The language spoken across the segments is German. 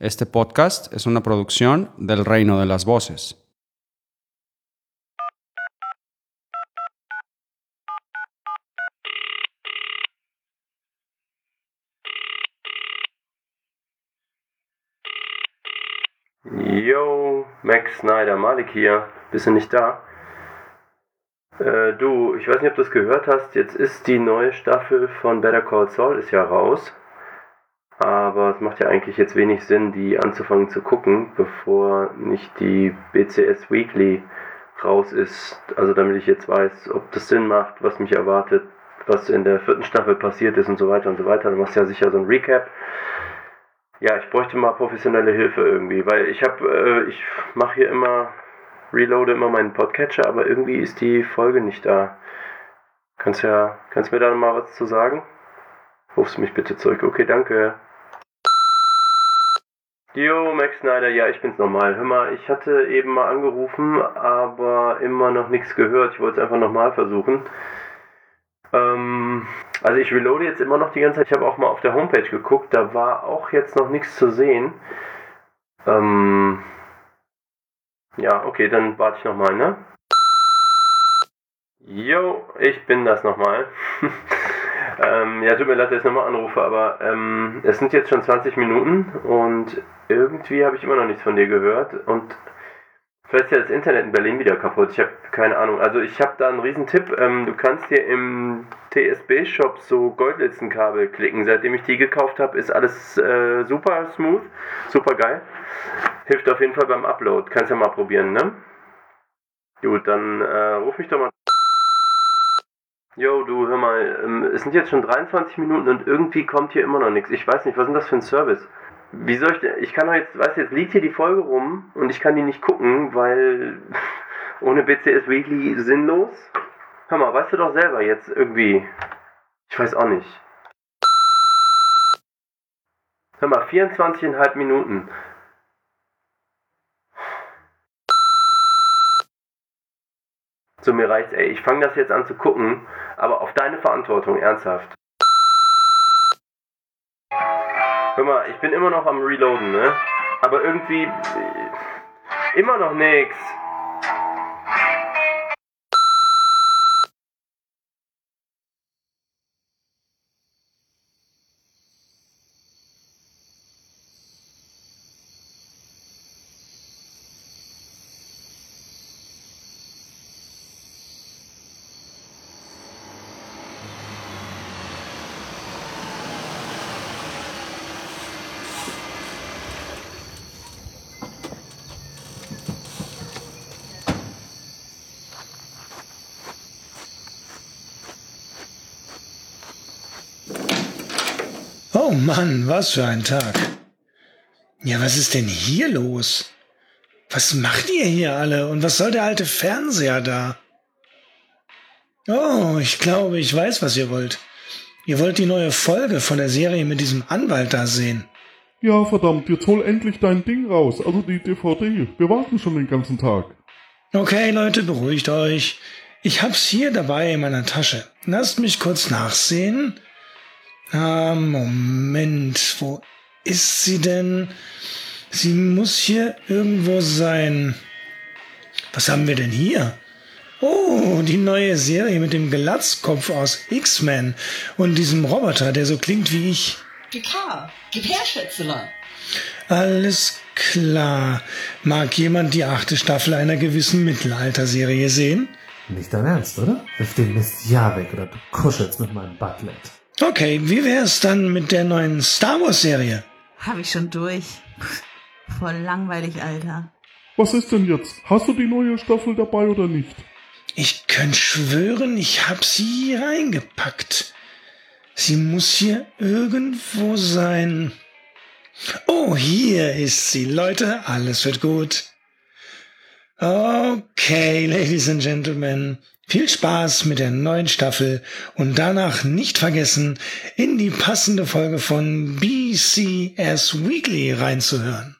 Este podcast es una producción del Reino de las Voces. Yo, Max Snyder, Malik hier. Bist du nicht da? Äh, du, ich weiß nicht, ob du es gehört hast. Jetzt ist die neue Staffel von Better Call Saul ist ja raus. Aber es macht ja eigentlich jetzt wenig Sinn, die anzufangen zu gucken, bevor nicht die BCS Weekly raus ist. Also damit ich jetzt weiß, ob das Sinn macht, was mich erwartet, was in der vierten Staffel passiert ist und so weiter und so weiter. Du machst ja sicher so ein Recap. Ja, ich bräuchte mal professionelle Hilfe irgendwie, weil ich habe, äh, ich mache hier immer, reloade immer meinen Podcatcher, aber irgendwie ist die Folge nicht da. Kannst ja, kannst mir da mal was zu sagen? Rufst mich bitte zurück. Okay, danke. Jo, Max Snyder, ja, ich bin's nochmal. Hör mal, ich hatte eben mal angerufen, aber immer noch nichts gehört. Ich wollte es einfach nochmal versuchen. Ähm, also ich reloade jetzt immer noch die ganze Zeit. Ich habe auch mal auf der Homepage geguckt, da war auch jetzt noch nichts zu sehen. Ähm, ja, okay, dann warte ich nochmal, ne? Jo, ich bin das nochmal. ähm, ja, tut mir leid, dass ich nochmal anrufe, aber ähm, es sind jetzt schon 20 Minuten und irgendwie habe ich immer noch nichts von dir gehört und vielleicht ist ja das Internet in Berlin wieder kaputt. Ich habe keine Ahnung. Also ich habe da einen riesen Tipp. Ähm, du kannst dir im TSB-Shop so Goldlitzenkabel klicken. Seitdem ich die gekauft habe, ist alles äh, super smooth, super geil. Hilft auf jeden Fall beim Upload. Kannst ja mal probieren, ne? Gut, dann äh, ruf mich doch mal. Jo, du, hör mal, ähm, es sind jetzt schon 23 Minuten und irgendwie kommt hier immer noch nichts. Ich weiß nicht, was ist denn das für ein Service? Wie soll ich denn, ich kann doch jetzt, weißt du, jetzt liegt hier die Folge rum und ich kann die nicht gucken, weil ohne BCS Weekly sinnlos. Hör mal, weißt du doch selber jetzt irgendwie. Ich weiß auch nicht. Hör mal, 24,5 Minuten. So, mir reicht's, ey. Ich fange das jetzt an zu gucken, aber auf deine Verantwortung, ernsthaft. Hör mal, ich bin immer noch am Reloaden, ne? Aber irgendwie. äh, Immer noch nix. Oh Mann, was für ein Tag. Ja, was ist denn hier los? Was macht ihr hier alle und was soll der alte Fernseher da? Oh, ich glaube, ich weiß, was ihr wollt. Ihr wollt die neue Folge von der Serie mit diesem Anwalt da sehen. Ja, verdammt, jetzt hol endlich dein Ding raus, also die DVD. Wir warten schon den ganzen Tag. Okay, Leute, beruhigt euch. Ich hab's hier dabei in meiner Tasche. Lasst mich kurz nachsehen. Ah, Moment, wo ist sie denn? Sie muss hier irgendwo sein. Was haben wir denn hier? Oh, die neue Serie mit dem Glatzkopf aus X-Men und diesem Roboter, der so klingt wie ich. Picard, gib her, Schätzelein. Alles klar. Mag jemand die achte Staffel einer gewissen Mittelalterserie sehen? Nicht dein Ernst, oder? Wirf den Mist ja weg oder du kuschelst mit meinem Butlet. Okay, wie wär's dann mit der neuen Star Wars Serie? Hab ich schon durch. Voll langweilig, Alter. Was ist denn jetzt? Hast du die neue Staffel dabei oder nicht? Ich könnte schwören, ich hab sie hier reingepackt. Sie muss hier irgendwo sein. Oh, hier ist sie. Leute, alles wird gut. Okay, Ladies and Gentlemen. Viel Spaß mit der neuen Staffel und danach nicht vergessen, in die passende Folge von BCS Weekly reinzuhören.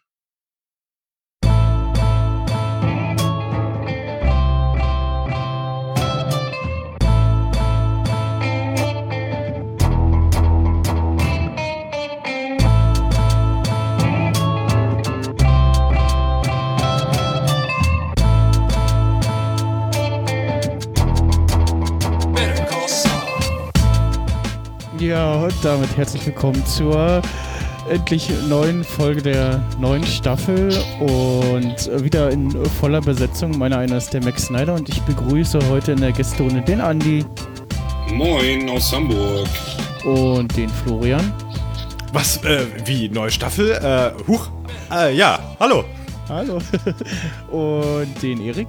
Und damit herzlich willkommen zur endlich neuen Folge der neuen Staffel und wieder in voller Besetzung. Meiner einer ist der Max Snyder und ich begrüße heute in der Gästerunde den Andi. Moin aus Hamburg. Und den Florian. Was, äh, wie, neue Staffel? Äh, huch. Äh, ja, hallo. Hallo. und den Erik.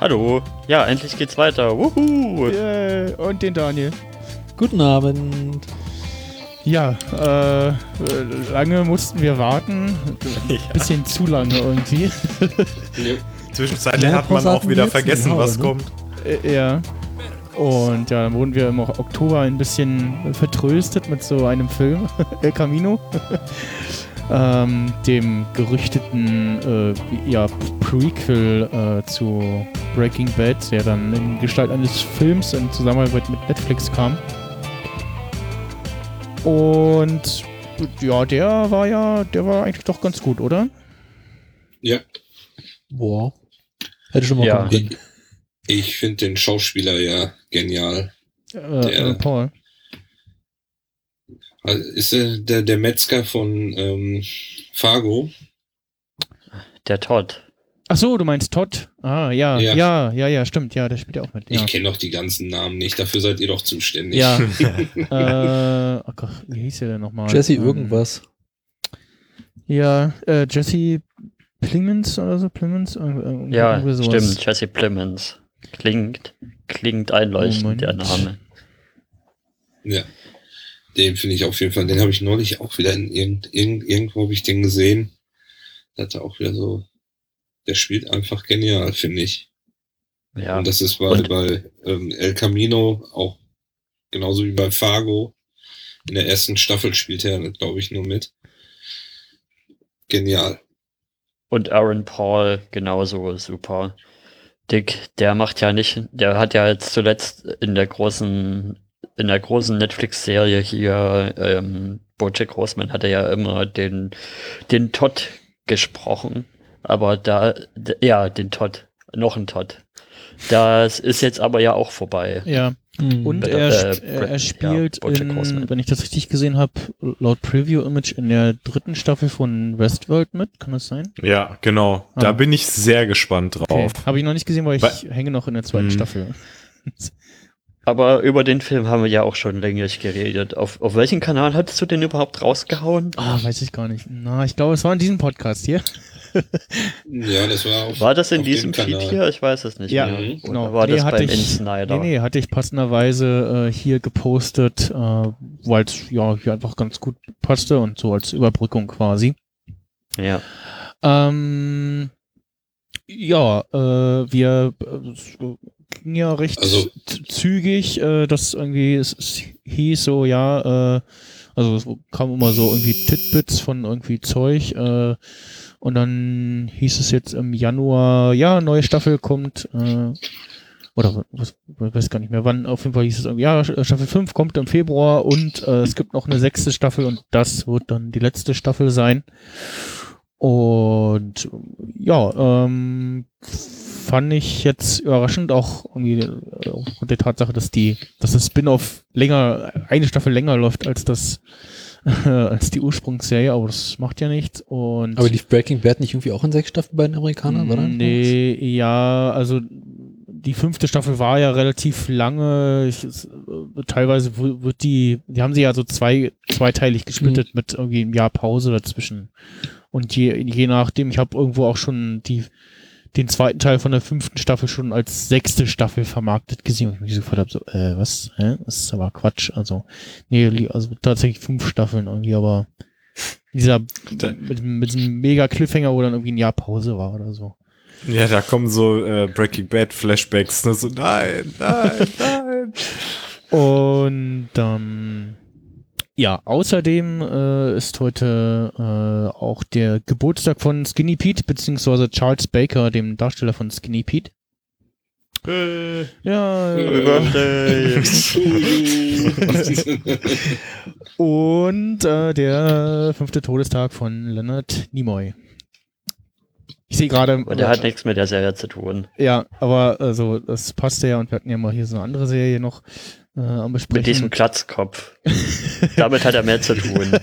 Hallo. Ja, endlich geht's weiter. Wuhu. Yeah. Und den Daniel. Guten Abend. Ja, äh, lange mussten wir warten. Ja. Bisschen zu lange irgendwie. Zwischenzeitlich hat man auch wieder vergessen, genau, was ne? kommt. Äh, ja. Und ja, dann wurden wir im Oktober ein bisschen vertröstet mit so einem Film, El Camino. ähm, dem gerüchteten äh, ja, Prequel äh, zu Breaking Bad, der dann in Gestalt eines Films in Zusammenarbeit mit Netflix kam. Und ja, der war ja, der war eigentlich doch ganz gut, oder? Ja. Boah. Hätte schon mal ja. Ich, ich finde den Schauspieler ja genial. Äh, der, äh, Paul. Also ist er der, der Metzger von ähm, Fargo? Der Todd. Ach so, du meinst Todd? Ah, ja, ja, ja, ja, ja stimmt, ja, der spielt ja auch mit. Ja. Ich kenne doch die ganzen Namen nicht, dafür seid ihr doch zuständig. Ja. äh, oh Gott, wie hieß der denn nochmal? Jesse ähm, irgendwas. Ja, äh, Jesse Plimens oder so, Plimens? ja, stimmt, Jesse Plimens. Klingt, klingt einleuchtend, Moment. der Name. Ja. Den finde ich auf jeden Fall, den habe ich neulich auch wieder in irgend, irgend, irgendwo habe ich den gesehen. Da hat er auch wieder so, der spielt einfach genial, finde ich. Ja. Und das ist bei, bei ähm, El Camino auch genauso wie bei Fargo. In der ersten Staffel spielt er, glaube ich, nur mit. Genial. Und Aaron Paul genauso super. Dick, der macht ja nicht, der hat ja jetzt zuletzt in der großen, in der großen Netflix-Serie hier, ähm, Bojack Horseman hatte ja immer den, den Todd gesprochen. Aber da, ja, den Todd, noch ein Todd. Das ist jetzt aber ja auch vorbei. Ja. Mhm. Und er, äh, er spielt, ja, in, wenn ich das richtig gesehen habe, laut Preview Image in der dritten Staffel von Westworld mit. Kann das sein? Ja, genau. Ah. Da bin ich sehr gespannt drauf. Okay. Habe ich noch nicht gesehen, weil ich Be hänge noch in der zweiten mhm. Staffel. Aber über den Film haben wir ja auch schon länglich geredet. Auf, auf welchen Kanal hattest du den überhaupt rausgehauen? Ah, weiß ich gar nicht. Na, ich glaube, es war in diesem Podcast hier. Ja, das war auf, War das in diesem Feed hier? Ich weiß es nicht ja, mehr. Genau. war nee, das beim ich, Insnider? Nee, nee, hatte ich passenderweise äh, hier gepostet, äh, weil es ja hier einfach ganz gut passte und so als Überbrückung quasi. Ja. Ähm, ja, äh, wir äh, ging ja recht also, zügig, äh, dass irgendwie es, es hieß so, ja, äh, also es kam immer so irgendwie Titbits von irgendwie Zeug, äh, und dann hieß es jetzt im Januar, ja, neue Staffel kommt, äh, oder was, weiß gar nicht mehr wann, auf jeden Fall hieß es ja, Staffel 5 kommt im Februar und äh, es gibt noch eine sechste Staffel und das wird dann die letzte Staffel sein. Und ja, ähm, fand ich jetzt überraschend auch irgendwie äh, aufgrund der Tatsache, dass die, dass das Spin-off länger, eine Staffel länger läuft als das als die Ursprungsserie, aber das macht ja nichts. Und aber lief Breaking Bad nicht irgendwie auch in sechs Staffeln bei den Amerikanern, oder? Nee, ja, also die fünfte Staffel war ja relativ lange. Ich, es, teilweise wird die, die haben sie ja so zwei, zweiteilig gesplittet mhm. mit irgendwie einem Jahr Pause dazwischen. Und je, je nachdem, ich habe irgendwo auch schon die den zweiten Teil von der fünften Staffel schon als sechste Staffel vermarktet gesehen und ich mich so gefragt habe, so, äh, was? Hä? Das ist aber Quatsch. Also, nee, also tatsächlich fünf Staffeln irgendwie, aber dieser mit, mit diesem mega Cliffhanger, wo dann irgendwie ein Jahr Pause war oder so. Ja, da kommen so äh, Breaking Bad Flashbacks, ne? So, nein, nein, nein. Und ähm, ja, außerdem äh, ist heute äh, auch der Geburtstag von Skinny Pete, beziehungsweise Charles Baker, dem Darsteller von Skinny Pete. Äh, ja. Äh, Und äh, der fünfte Todestag von Leonard Nimoy. Ich sehe gerade. Und der hat nichts mit der Serie zu tun. Ja, aber also das passte ja und wir hatten ja mal hier so eine andere Serie noch äh, am Besprechen. Mit diesem Glatzkopf. Damit hat er mehr zu tun.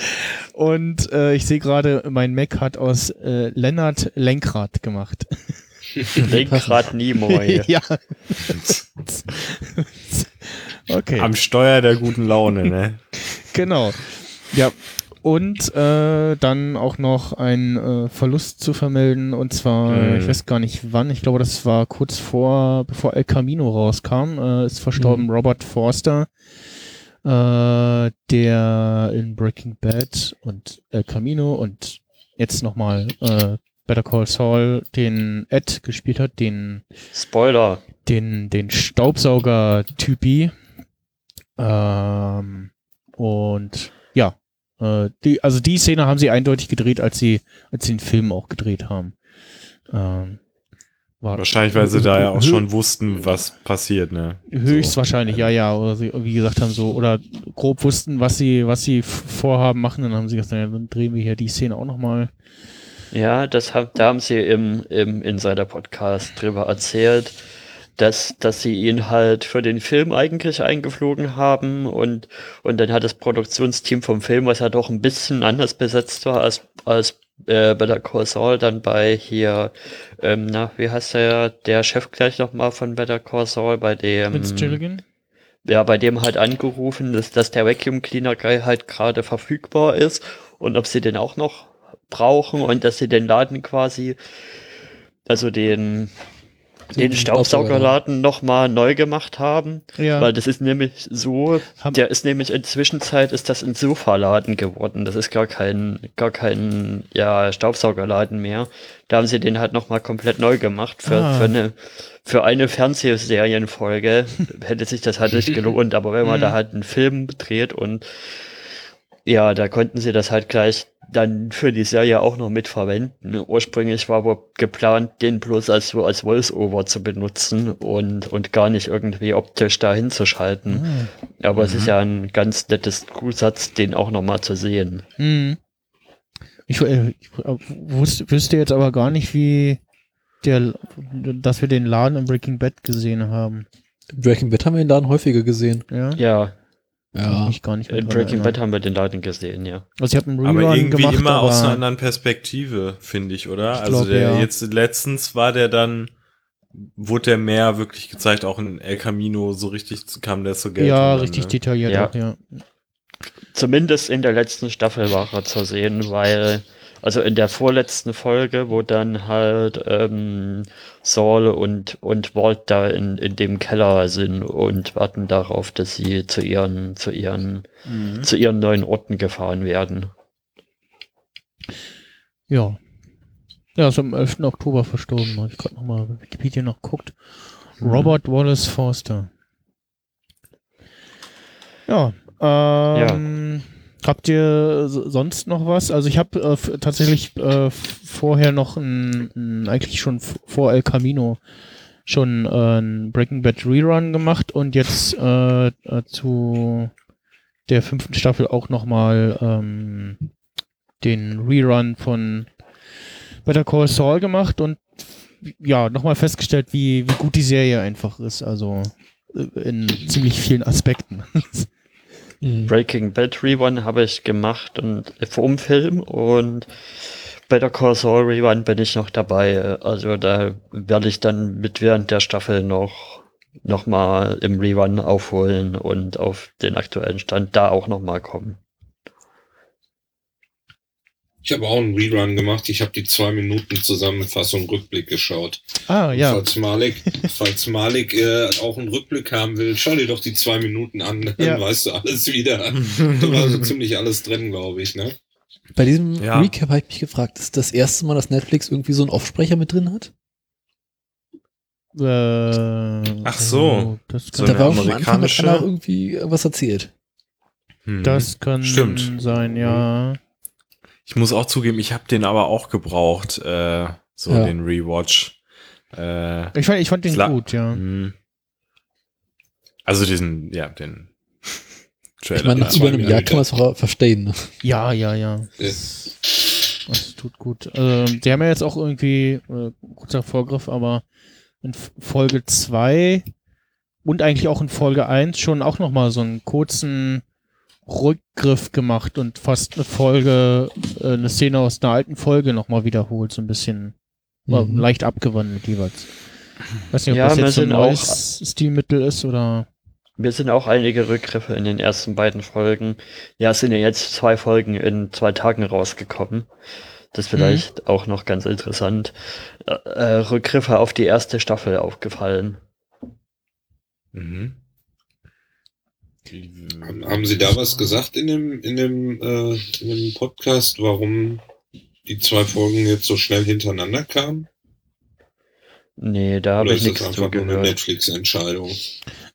und äh, ich sehe gerade, mein Mac hat aus äh, Lennart Lenkrad gemacht. Lenkrad Nimoy. ja. okay. Am Steuer der guten Laune, ne? Genau. Ja. Und äh, dann auch noch ein äh, Verlust zu vermelden. Und zwar, Mhm. ich weiß gar nicht wann, ich glaube, das war kurz vor, bevor El Camino rauskam, äh, ist verstorben Mhm. Robert Forster, äh, der in Breaking Bad und El Camino und jetzt nochmal äh, Better Call Saul den Ed gespielt hat, den Spoiler. den, den Staubsauger-Typi. Ähm, und ja, äh, die, also die Szene haben sie eindeutig gedreht, als sie, als sie den Film auch gedreht haben. Ähm, war Wahrscheinlich, weil sie da ja auch schon wussten, was passiert, ne? Höchstwahrscheinlich, ja, ja. Oder sie irgendwie gesagt haben, so, oder grob wussten, was sie, was sie vorhaben machen, dann haben sie gesagt, ja, dann drehen wir hier die Szene auch nochmal. Ja, das hab, da haben sie im, im Insider-Podcast drüber erzählt, dass, dass sie ihn halt für den Film eigentlich eingeflogen haben und, und dann hat das Produktionsteam vom Film, was ja doch ein bisschen anders besetzt war als, als äh, Better Call Saul, dann bei hier, ähm, na, wie heißt der, der Chef gleich nochmal von Better Call Saul, bei dem... Vince Gilligan? ja, bei dem halt angerufen, dass, dass der Vacuum Cleaner Guy halt gerade verfügbar ist und ob sie den auch noch brauchen und dass sie den Laden quasi, also den, den Staubsaugerladen nochmal neu gemacht haben. Ja. Weil das ist nämlich so, der ist nämlich in Zwischenzeit ist das ein Sofaladen geworden. Das ist gar kein, gar kein, ja, Staubsaugerladen mehr. Da haben sie den halt nochmal komplett neu gemacht für, Ah. für eine, für eine Fernsehserienfolge hätte sich das halt nicht gelohnt, aber wenn man da halt einen Film dreht und ja, da konnten sie das halt gleich dann für die Serie auch noch mitverwenden. Ursprünglich war wohl geplant, den bloß als, so als Voice-Over zu benutzen und, und gar nicht irgendwie optisch da hinzuschalten. Aber es ist ja ein ganz nettes Zusatz, den auch nochmal zu sehen. Hm. Ich, äh, ich äh, wusste, wüsste jetzt aber gar nicht, wie der, dass wir den Laden im Breaking Bad gesehen haben. Im Breaking Bad haben wir den Laden häufiger gesehen. Ja. Ja. Ja. Ich gar nicht mehr In dran Breaking. Bad haben wir den Laden gesehen, ja. Also ich habe einen Aber irgendwie gemacht, immer aus einer aber anderen Perspektive, finde ich, oder? Ich also glaub, der ja. jetzt letztens war der dann, wurde der mehr wirklich gezeigt, auch in El Camino so richtig kam der zur Geltung. ja, dann, richtig ne? detailliert Ja. auch, ja. Zumindest in der letzten Staffel war er zu sehen, weil, also in der vorletzten Folge, wo dann halt ähm, Saul und, und Walt da in, in dem Keller sind und warten darauf, dass sie zu ihren, zu ihren, Mhm. zu ihren neuen Orten gefahren werden. Ja. Ja, ist am 11. Oktober verstorben. Habe ich gerade nochmal Wikipedia noch geguckt. Robert Wallace Forster. Ja. Ähm, Habt ihr so- sonst noch was? Also ich habe äh, tatsächlich äh, vorher noch ein, ein, eigentlich schon vor El Camino schon äh, ein Breaking Bad Rerun gemacht und jetzt äh, äh, zu der fünften Staffel auch nochmal ähm, den Rerun von Better Call Saul gemacht und ja, nochmal festgestellt, wie, wie gut die Serie einfach ist. Also äh, in ziemlich vielen Aspekten. Breaking Bad Rerun habe ich gemacht und vom Film und Better Call Saul Rerun bin ich noch dabei. Also da werde ich dann mit während der Staffel noch noch mal im Rerun aufholen und auf den aktuellen Stand da auch noch mal kommen. Ich habe auch einen Rerun gemacht. Ich habe die zwei Minuten Zusammenfassung Rückblick geschaut. Ah, ja. Falls Malik, falls Malik äh, auch einen Rückblick haben will, schau dir doch die zwei Minuten an, dann Ja. weißt du alles wieder. da war so ziemlich alles drin, glaube ich, ne? Bei diesem Ja. Recap habe ich mich gefragt, ist das erste Mal, dass Netflix irgendwie so einen Offsprecher mit drin hat? Äh, Ach so. Das So kann, da war am Anfang, irgendwie irgendwas erzählt. Hm. das kann Stimmt. sein, ja. Ich muss auch zugeben, ich habe den aber auch gebraucht, äh, so Ja. den Rewatch. Äh, Ich fand, ich fand den Sla- gut, ja. Hm. Also diesen, ja, den Trailer. Ich meine, nach ja. über einem Jahr kann man es auch verstehen. Ne? Ja, ja, ja. Ja. Das tut gut. Ähm, die haben ja jetzt auch irgendwie, äh, kurzer Vorgriff, aber in Folge 2 und eigentlich auch in Folge 1 schon auch nochmal so einen kurzen Rückgriff gemacht und fast eine Folge, äh, eine Szene aus einer alten Folge nochmal wiederholt, so ein bisschen Mhm. leicht abgewandelt jeweils. Weiß nicht, ob Ja, das wir jetzt so ein sind neues Stilmittel ist oder. Mir sind auch einige Rückgriffe in den ersten beiden Folgen. Ja, es sind ja jetzt zwei Folgen in zwei Tagen rausgekommen. Das ist vielleicht auch noch ganz interessant. Äh, äh, Rückgriffe auf die erste Staffel aufgefallen. Mhm. Haben, haben Sie da was gesagt in dem, in dem, äh, in dem Podcast, warum die zwei Folgen jetzt so schnell hintereinander kamen? Nee, da habe ich ist das nichts einfach nur eine. Netflix-Entscheidung?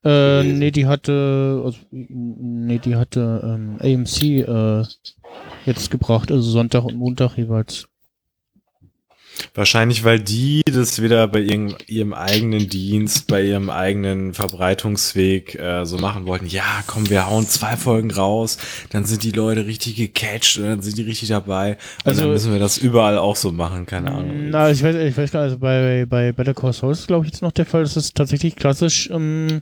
Äh, nee, die hatte, also, nee, die hatte ähm, AMC äh, jetzt gebracht, also Sonntag und Montag jeweils. Wahrscheinlich, weil die das wieder bei ihrem, ihrem eigenen Dienst, bei ihrem eigenen Verbreitungsweg äh, so machen wollten. Ja, komm, wir hauen zwei Folgen raus, dann sind die Leute richtig gecatcht und dann sind die richtig dabei. Und Also- dann müssen wir das überall auch so machen, keine Ahnung. Na, ich weiß, ich weiß gar nicht, also bei, bei Better Call Saul ist glaube ich jetzt noch der Fall, dass es tatsächlich klassisch ähm,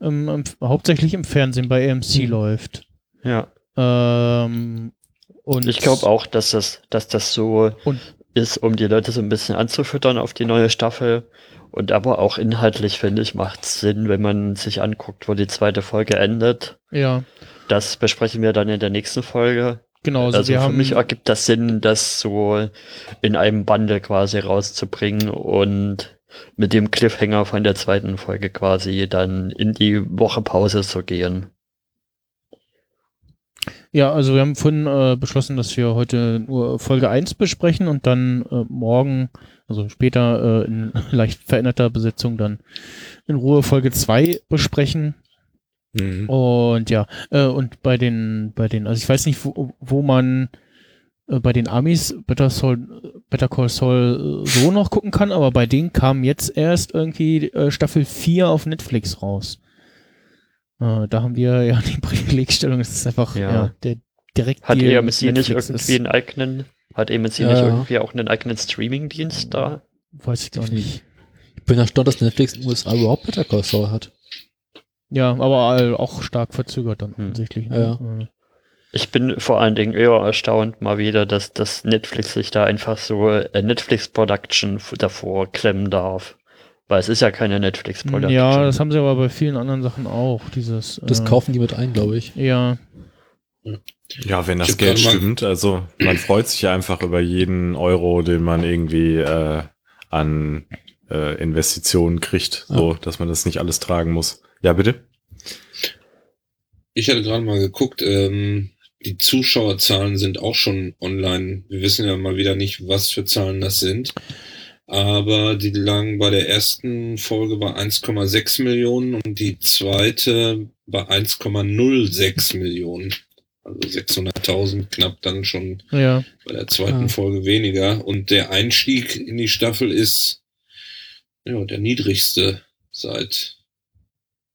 ähm, ähm, hauptsächlich im Fernsehen bei AMC Mhm. läuft. Ja. Ähm, und Ich glaube auch, dass das, dass das so Und- ist, um die Leute so ein bisschen anzufüttern auf die neue Staffel. Und aber auch inhaltlich, finde ich, macht es Sinn, wenn man sich anguckt, wo die zweite Folge endet. Ja, Das besprechen wir dann in der nächsten Folge. genau. Also, Also, für haben, mich ergibt das Sinn, das so in einem Bundle quasi rauszubringen und mit dem Cliffhanger von der zweiten Folge quasi dann in die Woche Pause zu gehen. Ja, also wir haben vorhin äh, beschlossen, dass wir heute nur Folge 1 besprechen und dann äh, morgen, also später äh, in leicht veränderter Besetzung dann in Ruhe Folge 2 besprechen. Mhm. Und ja, äh, und bei den, bei den, also ich weiß nicht, wo, wo man äh, bei den Amis Better, Soul, Better Call Saul äh, so noch gucken kann, aber bei denen kam jetzt erst irgendwie Staffel 4 auf Netflix raus. Äh, da haben wir ja die Privilegstellung, es ist einfach Ja. ja. der direkt Hat EMC nicht irgendwie ist. einen eigenen, hat EMC Ja, nicht ja. irgendwie auch einen eigenen Streaming-Dienst da? Weiß ich gar nicht. Ich bin erstaunt, dass Netflix in den USA überhaupt Better Call Saul hat. Ja, aber auch stark verzögert dann Hm. offensichtlich. Ja, Ne? Äh, Ich bin vor allen Dingen eher erstaunt mal wieder, dass das Netflix sich da einfach so äh, Netflix Production davor klemmen darf. Weil es ist ja keine Netflix Production. Ja, das haben sie aber bei vielen anderen Sachen auch, dieses. Das äh, kaufen die mit ein, glaube ich. Ja, Ja, wenn das Ich Geld stimmt, also man freut sich ja einfach über jeden Euro, den man irgendwie äh, an äh, Investitionen kriegt, so dass man das nicht alles tragen muss. Ja, bitte? Ich hatte gerade mal geguckt, ähm, die Zuschauerzahlen sind auch schon online. Wir wissen ja mal wieder nicht, was für Zahlen das sind. Aber die lagen bei der ersten Folge bei 1,6 Millionen und die zweite bei 1,06 Millionen. Also 600.000 knapp dann schon ja. bei der zweiten Ja. Folge weniger. Und der Einstieg in die Staffel ist ja, der niedrigste seit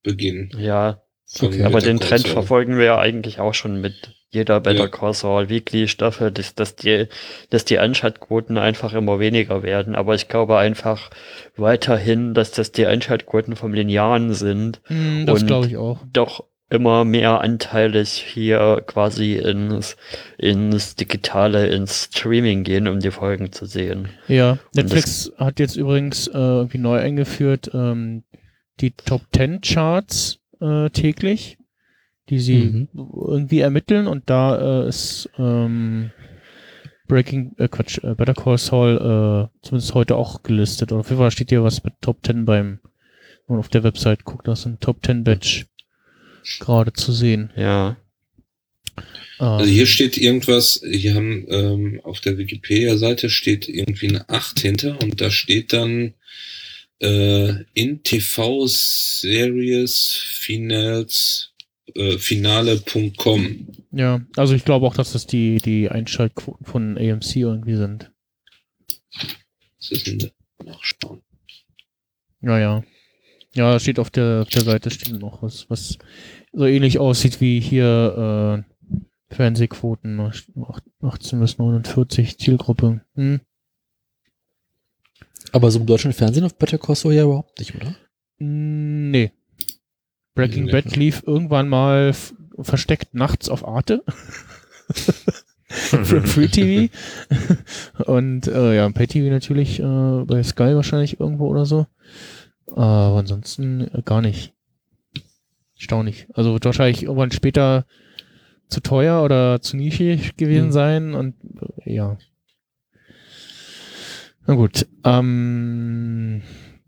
Beginn. Ja, Okay. aber den Trend verfolgen wir ja eigentlich auch schon mit jeder Better Ja. Call Saul Weekly Staffel, dass, dass die, dass die Einschaltquoten einfach immer weniger werden. Aber ich glaube einfach weiterhin, dass das die Einschaltquoten vom Linearen sind, Hm, das glaube ich auch. doch immer mehr anteilig hier quasi ins, ins Digitale, ins Streaming gehen, um die Folgen zu sehen. Ja, Netflix hat jetzt übrigens äh, irgendwie neu eingeführt ähm, die Top 10 Charts äh, täglich, die sie irgendwie ermitteln und da äh, ist ähm, Breaking, äh, Quatsch, äh, Better Call Saul äh, zumindest heute auch gelistet. Oder auf jeden Fall steht hier was mit Top 10 beim, wenn man auf der Website guckt, da ist ein Top 10 Badge gerade zu sehen. Ja. Also hier steht irgendwas, hier haben ähm, auf der Wikipedia-Seite steht irgendwie eine 8 hinter und da steht dann äh, in TV Series Finals äh, Finale.com. Ja, also ich glaube auch, dass das die, die Einschaltquoten von AMC irgendwie sind. Das ist ein Nachschauen. Ja, ja. Ja, steht auf der, auf der Seite steht noch was, was so ähnlich aussieht wie hier äh, Fernsehquoten, 18 bis 49 Zielgruppe. Hm. Aber so im deutschen Fernsehen auf Better Call Saul ja überhaupt nicht, oder? Nee. Breaking. Bad lief irgendwann mal versteckt nachts auf Arte. Für Free TV. Und äh, ja, Pay TV natürlich äh, bei Sky wahrscheinlich irgendwo oder so. Aber ansonsten äh, gar nicht. Erstaunlich. Also wird wahrscheinlich irgendwann später zu teuer oder zu nischig gewesen Mhm. sein und äh, ja. Na gut. Ähm,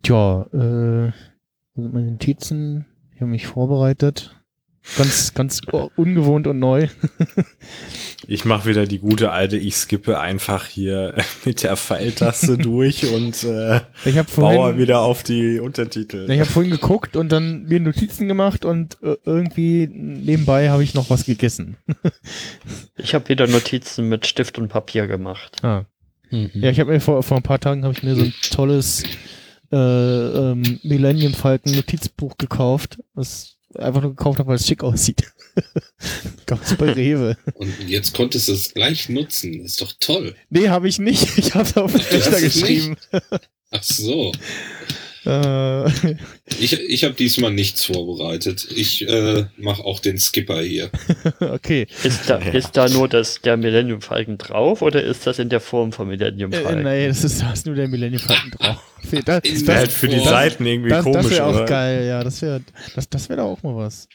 tja, äh, wo sind meine Notizen? Ich habe mich vorbereitet. Ganz, ganz ungewohnt und neu. Ich mache wieder die gute alte, ich skippe einfach hier mit der Pfeiltaste durch und äh, Ich hab baue vorhin- wieder auf die Untertitel. Ich habe vorhin geguckt und dann mir Notizen gemacht und äh, irgendwie nebenbei habe ich noch was gegessen. Ich habe wieder Notizen mit Stift und Papier gemacht. Ah. Mhm. Ja, ich habe mir vor, vor ein paar Tagen habe ich mir so ein tolles äh, ähm, Millennium Falcon Notizbuch gekauft, was einfach nur gekauft habe, weil es schick aussieht. Gab's bei Rewe. Und jetzt konntest du es gleich nutzen. Das ist doch toll. Nee, habe ich nicht. Ich habe auf den Rechner es geschrieben. Ach so. Äh, Ich, ich habe diesmal nichts vorbereitet. Ich äh, mache auch den Skipper hier. okay. Ist da, ist da nur das, der Millennium Falcon drauf oder ist das in der Form von Millennium Äh, Falcon? nee, das ist, da ist nur der Millennium Falcon drauf. Das, In Wäre halt für die das- Seiten irgendwie das, komisch, das wäre auch oder? geil, ja. Das wäre das, das wär doch auch mal was.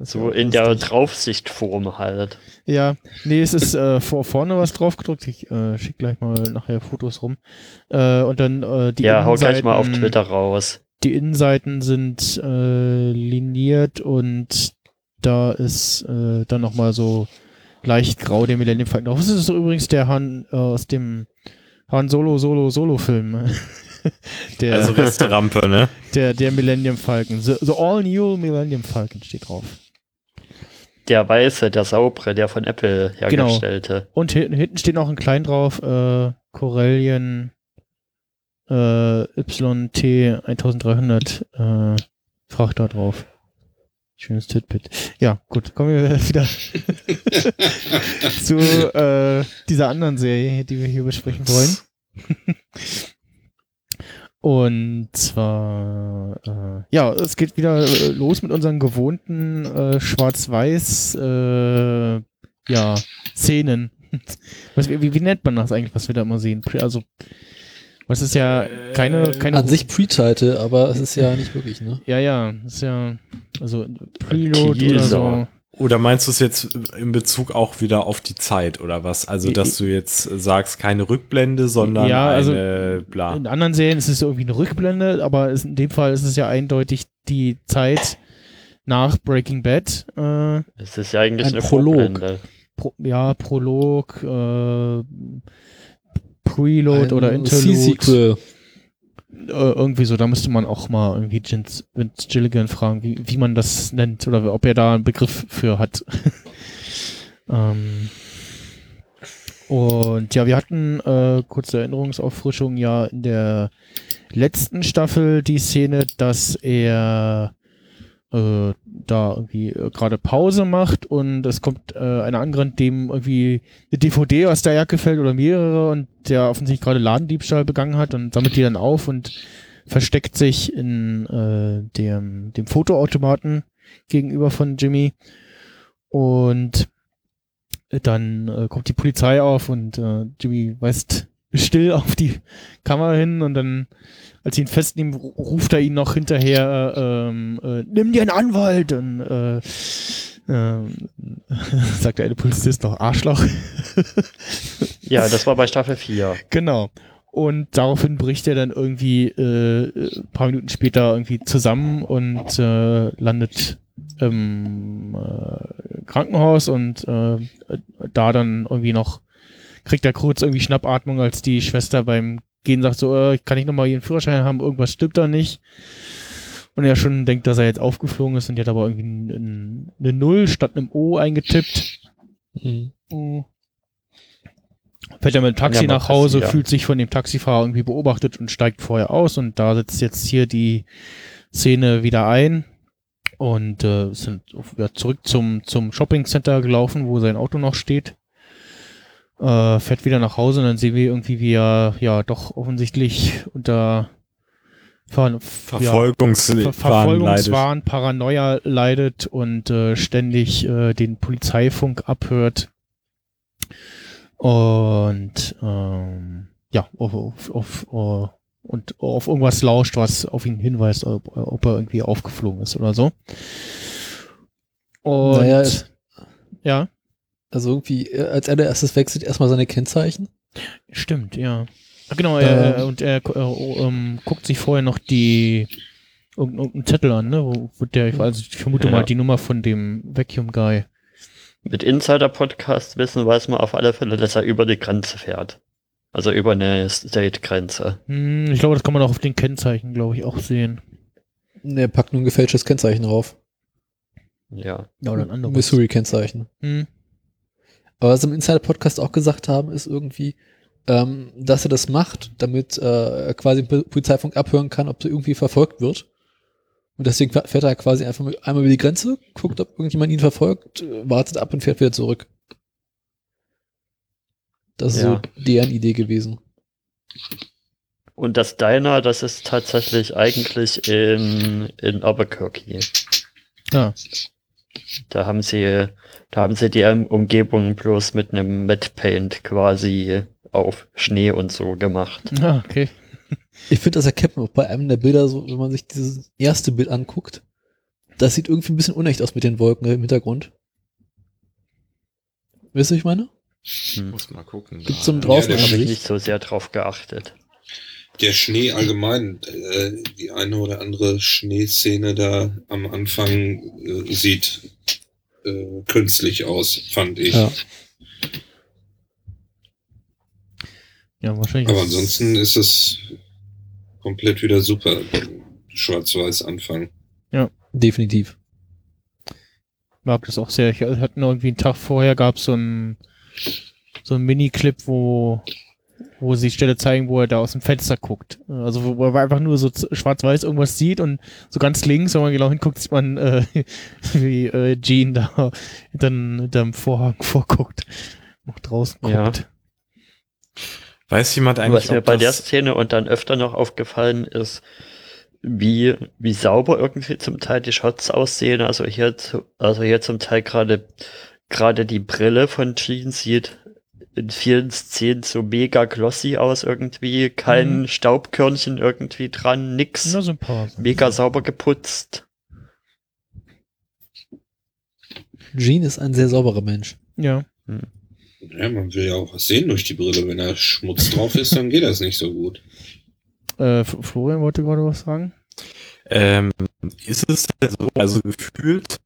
So in der. Draufsichtform halt. Ja, nee, es ist äh, vor, vorne was drauf gedruckt. Ich äh, schick gleich mal nachher Fotos rum. Äh, und dann äh, die ja, hau gleich mal auf Innenseiten- Twitter raus. Die Innenseiten sind äh, liniert und da ist äh, dann nochmal so leicht grau der Millennium Falcon drauf. Das ist so übrigens der Han äh, aus dem Han Solo Solo Solo Film. der, Also Restrampe, ne? der, der Millennium Falcon. The, the All New Millennium Falcon steht drauf. Der weiße, der saubere, der von Apple Genau. hergestellte. Und hinten, hinten steht noch ein klein drauf, äh, Corellian äh, YT 1300 äh, Frachter drauf. Schönes Titbit. Ja, gut, kommen wir wieder zu äh, dieser anderen Serie, die wir hier besprechen wollen. Und zwar, äh, ja, es geht wieder äh, los mit unseren gewohnten äh, Schwarz-Weiß, äh, ja, Szenen. Was, wie, wie nennt man das eigentlich, was wir da immer sehen? Also, was ist ja keine, keine An sich Pre-Title, aber es ist ja nicht wirklich, ne? Ja, ja, ist ja, also Preload oder so. Oder meinst du es jetzt in Bezug auch wieder auf die Zeit oder was? Also, dass du jetzt sagst, keine Rückblende, sondern Ja, also eine bla. In anderen Serien ist es irgendwie eine Rückblende, aber in dem Fall ist es ja eindeutig die Zeit nach Breaking Bad. Äh, Es ist ja eigentlich ein eine Prolog. Pro, ja, Prolog, äh, Preload Ein oder Interlude. C-Sequel. Äh, irgendwie so, da müsste man auch mal irgendwie Vince, Gilligan fragen, wie, wie man das nennt oder ob er da einen Begriff für hat. ähm, und ja, wir hatten äh, kurze Erinnerungsauffrischung ja in der letzten Staffel die Szene, dass er äh, da irgendwie äh, gerade Pause macht und es kommt äh, ein Angrant, dem irgendwie eine DVD aus der Jacke fällt oder mehrere und der offensichtlich gerade Ladendiebstahl begangen hat und sammelt die dann auf und versteckt sich in äh, dem, dem Fotoautomaten gegenüber von Jimmy und dann äh, kommt die Polizei auf und äh, Jimmy weist still auf die Kamera hin und dann, als sie ihn festnehmen, ru- ruft er ihn noch hinterher, äh, ähm, äh, nimm dir einen Anwalt und äh, ähm, sagt der eine Polizist noch Arschloch. Ja, das war bei Staffel 4. Genau. Und daraufhin bricht er dann irgendwie äh, ein paar Minuten später irgendwie zusammen und äh, landet im äh, Krankenhaus und äh, da dann irgendwie noch kriegt er kurz irgendwie Schnappatmung, als die Schwester beim Gehen sagt so, äh, kann ich nochmal ihren Führerschein haben, irgendwas stimmt da nicht. Und er schon denkt, dass er jetzt aufgeflogen ist und die hat aber irgendwie ein- ein- eine Null statt einem O eingetippt. Mhm. Fährt er mit dem Taxi Ja, nach Hause, passieren. fühlt sich von dem Taxifahrer irgendwie beobachtet und steigt vorher aus und da setzt jetzt hier die Szene wieder ein. und äh, sind auf- ja, zurück zum, zum Shopping Center gelaufen, wo sein Auto noch steht. Äh, fährt wieder nach Hause und dann sehen wir irgendwie, wie er ja doch offensichtlich unter Ver Verfolgungswahn Ver Verfolgungswahn, Paranoia leidet und äh, ständig äh, den Polizeifunk abhört. Und ähm, ja, auf, auf, auf, äh, und auf irgendwas lauscht, was auf ihn hinweist, ob, ob er irgendwie aufgeflogen ist oder so. Und naja, ja, also irgendwie, äh, als allererstes wechselt erstmal seine Kennzeichen. stimmt, ja. Ah, Genau, er, Ähm. und er äh, ähm, guckt sich vorher noch die irgendeinen Zettel an, ne? Wo, wo der, ich, also ich vermute Ja. mal die Nummer von dem Vacuum Guy. Mit Insider-Podcast wissen weiß man auf alle Fälle, dass er über die Grenze fährt. Also über eine State-Grenze. Hm, ich glaube, das kann man auch auf den Kennzeichen, glaube ich, auch sehen. Er packt nur ein gefälschtes Kennzeichen drauf. Ja. Ja, oder ein anderes. Missouri-Kennzeichen. Hm. Aber was sie im Insider-Podcast auch gesagt haben, ist irgendwie, ähm, dass er das macht, damit äh, er quasi im Polizeifunk abhören kann, ob er irgendwie verfolgt wird. Und deswegen fährt er quasi einfach mal- einmal über die Grenze, guckt, ob irgendjemand ihn verfolgt, äh, wartet ab und fährt wieder zurück. Das ist Ja. so deren Idee gewesen. Und das Diner, das ist tatsächlich eigentlich in, in Albuquerque. Ja. Da haben sie, da haben sie die Umgebung bloß mit einem Matte Paint quasi auf Schnee und so gemacht. Ah, okay. Ich finde, das erkennt man auch bei einem der Bilder so, wenn man sich dieses erste Bild anguckt. Das sieht irgendwie ein bisschen unecht aus mit den Wolken im Hintergrund. Wisst ihr, was ich meine? Hm. Muss mal gucken. Gibt's so einen Ja, draußen Da habe ich nicht so sehr drauf geachtet. Der Schnee allgemein, äh, die eine oder andere Schneeszene da am Anfang äh, sieht äh, künstlich aus, fand ich. Ja. Ja, wahrscheinlich. Aber ansonsten ist es komplett wieder super. Schwarz-Weiß Anfang. Definitiv. mag das auch sehr. Ich hatte noch irgendwie einen Tag vorher gab so ein so ein Mini-Clip, wo wo sie die Stelle zeigen, wo er da aus dem Fenster guckt. Also wo, er einfach nur so schwarz-weiß irgendwas sieht und so ganz links, wenn man genau hinguckt, sieht man, äh, wie äh, Jean da dann hinterm Vorhang vorguckt. Noch draußen guckt. Ja. Weiß jemand eigentlich, Was mir ob bei der Szene und dann öfter noch aufgefallen ist, wie, wie sauber irgendwie zum Teil die Shots aussehen. Also hier, zu, also hier zum Teil gerade, gerade die Brille von Jean sieht in vielen Szenen so mega glossy aus irgendwie. Kein Mhm. Staubkörnchen irgendwie dran, nix. Na, so ein paar. Mega sauber geputzt. Gene ist ein sehr sauberer Mensch. Ja. Ja, man will ja auch was sehen durch die Brille. Wenn da Schmutz drauf ist, dann geht das nicht so gut. Äh, Florian wollte gerade was sagen. ähm, ist es denn so, also gefühlt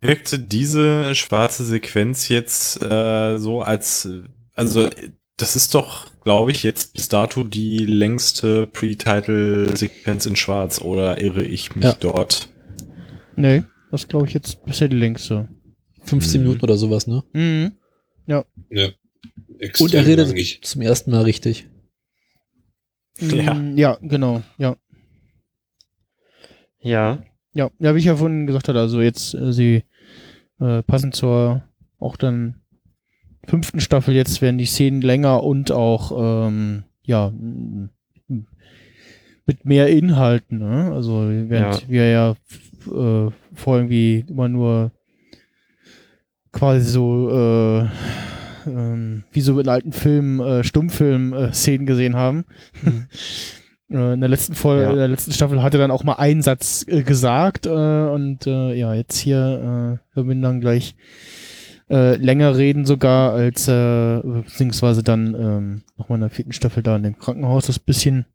wirkte diese schwarze Sequenz jetzt äh, so als, also das ist doch, glaube ich, jetzt bis dato die längste Pre-Title-Sequenz in Schwarz, oder irre ich mich Ja. dort? Nee, das glaube ich jetzt bisher die längste. 15 Mhm. Minuten oder sowas, ne? Mhm. Ja. Extrem Und er redet langig. zum ersten Mal richtig. Ja. Mm, Ja, genau, ja. Ja. Ja, ja, wie ich ja vorhin gesagt hatte, also jetzt äh, sie äh, passen zur auch dann fünften Staffel, jetzt werden die Szenen länger und auch ähm, ja mit mehr Inhalten, ne? Also während Ja. wir ja äh, vorher irgendwie immer nur quasi so äh, ähm, wie so in alten Filmen, äh, Stummfilm-Szenen gesehen haben. Äh, In der letzten Folge, Ja. in der letzten Staffel hat er dann auch mal einen Satz äh, gesagt äh, und äh, ja, jetzt hier äh, wir werden dann gleich äh, länger reden sogar als äh, beziehungsweise dann ähm, nochmal in der vierten Staffel da in dem Krankenhaus das bisschen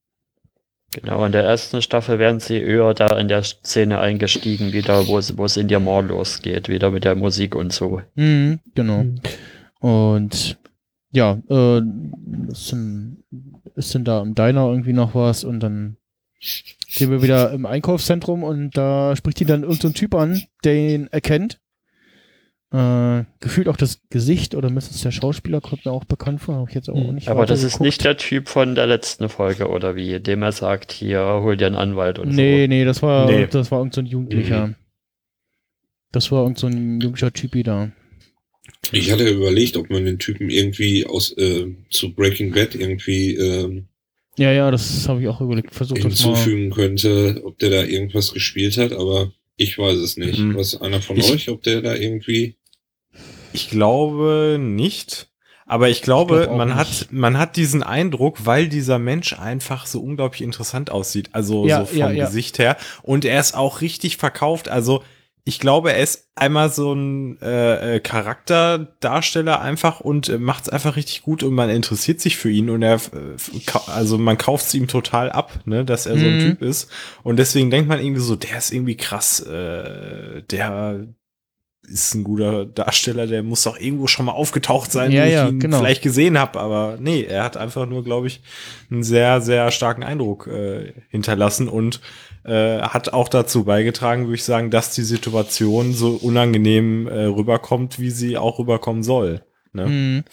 Genau, in der ersten Staffel werden sie eher da in der Szene eingestiegen, wieder, wo es, wo es in der Mall losgeht, wieder mit der Musik und so. Mhm, genau. Mhm. Und ja, äh, ist, denn, ist denn da im Diner irgendwie noch was und dann sind wir wieder im Einkaufszentrum und da spricht ihn dann irgendein so Typ an, der ihn erkennt. Äh, gefühlt auch das Gesicht oder mindestens der Schauspieler kommt mir auch bekannt vor, habe ich jetzt auch Mhm. nicht Aber das ist nicht der Typ von der letzten Folge, oder wie? Dem er sagt, hier, hol dir einen Anwalt und Nee, nee, das war, Nee. das war irgendein so ein Jugendlicher. Das war irgend so ein jugendlicher Typi da. Ich hatte überlegt, ob man den Typen irgendwie aus äh, zu Breaking Bad irgendwie ähm, Ja, ja, das habe ich auch überlegt. Versucht hinzufügen könnte, ob der da irgendwas gespielt hat, aber ich weiß es nicht. Mhm. Was einer von Ich- euch, ob der da irgendwie Ich glaube nicht. Aber ich glaube, Ich glaub man nicht. hat, man hat diesen Eindruck, weil dieser Mensch einfach so unglaublich interessant aussieht. Also Ja, so vom ja, ja. Gesicht her. Und er ist auch richtig verkauft. Also ich glaube, er ist einmal so ein äh, äh, Charakterdarsteller einfach und äh, macht es einfach richtig gut und man interessiert sich für ihn und er, äh, also man kauft es ihm total ab, ne, dass er so ein Mhm. Typ ist. Und deswegen denkt man irgendwie so, der ist irgendwie krass, äh, der ist ein guter Darsteller, der muss doch irgendwo schon mal aufgetaucht sein, Ja, wo ich ja, ihn genau. vielleicht gesehen habe. Aber nee, er hat einfach nur, glaube ich, einen sehr, sehr starken Eindruck äh, hinterlassen und äh, hat auch dazu beigetragen, würde ich sagen, dass die Situation so unangenehm äh, rüberkommt, wie sie auch rüberkommen soll. Ne? Mhm.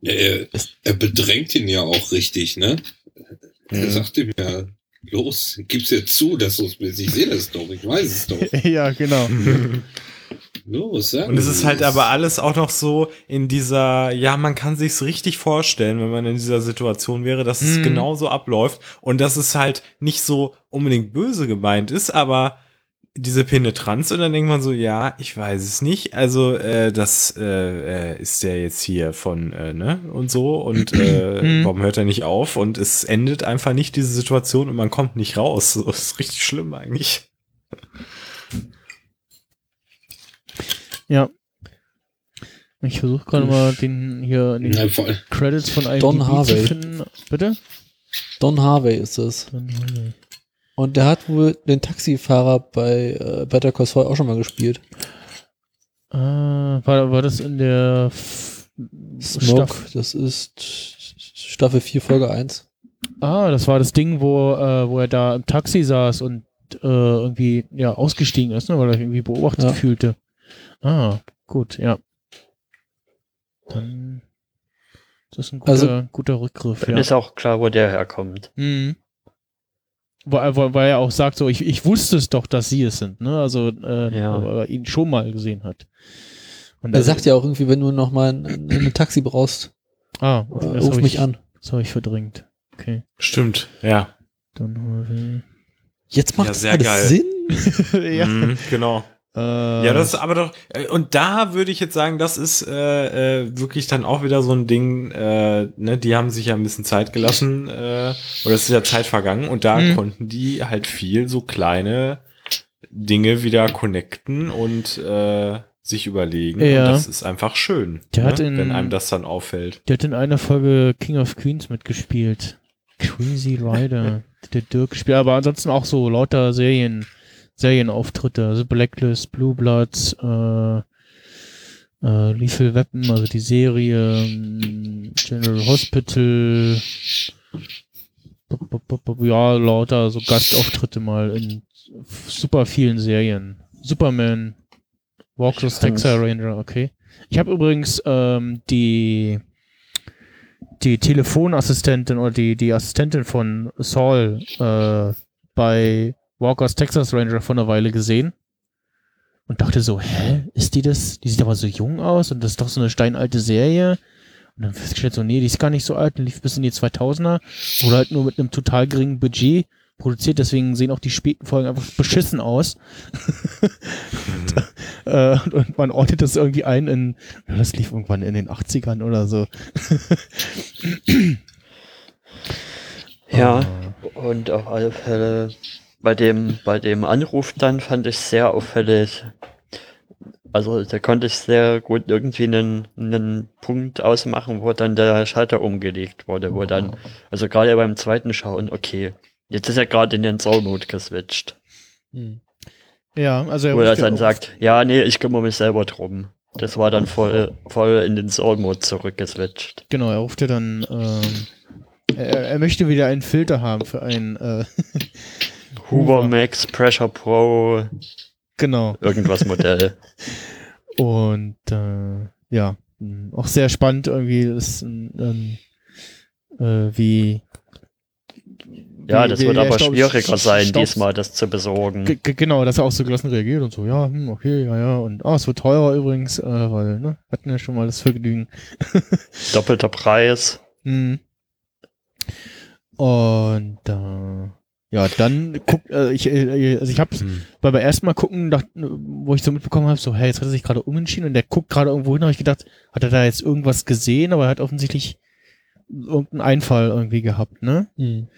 Ja, er, er bedrängt ihn ja auch richtig, ne? Er Mhm. sagt ihm ja, los, gib's jetzt zu, dass du es bist. Ich sehe das doch, ich weiß es doch. ja, genau. Los, Und es ist halt aber alles auch noch so in dieser, ja, man kann sich's richtig vorstellen, wenn man in dieser Situation wäre, dass es Mhm. genauso abläuft und dass es halt nicht so unbedingt böse gemeint ist, aber diese Penetranz und dann denkt man so, ja, ich weiß es nicht, also äh, das äh, äh, ist der jetzt hier von, äh, ne, und so und äh, Mhm. warum hört er nicht auf und es endet einfach nicht diese Situation und man kommt nicht raus. So, Das ist richtig schlimm eigentlich. Ja. Ich versuche gerade mal den hier in den vor, Credits von IMDb Don Harvey. zu finden. Bitte? Don Harvey ist es. Don Harvey. Und der hat wohl den Taxifahrer bei äh, Better Call Saul auch schon mal gespielt. Ah, war, war das in der F Smoke, Staff- das ist Staffel 4, Folge 1. Ah, das war das Ding, wo, äh, wo er da im Taxi saß und äh, irgendwie ja ausgestiegen ist, ne, weil er sich irgendwie beobachtet Ja. fühlte. Ah, gut, ja. Dann ist das ein guter, Also- guter Rückgriff, Dann ja. ist auch klar, wo der herkommt. Mhm. Weil, weil, weil er auch sagt, so, ich, ich wusste es doch, dass sie es sind, ne? Also, äh, Ja. weil er ihn schon mal gesehen hat. Und Er sagt ja auch irgendwie, wenn du noch mal ein, ein, Taxi brauchst, ah, äh, das ruf hab mich ich, an. Das habe ich verdrängt. Okay. Stimmt, ja. Dann. Jetzt macht Ja, das sehr alles geil. Sinn. ja. Mhm, genau. Äh, Ja, das ist aber doch, äh, und da würde ich jetzt sagen, das ist äh, äh, wirklich dann auch wieder so ein Ding, äh, ne, die haben sich ja ein bisschen Zeit gelassen, äh, oder es ist ja Zeit vergangen und da Mhm. konnten die halt viel so kleine Dinge wieder connecten und äh, sich überlegen. Ja. Und das ist einfach schön, Der ne, hat in- wenn einem das dann auffällt. Der hat in einer Folge King of Queens mitgespielt. Crazy Rider. der Dirk gespielt. Aber ansonsten auch so lauter Serien, Serienauftritte. Also Blacklist, Blue Bloods, äh, äh, Lethal Weapon, also die Serie, ähm, General Hospital. Bup, bup, bup, bup, Ja, lauter so Gastauftritte mal in super vielen Serien. Superman, Walkers Texas Ranger, okay. Ich habe übrigens ähm, die die Telefonassistentin oder die, die Assistentin von Saul äh, bei Walkers Texas Ranger vor einer Weile gesehen und dachte so, hä, ist die das? Die sieht aber so jung aus und das ist doch so eine steinalte Serie. Und dann festgestellt so, nee, die ist gar nicht so alt, die lief bis in die 2000er oder halt nur mit einem total geringen Budget produziert, deswegen sehen auch die späten Folgen einfach beschissen aus. Äh, und, und man ordnet das irgendwie ein in, ja, das lief irgendwann in den 80ern oder so. Ja, und auf alle Fälle bei dem, bei dem Anruf dann fand ich sehr auffällig. Also da konnte ich sehr gut irgendwie einen, einen Punkt ausmachen, wo dann der Schalter umgelegt wurde, wo dann, also gerade beim zweiten Schauen, okay, jetzt ist er gerade in den Soul-Mode geswitcht. Hm. Ja, also er Wo er dann sagt, ja, nee, ich kümmere mich selber drum. Das war dann voll, voll in den Soul-Mode zurückgeswitcht. Genau, er ruft ja dann, ähm, er, er möchte wieder einen Filter haben für einen, äh, Hoover Max Pressure Pro, genau. irgendwas Modell. Und äh, ja, auch sehr spannend irgendwie, ist, ähm, äh, wie Ja, das wird aber Staub- schwieriger sein, Staub- diesmal das zu besorgen. G genau, dass er auch so gelassen reagiert und so, ja, hm, okay, ja, ja. Und ah, es wird teurer übrigens, äh, weil, ne, hatten ja schon mal das Vergnügen. Doppelter Preis. Hm. Und äh, ja, dann guckt, äh, ich, äh, also ich hab's Hm. bei beim ersten Mal gucken, dacht, wo ich so mitbekommen habe, so, hey, jetzt hat er sich gerade umentschieden und der guckt gerade irgendwo hin, habe ich gedacht, hat er da jetzt irgendwas gesehen, aber er hat offensichtlich irgendeinen Einfall irgendwie gehabt, ne? Hm.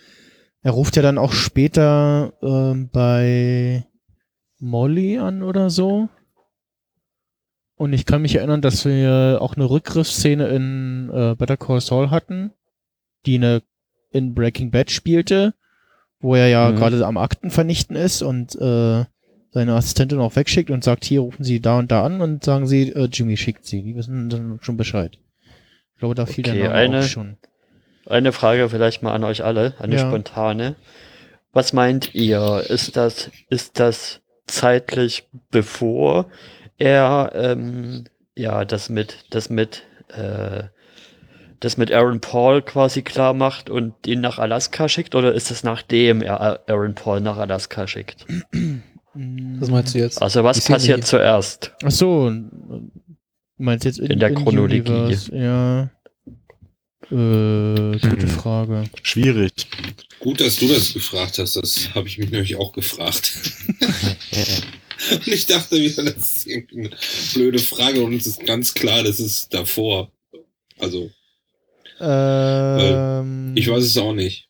Er ruft ja dann auch später ähm, bei Molly an oder so. Und ich kann mich erinnern, dass wir auch eine Rückgriffsszene in äh, Better Call Saul hatten, die eine in Breaking Bad spielte, wo er ja Mhm. gerade am Akten vernichten ist und äh, seine Assistentin auch wegschickt und sagt, hier rufen Sie da und da an und sagen Sie, äh, Jimmy schickt Sie. Die wissen dann schon Bescheid. Ich glaube, da fiel Okay, der Name eine- auch schon. Eine Frage vielleicht mal an euch alle, eine Ja. spontane. Was meint ihr? Ist das, ist das zeitlich bevor er ähm, ja das mit das mit äh, das mit Aaron Paul quasi klar macht und ihn nach Alaska schickt oder ist es nachdem er Aaron Paul nach Alaska schickt? Was meinst du jetzt? Also was Szene passiert hier. zuerst? Ach so, du meinst jetzt in, In der Chronologie. Universe, Ja. Äh, gute Frage. Schwierig. Gut, dass du das gefragt hast. Das habe ich mich nämlich auch gefragt. und ich dachte wieder, das ist irgendwie eine blöde Frage und es ist ganz klar, das ist davor. Also, Ähm, ich weiß es auch nicht.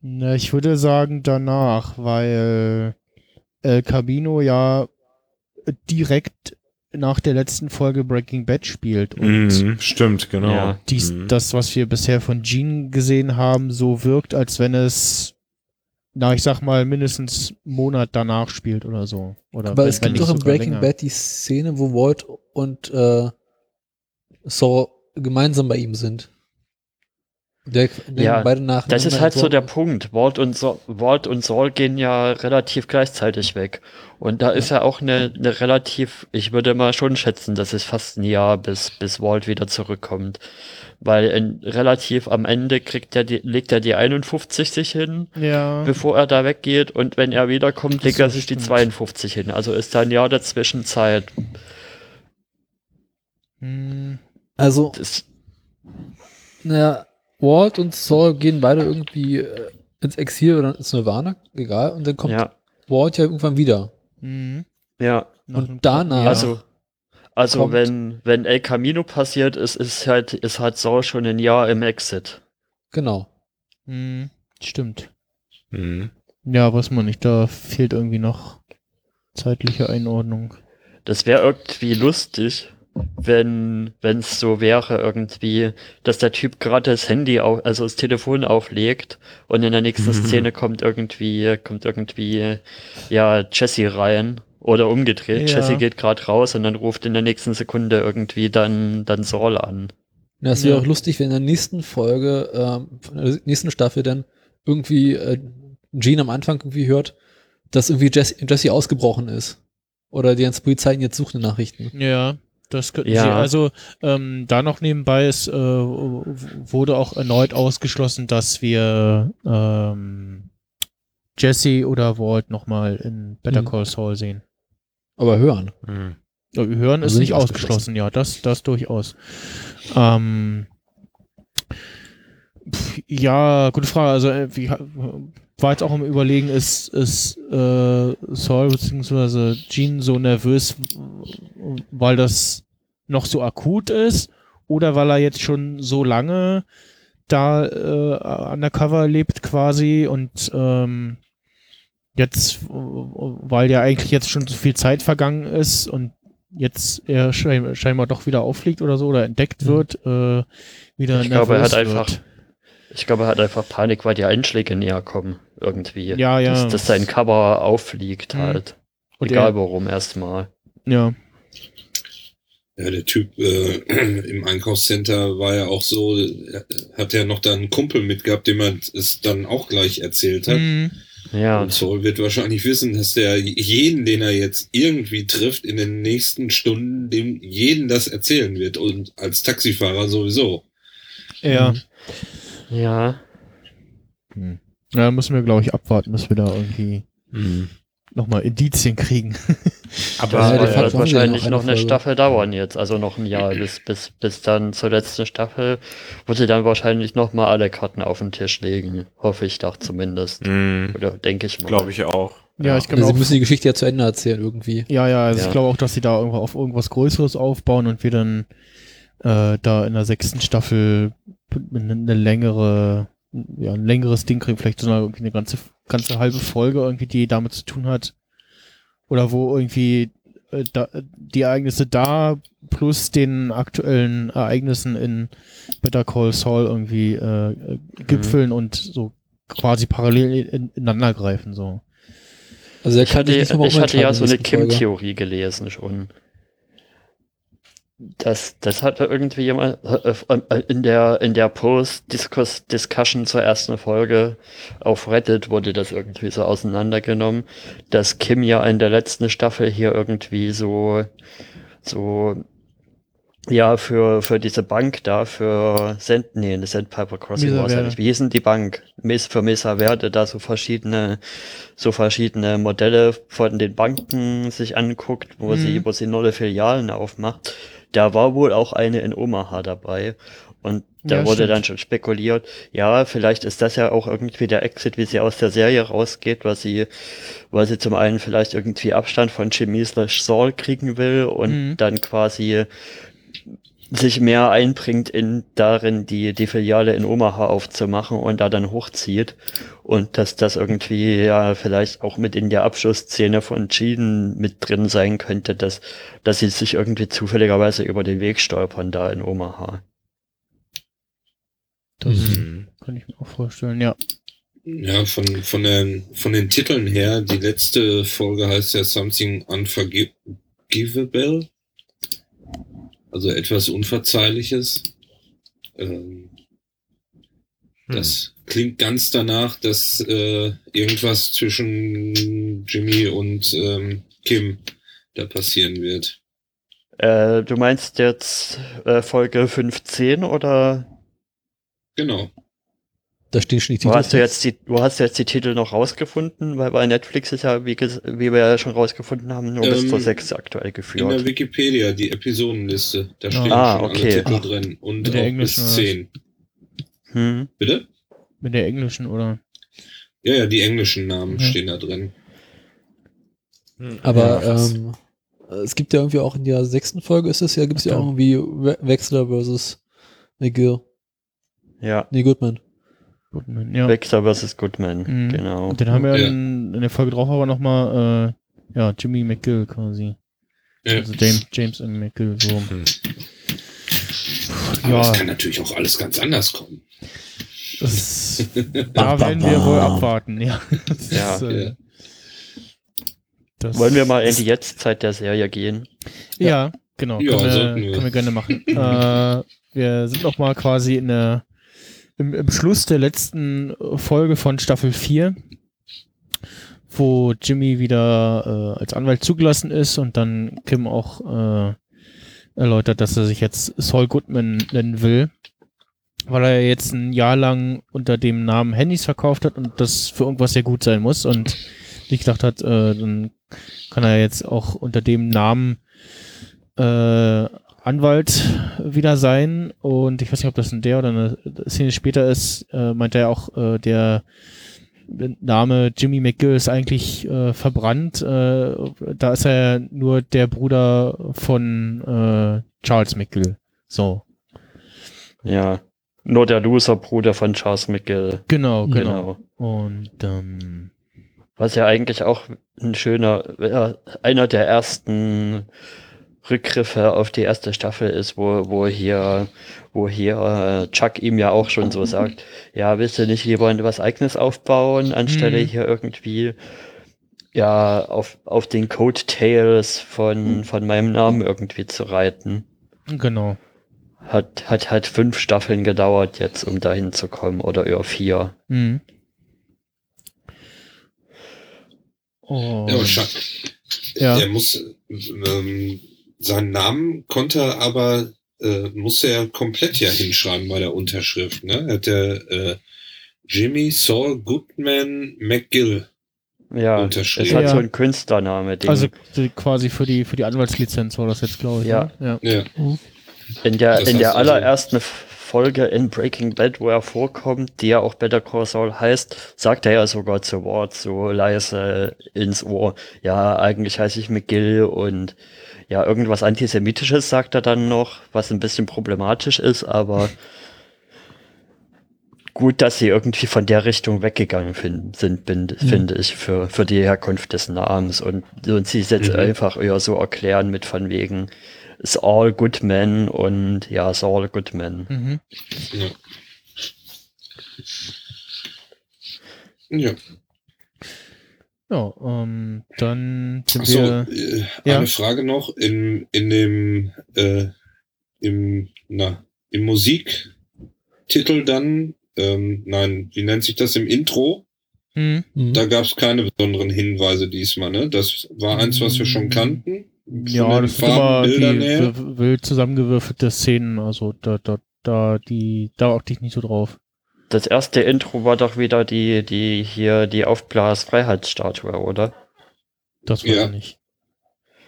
Na, ich würde sagen danach, weil El Camino ja direkt nach der letzten Folge Breaking Bad spielt und Mhm, stimmt, genau. Ja. dies, Mhm. das, was wir bisher von Gene gesehen haben, so wirkt, als wenn es, na, ich sag mal, mindestens einen Monat danach spielt oder so. Oder Aber wenn- es gibt doch in Breaking länger. Bad die Szene, wo Walt und äh, Saul gemeinsam bei ihm sind. Der, der Ja, beide nach Das ist halt so der. Punkt. Walt und, so Walt und Saul gehen ja relativ gleichzeitig weg. Und da ist ja auch eine, eine relativ, ich würde mal schon schätzen, das ist fast ein Jahr, bis, bis Walt wieder zurückkommt. Weil in, relativ am Ende kriegt er die, legt er die 51 sich hin, Ja. bevor er da weggeht. Und wenn er wiederkommt, legt er sich die stimmt. 52 hin. Also ist da ein Jahr dazwischen Zeit. Hm, Also, Das, naja, Walt und Saul gehen beide irgendwie äh, ins Exil oder ins Nirvana, egal. Und dann kommt ja, Walt ja irgendwann wieder. hm, ja. Und danach, Also, also kommt- wenn, wenn El Camino passiert ist, ist halt, ist halt Saul schon ein Jahr im Exit. genau. hm, stimmt. Mhm. Ja, weiß man nicht, da fehlt irgendwie noch zeitliche Einordnung. Das wäre irgendwie lustig, wenn wenn es so wäre irgendwie, dass der Typ gerade das Handy auf, also das Telefon auflegt und in der nächsten Mhm. Szene kommt irgendwie kommt irgendwie ja Jesse rein oder umgedreht. Ja. Jesse geht gerade raus und dann ruft in der nächsten Sekunde irgendwie dann dann Saul an. Ja, es wäre Ja. auch lustig, wenn in der nächsten Folge, ähm, von der nächsten Staffel dann irgendwie äh, Gene am Anfang irgendwie hört, dass irgendwie Jesse, Jesse ausgebrochen ist. Oder die ganze Polizei ihn jetzt sucht in Nachrichten. Ja, das könnten Ja. sie. Also ähm, da noch nebenbei ist, äh, wurde auch erneut ausgeschlossen, dass wir ähm, Jesse oder Walt nochmal in Better Mhm. Call Saul sehen. Aber hören. Mhm. Hören ist Also nicht nicht ausgeschlossen, ja, das, das durchaus. Ähm, pf, ja, gute Frage. Also, äh, wie, war jetzt auch im Überlegen, ist, ist äh, Saul bzw. Gene so nervös, weil das noch so akut ist oder weil er jetzt schon so lange da äh, undercover lebt quasi und ähm, jetzt, weil ja eigentlich jetzt schon so viel Zeit vergangen ist und jetzt er schein, scheinbar doch wieder auffliegt oder so oder entdeckt Mhm. wird, äh, wieder Ich glaube, er hat nervös einfach wird. Ich glaube, er hat einfach Panik, weil die Einschläge näher kommen irgendwie. Ja, ja. Dass, dass sein Cover auffliegt Mhm. halt. Und Egal er- warum erstmal. Ja. Ja, der Typ äh, im Einkaufscenter war ja auch so, hat ja noch da einen Kumpel mitgehabt, dem er es dann auch gleich erzählt hat. Mhm. Ja. Und Saul wird wahrscheinlich wissen, dass der jeden, den er jetzt irgendwie trifft, in den nächsten Stunden dem jeden das erzählen wird. Und als Taxifahrer sowieso. Ja. Ja. Hm. Ja, müssen wir, glaube ich, abwarten, bis wir da irgendwie Mhm. nochmal Indizien kriegen. Aber Das Ja, die wird wahrscheinlich noch noch eine Folge? Staffel dauern jetzt, also noch ein Jahr bis, bis, bis dann zur letzten Staffel, wo sie dann wahrscheinlich nochmal alle Karten auf den Tisch legen. Hoffe ich doch zumindest. Mhm. Oder denke ich mal. Glaube ich auch. ja, ich kann Also auch, sie müssen die Geschichte ja zu Ende erzählen irgendwie. ja, ja, also Ja. ich glaube auch, dass sie da irgendwo auf irgendwas Größeres aufbauen und wir dann äh, da in der sechsten Staffel eine, eine längere, ja, ein längeres Ding kriegen, vielleicht sogar irgendwie eine ganze, ganze halbe Folge irgendwie, die damit zu tun hat. Oder wo irgendwie äh, da, die Ereignisse da plus den aktuellen Ereignissen in Better Call Saul irgendwie äh, gipfeln und so quasi parallel in, ineinander greifen, so. Also er Ich kann hatte, nicht nochmal ich hatte ja so eine. Kim-Theorie gelesen schon. Das, das hatte irgendwie jemand äh, äh, in der, in der Post-Discussion zur ersten Folge auf Reddit wurde das irgendwie so auseinandergenommen, dass Kim ja in der letzten Staffel hier irgendwie so, so, ja, für, für diese Bank da, für Sand, nee, eine Sandpiper Crossing war es ja nicht. Wie hieß denn die Bank? Mes, für Mesa Verde da so verschiedene, so verschiedene Modelle von den Banken sich anguckt, wo Mhm. sie, wo sie neue Filialen aufmacht. Da war wohl auch eine in Omaha dabei. Und da Ja, wurde stimmt. dann schon spekuliert, ja, vielleicht ist das ja auch irgendwie der Exit, wie sie aus der Serie rausgeht, weil sie, weil sie zum einen vielleicht irgendwie Abstand von Jimmy slash Saul kriegen will und Mhm. dann quasi sich mehr einbringt in darin, die, die Filiale in Omaha aufzumachen und da dann hochzieht. Und dass das irgendwie ja vielleicht auch mit in der Abschlussszene von Jean mit drin sein könnte, dass, dass sie sich irgendwie zufälligerweise über den Weg stolpern da in Omaha. Das Mhm. kann ich mir auch vorstellen, ja. Ja, von, von, den, von den Titeln her, die letzte Folge heißt ja Something Unforgivable. Also etwas Unverzeihliches. Ähm, das klingt ganz danach, dass äh, irgendwas zwischen Jimmy und ähm, Kim da passieren wird. Äh, du meinst jetzt äh, Folge 15 oder Genau. Da stehen schon die wo Titel. hast du jetzt die, wo hast du jetzt die Titel noch rausgefunden? Weil bei Netflix ist ja, wie, wie wir ja schon rausgefunden haben, nur bis Ähm, zur 6 aktuell In der geführt. Wikipedia, die Episodenliste, da stehen Ah, schon okay. alle Titel Ach, drin und mit der auch englischen bis oder was? 10. Hm. Bitte? Mit der englischen, oder? Ja, ja, die englischen Namen Ja. stehen da drin. Aber Ja, ähm, es gibt ja irgendwie auch in der sechsten Folge ist es ja, gibt es ja Ja. auch irgendwie We Wechsler versus McGill. Ja, Nee, Goodman. Goodman, ja. Wexler vs. Goodman, Mhm. genau. Und den haben wir Ja. in, in der Folge drauf aber nochmal, äh, ja, Jimmy McGill quasi. Ja. Also James, James M. McGill, so. Hm. Aber Ja. es kann natürlich auch alles ganz anders kommen. Das, da werden wir wohl abwarten, ja. Das Ja. ist, äh, Ja. das Wollen wir mal in die Jetztzeit der Serie gehen? Ja, genau. Ja, können, wir. können wir gerne machen. äh, wir sind noch mal quasi in der, im, im Schluss der letzten Folge von Staffel 4, wo Jimmy wieder äh, als Anwalt zugelassen ist und dann Kim auch äh, erläutert, dass er sich jetzt Saul Goodman nennen will, weil er jetzt ein Jahr lang unter dem Namen Handys verkauft hat und das für irgendwas sehr gut sein muss. Und nicht gedacht hat, äh, dann kann er jetzt auch unter dem Namen äh, Anwalt wieder sein und ich weiß nicht, ob das in der oder eine Szene später ist, äh, meint er auch, äh, der Name Jimmy McGill ist eigentlich äh, verbrannt. Äh, da ist er nur der Bruder von äh, Charles McGill. So. Ja. Nur der Loser-Bruder von Charles McGill. Genau, genau. Genau. Und ähm, Was ja eigentlich auch ein schöner, ja, einer der ersten Rückgriffe auf die erste Staffel ist, wo, wo hier, wo hier äh, Chuck ihm ja auch schon so sagt, ja, willst du nicht lieber was eigenes aufbauen, anstelle Mhm. hier irgendwie ja auf, auf den Coattails von, von meinem Namen irgendwie zu reiten. genau. Hat, hat halt fünf Staffeln gedauert jetzt, um dahin zu kommen, oder eher vier. Mhm. Ja, Und, Chuck, Ja. er muss, ähm, seinen Namen konnte er aber, äh, musste er komplett ja hinschreiben bei der Unterschrift, ne? Er hat ja, äh, Jimmy Saul Goodman McGill Ja, unterschrieben. ist halt Ja. so ein Künstlername. Den Also quasi für die für die Anwaltslizenz war das jetzt, glaube ich. Ja. Ne? ja. Ja. in der, Das in der also- allerersten Folge in Breaking Bad, wo er vorkommt, die ja auch Better Call Saul heißt, sagt er ja sogar zu Wort so leise ins Ohr, ja, eigentlich heiße ich McGill und ja, irgendwas Antisemitisches sagt er dann noch, was ein bisschen problematisch ist, aber gut, dass sie irgendwie von der Richtung weggegangen fin- sind, bin, finde ich, für, für die Herkunft des Namens und, und sie es jetzt Mhm. einfach eher so erklären mit von wegen, it's all good men und ja, it's all good men. Mhm. Ja. Ja. Ja, ähm, dann sind Achso, wir. äh, Ja. eine Frage noch. In, in dem, äh, im, na, im Musiktitel dann, ähm, nein, wie nennt sich das im Intro? Hm, Mhm. Da gab es keine besonderen Hinweise diesmal, ne? Das war eins, was wir schon kannten. Von ja, das sind immer die wild zusammengewürfelte Szenen, also da, da, da, die, da achte ich nicht so drauf. Das erste Intro war doch wieder die, die hier, die Aufblas-Freiheitsstatue, oder? Das weiß Ja. ich nicht.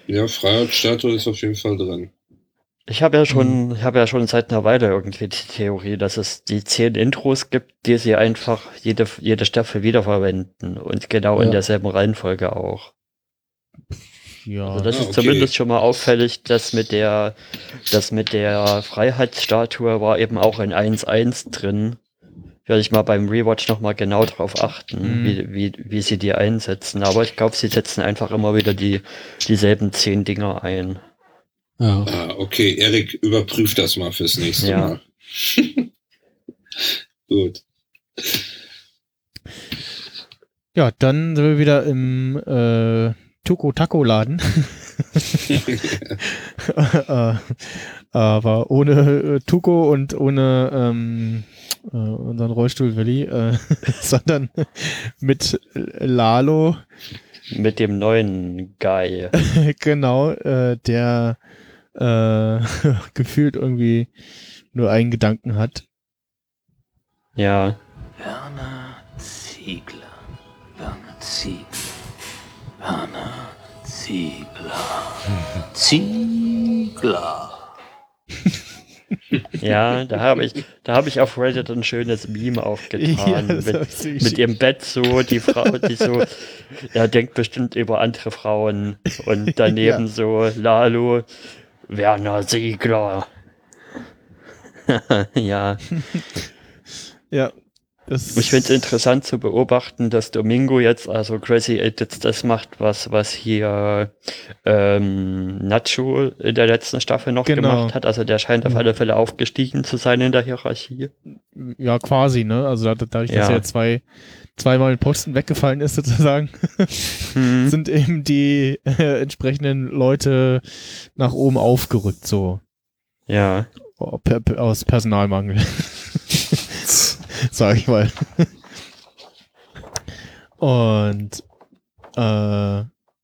Ja, Freiheitsstatue ist auf jeden Fall drin. Ich habe ja schon, ich habe ja schon seit einer Weile irgendwie die Theorie, dass es die zehn Intros gibt, die sie einfach jede, jede Staffel wiederverwenden und genau in Ja. derselben Reihenfolge auch. Ja, Also das Ah, ist okay. zumindest schon mal auffällig, dass mit der, das mit der Freiheitsstatue war eben auch in 1.1 drin. Werde ich mal beim Rewatch nochmal genau drauf achten, Mhm. wie, wie, wie sie die einsetzen. Aber ich glaube, sie setzen einfach immer wieder die, dieselben zehn Dinger ein. Ja. Ah, okay. Erik, überprüft das mal fürs nächste Ja. Mal. Gut. ja, dann sind wir wieder im äh, Tuko Taco Laden. äh, aber ohne äh, Tuko und ohne ähm, äh, unseren Rollstuhl Willi, äh, sondern mit Lalo, Mit dem neuen Guy. genau, äh, der äh, gefühlt irgendwie nur einen Gedanken hat. Ja. Werner Ziegler. Werner Ziegler. Werner Ziegler. Ziegler. Ja, da habe ich, da habe ich auf Reddit ein schönes Meme aufgetan. Ja, mit, mit ihrem Bett so, die Frau, die so, er denkt bestimmt über andere Frauen und daneben Ja. so Lalo, Werner Siegler. ja, Ja, das ich finde es interessant zu beobachten, dass Domingo jetzt, also Crazy Eight jetzt das macht, was, was hier ähm, Nacho in der letzten Staffel noch Genau. gemacht hat. Also der scheint auf Mhm. alle Fälle aufgestiegen zu sein in der Hierarchie. Ja, quasi, ne? Also da- dadurch, dass Ja. ja zwei, zweimal ein Posten weggefallen ist, sozusagen, Mhm. sind eben die äh, entsprechenden Leute nach oben aufgerückt, so. Ja. Oh, per, per, aus Personalmangel. Sag ich mal. Und äh,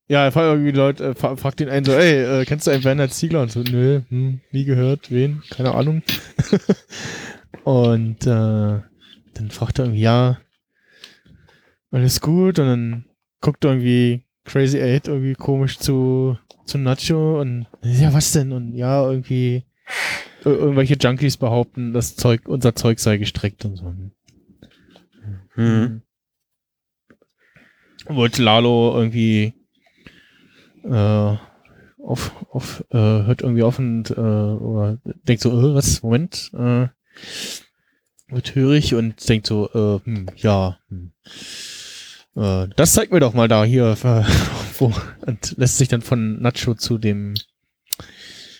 ja, er fragt irgendwie Leute, äh, fra- fragt den einen so, ey, äh, kennst du einen Werner Ziegler? Und so, nö, hm, nie gehört, wen? Keine Ahnung. und äh, dann fragt er irgendwie, ja, alles gut. Und dann guckt irgendwie Crazy Eight irgendwie komisch zu, zu Nacho und ja, was denn? Und ja, irgendwie ir- irgendwelche Junkies behaupten, das Zeug, unser Zeug sei gestreckt und so. Hm. Wollte Lalo irgendwie äh, auf, auf äh, hört irgendwie auf und äh, oder denkt so, äh, was, Moment, äh, wird hörig und denkt so, äh, hm, ja, hm. Äh, das zeigt mir doch mal da hier, wo, und lässt sich dann von Nacho zu dem,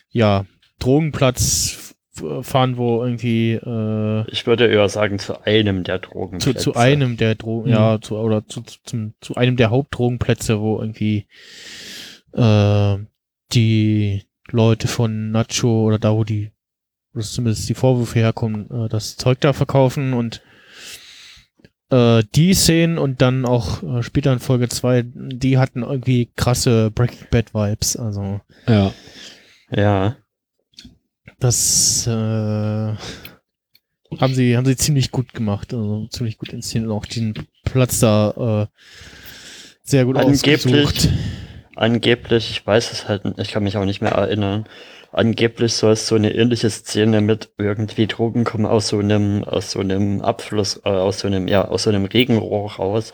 ja, Drogenplatz f- fahren, wo irgendwie, äh, Ich würde eher sagen, zu einem der zu, Drogenplätze. zu einem der Drogen, Mhm. ja, zu, oder zu, zu, zum, zu einem der Hauptdrogenplätze, wo irgendwie äh, die Leute von Nacho oder da, wo die, wo das zumindest die Vorwürfe herkommen, äh, das Zeug da verkaufen und äh, die Szenen und dann auch äh, später in Folge 2, die hatten irgendwie krasse Breaking Bad Vibes, also Ja. Ja. Das äh, haben sie, haben sie ziemlich gut gemacht, also ziemlich gut inszeniert und auch den Platz da äh, sehr gut Angeblich, ausgesucht. angeblich, ich weiß es halt, ich kann mich auch nicht mehr erinnern. Angeblich soll es so eine ähnliche Szene mit irgendwie Drogen kommen aus so einem, aus so einem Abfluss, äh, aus so einem, ja, aus so einem Regenrohr raus.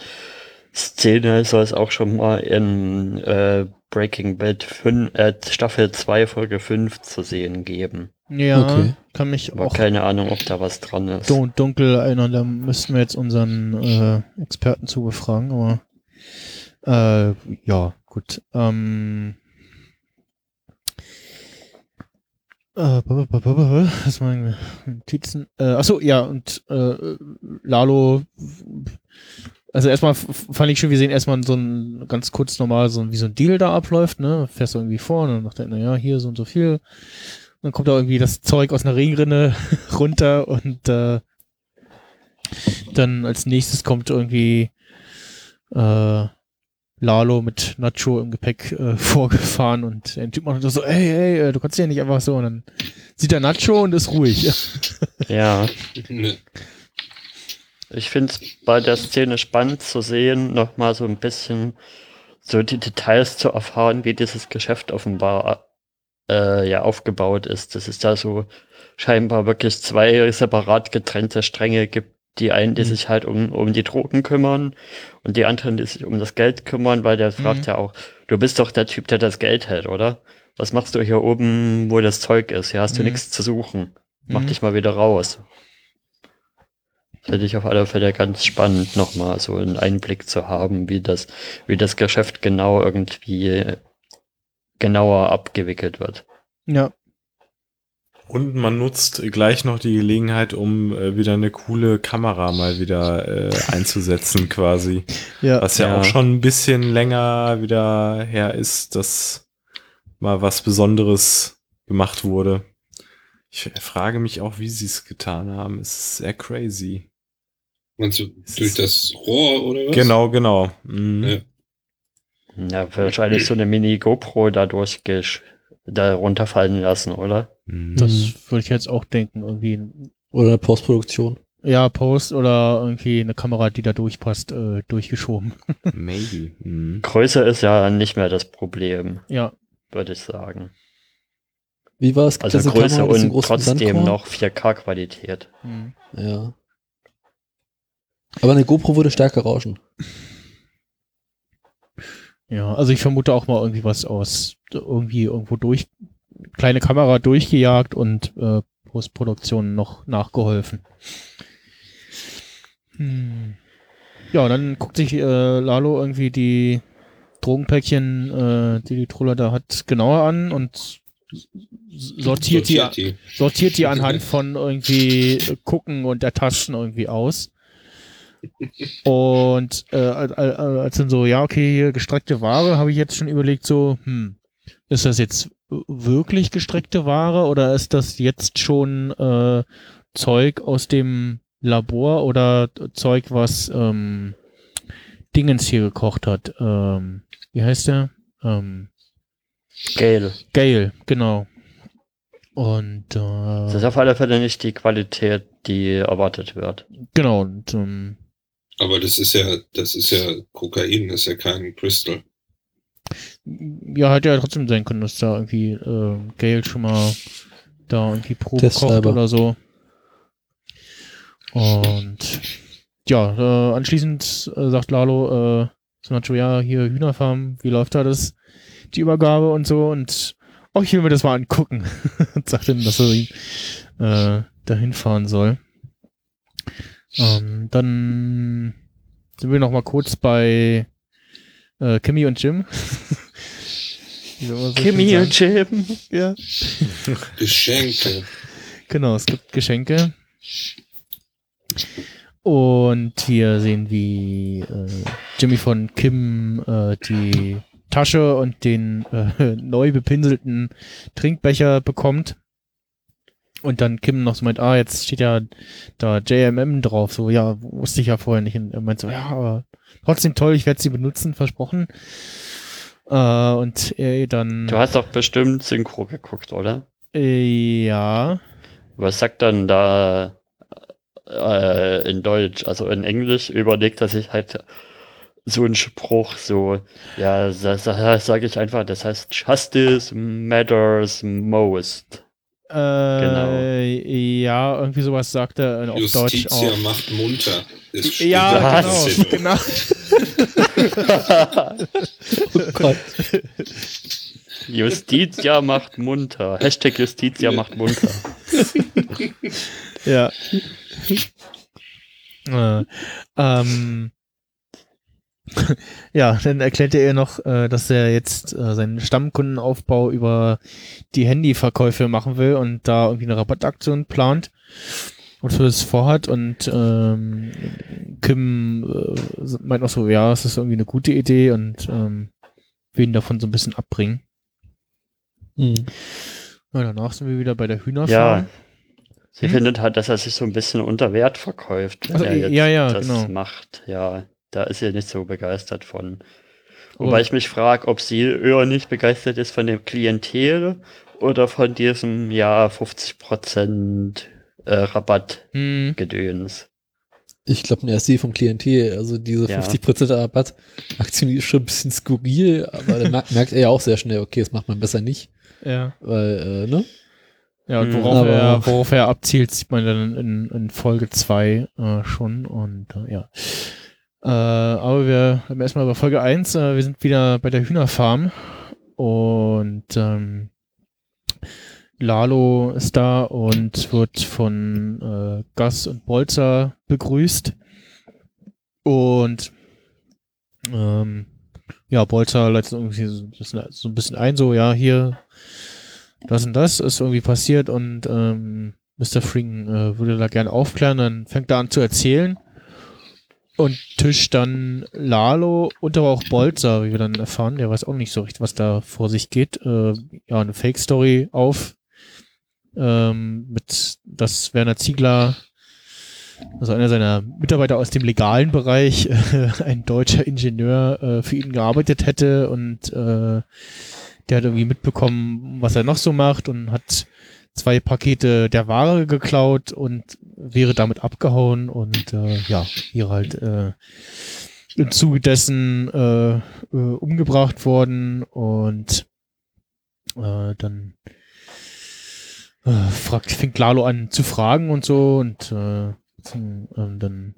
Szene soll es auch schon mal in äh, Breaking Bad 5, äh, Staffel 2, Folge 5 zu sehen geben. Ja, Okay. kann mich Aber auch keine Ahnung, ob da was dran ist. dun dunkel erinnern. Da müssten wir jetzt unseren äh, Experten zu befragen, aber äh, ja, gut. Ähm, äh, was meine Notizen? Äh, achso, ja, und äh, Lalo, also erstmal fand ich schön, wir sehen erstmal so ein ganz kurz normal, so ein- wie so ein Deal da abläuft, ne? Fährst du irgendwie vor und dann sagt er, naja, hier so und so viel. Und dann kommt da irgendwie das Zeug aus einer Regenrinne runter und äh, dann als nächstes kommt irgendwie äh, Lalo mit Nacho im Gepäck äh, vorgefahren und der Typ macht so, ey, ey, äh, du kannst ja nicht einfach so. Und dann sieht er Nacho und ist ruhig. Ja. Ich finde es bei der Szene spannend zu sehen, nochmal so ein bisschen so die Details zu erfahren, wie dieses Geschäft offenbar äh, ja aufgebaut ist. Dass es da so scheinbar wirklich zwei separat getrennte Stränge gibt. Die einen, die Mhm. sich halt um, um die Drogen kümmern und die anderen, die sich um das Geld kümmern, weil der fragt Mhm. ja auch, du bist doch der Typ, der das Geld hält, oder? Was machst du hier oben, wo das Zeug ist? Hier hast du Mhm. nichts zu suchen. Mach Mhm. dich mal wieder raus. Finde ich auf alle Fälle ganz spannend, nochmal so einen Einblick zu haben, wie das, wie das Geschäft genau irgendwie genauer abgewickelt wird. Ja. Und man nutzt gleich noch die Gelegenheit, um äh, wieder eine coole Kamera mal wieder äh, einzusetzen, quasi. Ja. Was ja, Ja. auch schon ein bisschen länger wieder her ist, dass mal was Besonderes gemacht wurde. Ich frage mich auch, wie sie es getan haben. Es ist sehr crazy. Meinst du durch das Rohr oder was? Genau, genau. Mhm. Ja. Ja, wahrscheinlich so eine Mini-GoPro da durchgesch da runterfallen lassen, oder? Mhm. Das würde ich jetzt auch denken, irgendwie. Oder eine Postproduktion. Ja, Post oder irgendwie eine Kamera, die da durchpasst, äh, durchgeschoben. Maybe. Mhm. Größe ist ja nicht mehr das Problem, Ja. würde ich sagen. Wie war es? Also es eine Größe Kamera und trotzdem Sandkorn? noch 4K-Qualität. Mhm. Ja. Aber eine GoPro würde stärker rauschen. Ja, also ich vermute auch mal irgendwie was aus, irgendwie irgendwo durch, kleine Kamera durchgejagt und äh, Postproduktion noch nachgeholfen. Hm. Ja, und dann guckt sich äh, Lalo irgendwie die Drogenpäckchen, äh, die die Truller da hat, genauer an und sortiert, Sortiert die, die. sortiert die anhand von irgendwie Gucken und Ertasten irgendwie aus. Und äh, al- al- als dann so, ja, okay, hier gestreckte Ware, habe ich jetzt schon überlegt, so, hm, ist das jetzt wirklich gestreckte Ware oder ist das jetzt schon äh, Zeug aus dem Labor oder Zeug, was ähm, Dingens hier gekocht hat? Ähm, wie heißt der? Ähm, Gale. Gale, genau. Und Das ist äh, auf alle Fälle nicht die Qualität, die erwartet wird. genau, und ähm, Aber das ist ja, das ist ja Kokain, das ist ja kein Crystal. ja, hätte ja trotzdem sein können, dass da irgendwie äh, Gale schon mal da irgendwie Probe kocht oder so. Und ja, äh, anschließend äh, sagt Lalo äh, zu Nacho, ja, hier Hühnerfarm, wie läuft da das, die Übergabe und so und oh, ich will mir das mal angucken. und sagt dann, dass er äh, dahin fahren soll. Ähm, dann sind wir noch mal kurz bei äh, Kimmy und Jim. So Kimmy und? Jim. Ja. Geschenke. Genau, es gibt Geschenke. Und hier sehen wir äh, Jimmy von Kim äh, die Tasche und den äh, neu bepinselten Trinkbecher bekommt. Und dann Kim noch so meint, ah, jetzt steht ja da JMM drauf. So, ja, wusste ich ja vorher nicht. Und er meint so, ja, aber trotzdem toll, ich werde sie benutzen, versprochen. Äh, und er dann. Du hast doch bestimmt Synchro geguckt, oder? Äh, ja. Was sagt dann da äh, in Deutsch. Also in Englisch überlegt er sich halt so einen Spruch, so, ja, sage ich einfach, das heißt Justice matters most. Äh, Ja, irgendwie sowas sagt er auf Deutsch Justitia auch. macht munter. Steht Ja, genau, genau. oh Gott. Justitia macht munter. Hashtag Justitia macht munter. Ja. äh, ähm, ja, dann erklärt er ihr noch, äh, dass er jetzt äh, seinen Stammkundenaufbau über die Handyverkäufe machen will und da irgendwie eine Rabattaktion plant und für das vorhat und ähm, Kim äh, meint auch so, ja, es ist irgendwie eine gute Idee und ähm, will ihn davon so ein bisschen abbringen. Hm. Ja, danach sind wir wieder bei der Hühnerfarm. Ja. Sie Hm? findet halt, dass er sich so ein bisschen unter Wert verkauft, wenn Also, er jetzt ja, ja, das genau. macht. Ja, da ist sie nicht so begeistert von. Wobei ich mich frage, ob sie eher nicht begeistert ist von dem Klientel oder von diesem, ja, 50% äh, Rabatt Hm. Gedöns. Ich glaube, er ist die vom Klientel. Also diese Ja. 50% Rabatt-Aktion ist schon ein bisschen skurril, aber dann mer- merkt er ja auch sehr schnell, okay, das macht man besser nicht. Ja. Weil, äh, ne? Ja, und Mhm. worauf, Aber- er, worauf er abzielt, sieht man dann in, in Folge 2 äh, schon. Und äh, ja. Äh, aber wir haben erstmal bei Folge 1, äh, wir sind wieder bei der Hühnerfarm. Und ähm, Lalo ist da und wird von äh, Gus und Bolzer begrüßt. Und ähm, ja, Bolzer leitet irgendwie so, das so ein bisschen ein, so, ja, hier, das und das ist irgendwie passiert und ähm, Mr. Fring äh, würde da gerne aufklären, dann fängt er an zu erzählen und tischt dann Lalo und aber auch Bolzer, wie wir dann erfahren, der weiß auch nicht so richtig, was da vor sich geht, äh, ja, eine Fake-Story auf, ähm, mit, dass Werner Ziegler, also einer seiner Mitarbeiter aus dem legalen Bereich, äh, ein deutscher Ingenieur äh, für ihn gearbeitet hätte und äh, der hat irgendwie mitbekommen, was er noch so macht und hat zwei Pakete der Ware geklaut und wäre damit abgehauen und äh, ja, hier halt äh, im Zuge dessen äh, äh, umgebracht worden und äh, dann äh, fragt, fängt Lalo an zu fragen und so und äh, ähm, dann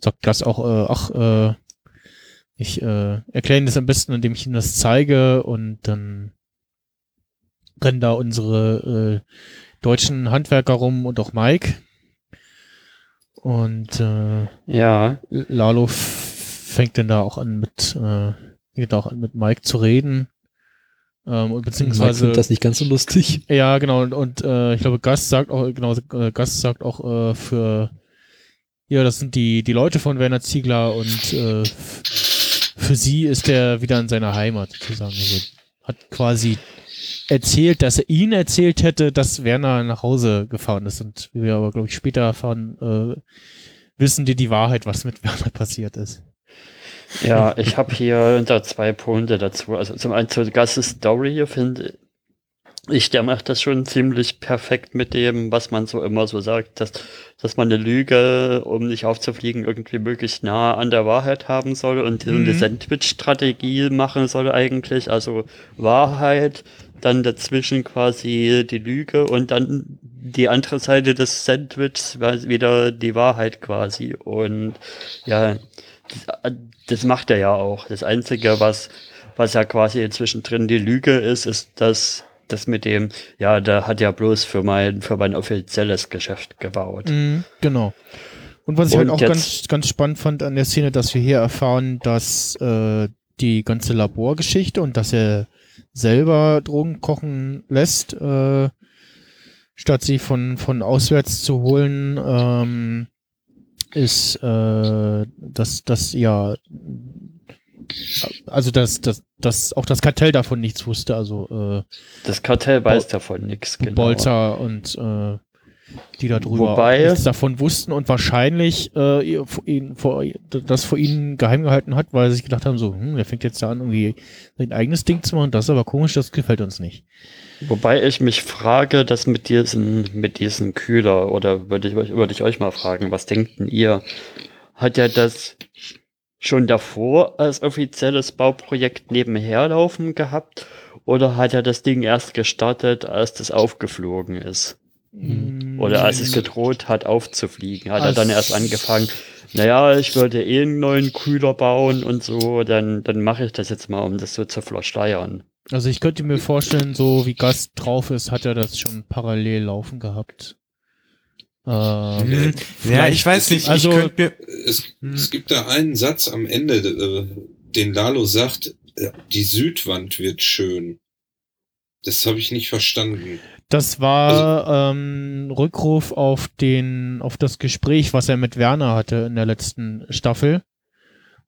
sagt das auch, äh, ach, äh, ich äh, erkläre Ihnen das am besten, indem ich Ihnen das zeige und dann rennen da unsere äh, deutschen Handwerker rum und auch Mike. Und äh, Ja. Lalo fängt dann da auch an mit, äh, fängt auch an mit Mike zu reden. Ähm, und Mike beziehungsweise findet das nicht ganz so lustig. ja, genau, und, und äh, ich glaube, Gast sagt auch, genau, äh, Gast sagt auch äh, für ja, das sind die, die Leute von Werner Ziegler und äh, für sie ist er wieder in seiner Heimat, sozusagen. Also hat quasi erzählt, dass er ihn erzählt hätte, dass Werner nach Hause gefahren ist. Und wie wir aber, glaube ich, später erfahren, äh, wissen die die Wahrheit, was mit Werner passiert ist. Ja, ich habe hier da zwei Punkte dazu. Also zum einen zur Gasses Story finde ich, der macht das schon ziemlich perfekt mit dem, was man so immer so sagt, dass, dass man eine Lüge, um nicht aufzufliegen, irgendwie möglichst nah an der Wahrheit haben soll und so eine Mhm. Sandwich-Strategie machen soll eigentlich. Also Wahrheit, dann dazwischen quasi die Lüge und dann die andere Seite des Sandwichs war wieder die Wahrheit quasi. Und ja, das, das macht er ja auch. Das Einzige, was, was ja quasi zwischendrin die Lüge ist, ist, dass das mit dem, ja, der hat ja bloß für mein, für mein offizielles Geschäft gebaut. Mhm, genau. Und was ich halt Und auch jetzt- ganz, ganz spannend fand an der Szene, dass wir hier erfahren, dass äh, die ganze Laborgeschichte und dass er selber Drogen kochen lässt, äh, statt sie von, von auswärts zu holen, ähm, ist, äh, dass das ja, also dass, dass, dass auch das Kartell davon nichts wusste, also äh, Das Kartell weiß davon nichts, genau. Bolzer und äh, die darüber Wobei- nichts davon wussten und wahrscheinlich äh, ihr- vor das vor ihnen geheim gehalten hat, weil sie sich gedacht haben, so, hm, der fängt jetzt da an, irgendwie sein eigenes Ding zu machen, das ist aber komisch, das gefällt uns nicht. Wobei ich mich frage, dass mit diesem, mit diesem Kühler, oder würde ich, euch- würde ich euch mal fragen, was denkt denn ihr? Hat er das schon davor als offizielles Bauprojekt nebenher laufen gehabt? Oder hat er das Ding erst gestartet, als das aufgeflogen ist? Oder als es gedroht hat, aufzufliegen? Hat er dann erst angefangen, naja, ich würde eh einen neuen Kühler bauen und so, dann, dann mache ich das jetzt mal, um das so zu verschleiern. Also ich könnte mir vorstellen, so wie Gast drauf ist, hat er das schon parallel laufen gehabt. Ähm, Ja, ich weiß nicht, ich Also, könnte mir, Es, es gibt da einen Satz am Ende, äh, den Lalo sagt, äh, die Südwand wird schön. Das habe ich nicht verstanden. Das war ähm, Rückruf auf den, auf das Gespräch, was er mit Werner hatte in der letzten Staffel,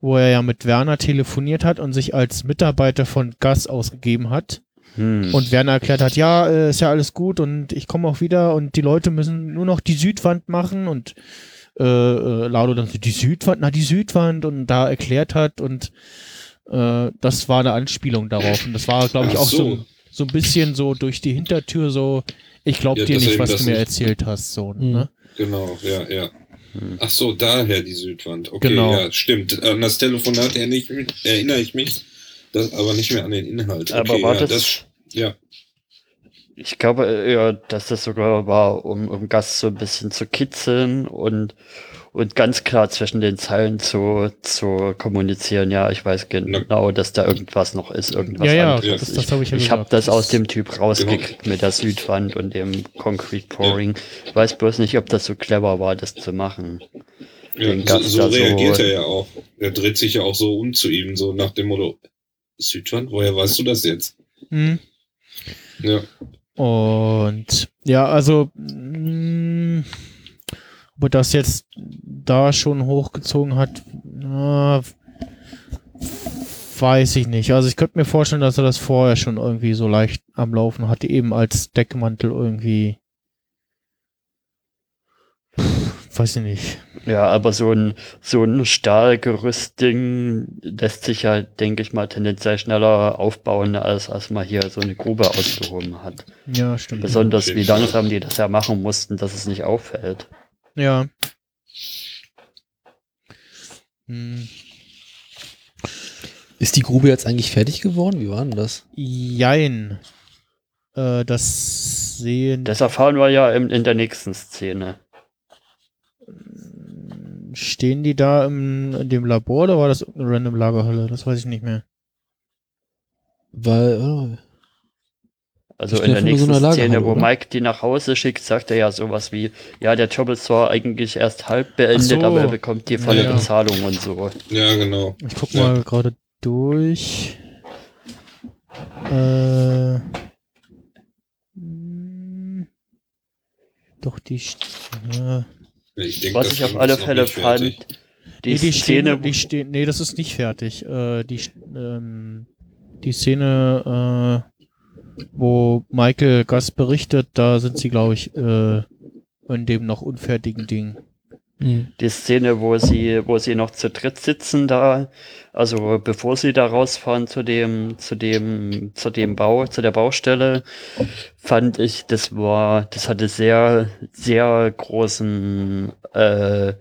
wo er ja mit Werner telefoniert hat und sich als Mitarbeiter von Gas ausgegeben hat. Hm. Und Werner erklärt hat, ja, äh, ist ja alles gut und ich komme auch wieder und die Leute müssen nur noch die Südwand machen und äh, äh, Lado dann so, die Südwand, na die Südwand und da erklärt hat und äh, das war eine Anspielung darauf und das war, glaube ich, Ach auch so. so. So ein bisschen so durch die Hintertür so, ich glaube Ja, dir nicht, was das du mir erzählt hast, so, ne? Genau, ja, ja. Ach so, daher die Südwand. Okay, Genau. ja, stimmt. An das Telefonat erinnere ich mich, erinnere ich mich das, aber nicht mehr an den Inhalt. Okay, Aber war ja, das- ja. Ich glaube eher, dass das sogar war, um, um Gast so ein bisschen zu kitzeln und, und ganz klar zwischen den Zeilen zu, zu kommunizieren. Ja, ich weiß genau, dass da irgendwas noch ist, irgendwas Ja, ja, anderes. das- das hab ich ja ich habe das aus dem Typ rausgekriegt mit der Südwand und dem Concrete Pouring. Ich weiß bloß nicht, ob das so clever war, das zu machen. Ja, so, so da reagiert er ja auch. Er dreht sich ja auch so um zu ihm, so nach dem Motto, Südwand, woher weißt du das jetzt? Mhm. Ja. Und ja, also mh, ob er das jetzt da schon hochgezogen hat, na, weiß ich nicht. Also ich könnte mir vorstellen, dass er das vorher schon irgendwie so leicht am Laufen hatte, eben als Deckmantel irgendwie. Pff, weiß ich nicht. Ja, aber so ein, so ein Stahlgerüstding lässt sich ja, denke ich mal, tendenziell schneller aufbauen, als, als man hier so eine Grube ausgehoben hat. Ja, stimmt. Besonders wie langsam die das ja machen mussten, dass es nicht auffällt. Ja. Hm. Ist die Grube jetzt eigentlich fertig geworden? Wie war denn das? Jein. Äh, das sehen. Das erfahren wir ja in, in der nächsten Szene. Stehen die da im, in dem Labor oder war das irgendeine random Lagerhalle? Das weiß ich nicht mehr. Weil, Also Ich in der so nächsten Lagerhalle, Szene, wo oder? Mike die nach Hause schickt, sagt er ja sowas wie, ja, der Job ist zwar eigentlich erst halb beendet, so. aber er bekommt die volle Ja, ja. Bezahlung und so. Ja, genau. Ich guck Ja. mal gerade durch. Äh, doch die. Ich denke, Was ich auf alle Fälle fertig. fand, die nee, die Szene, stehen, die stehen, nee, das ist nicht fertig. Äh, die, ähm, die Szene, äh, wo Michael Gast berichtet, da sind sie, glaube ich, äh, in dem noch unfertigen Ding. die Szene, wo sie, wo sie noch zu dritt sitzen da, also bevor sie da rausfahren zu dem, zu dem, zu dem Bau, zu der Baustelle, fand ich, das war, das hatte sehr, sehr großen, äh,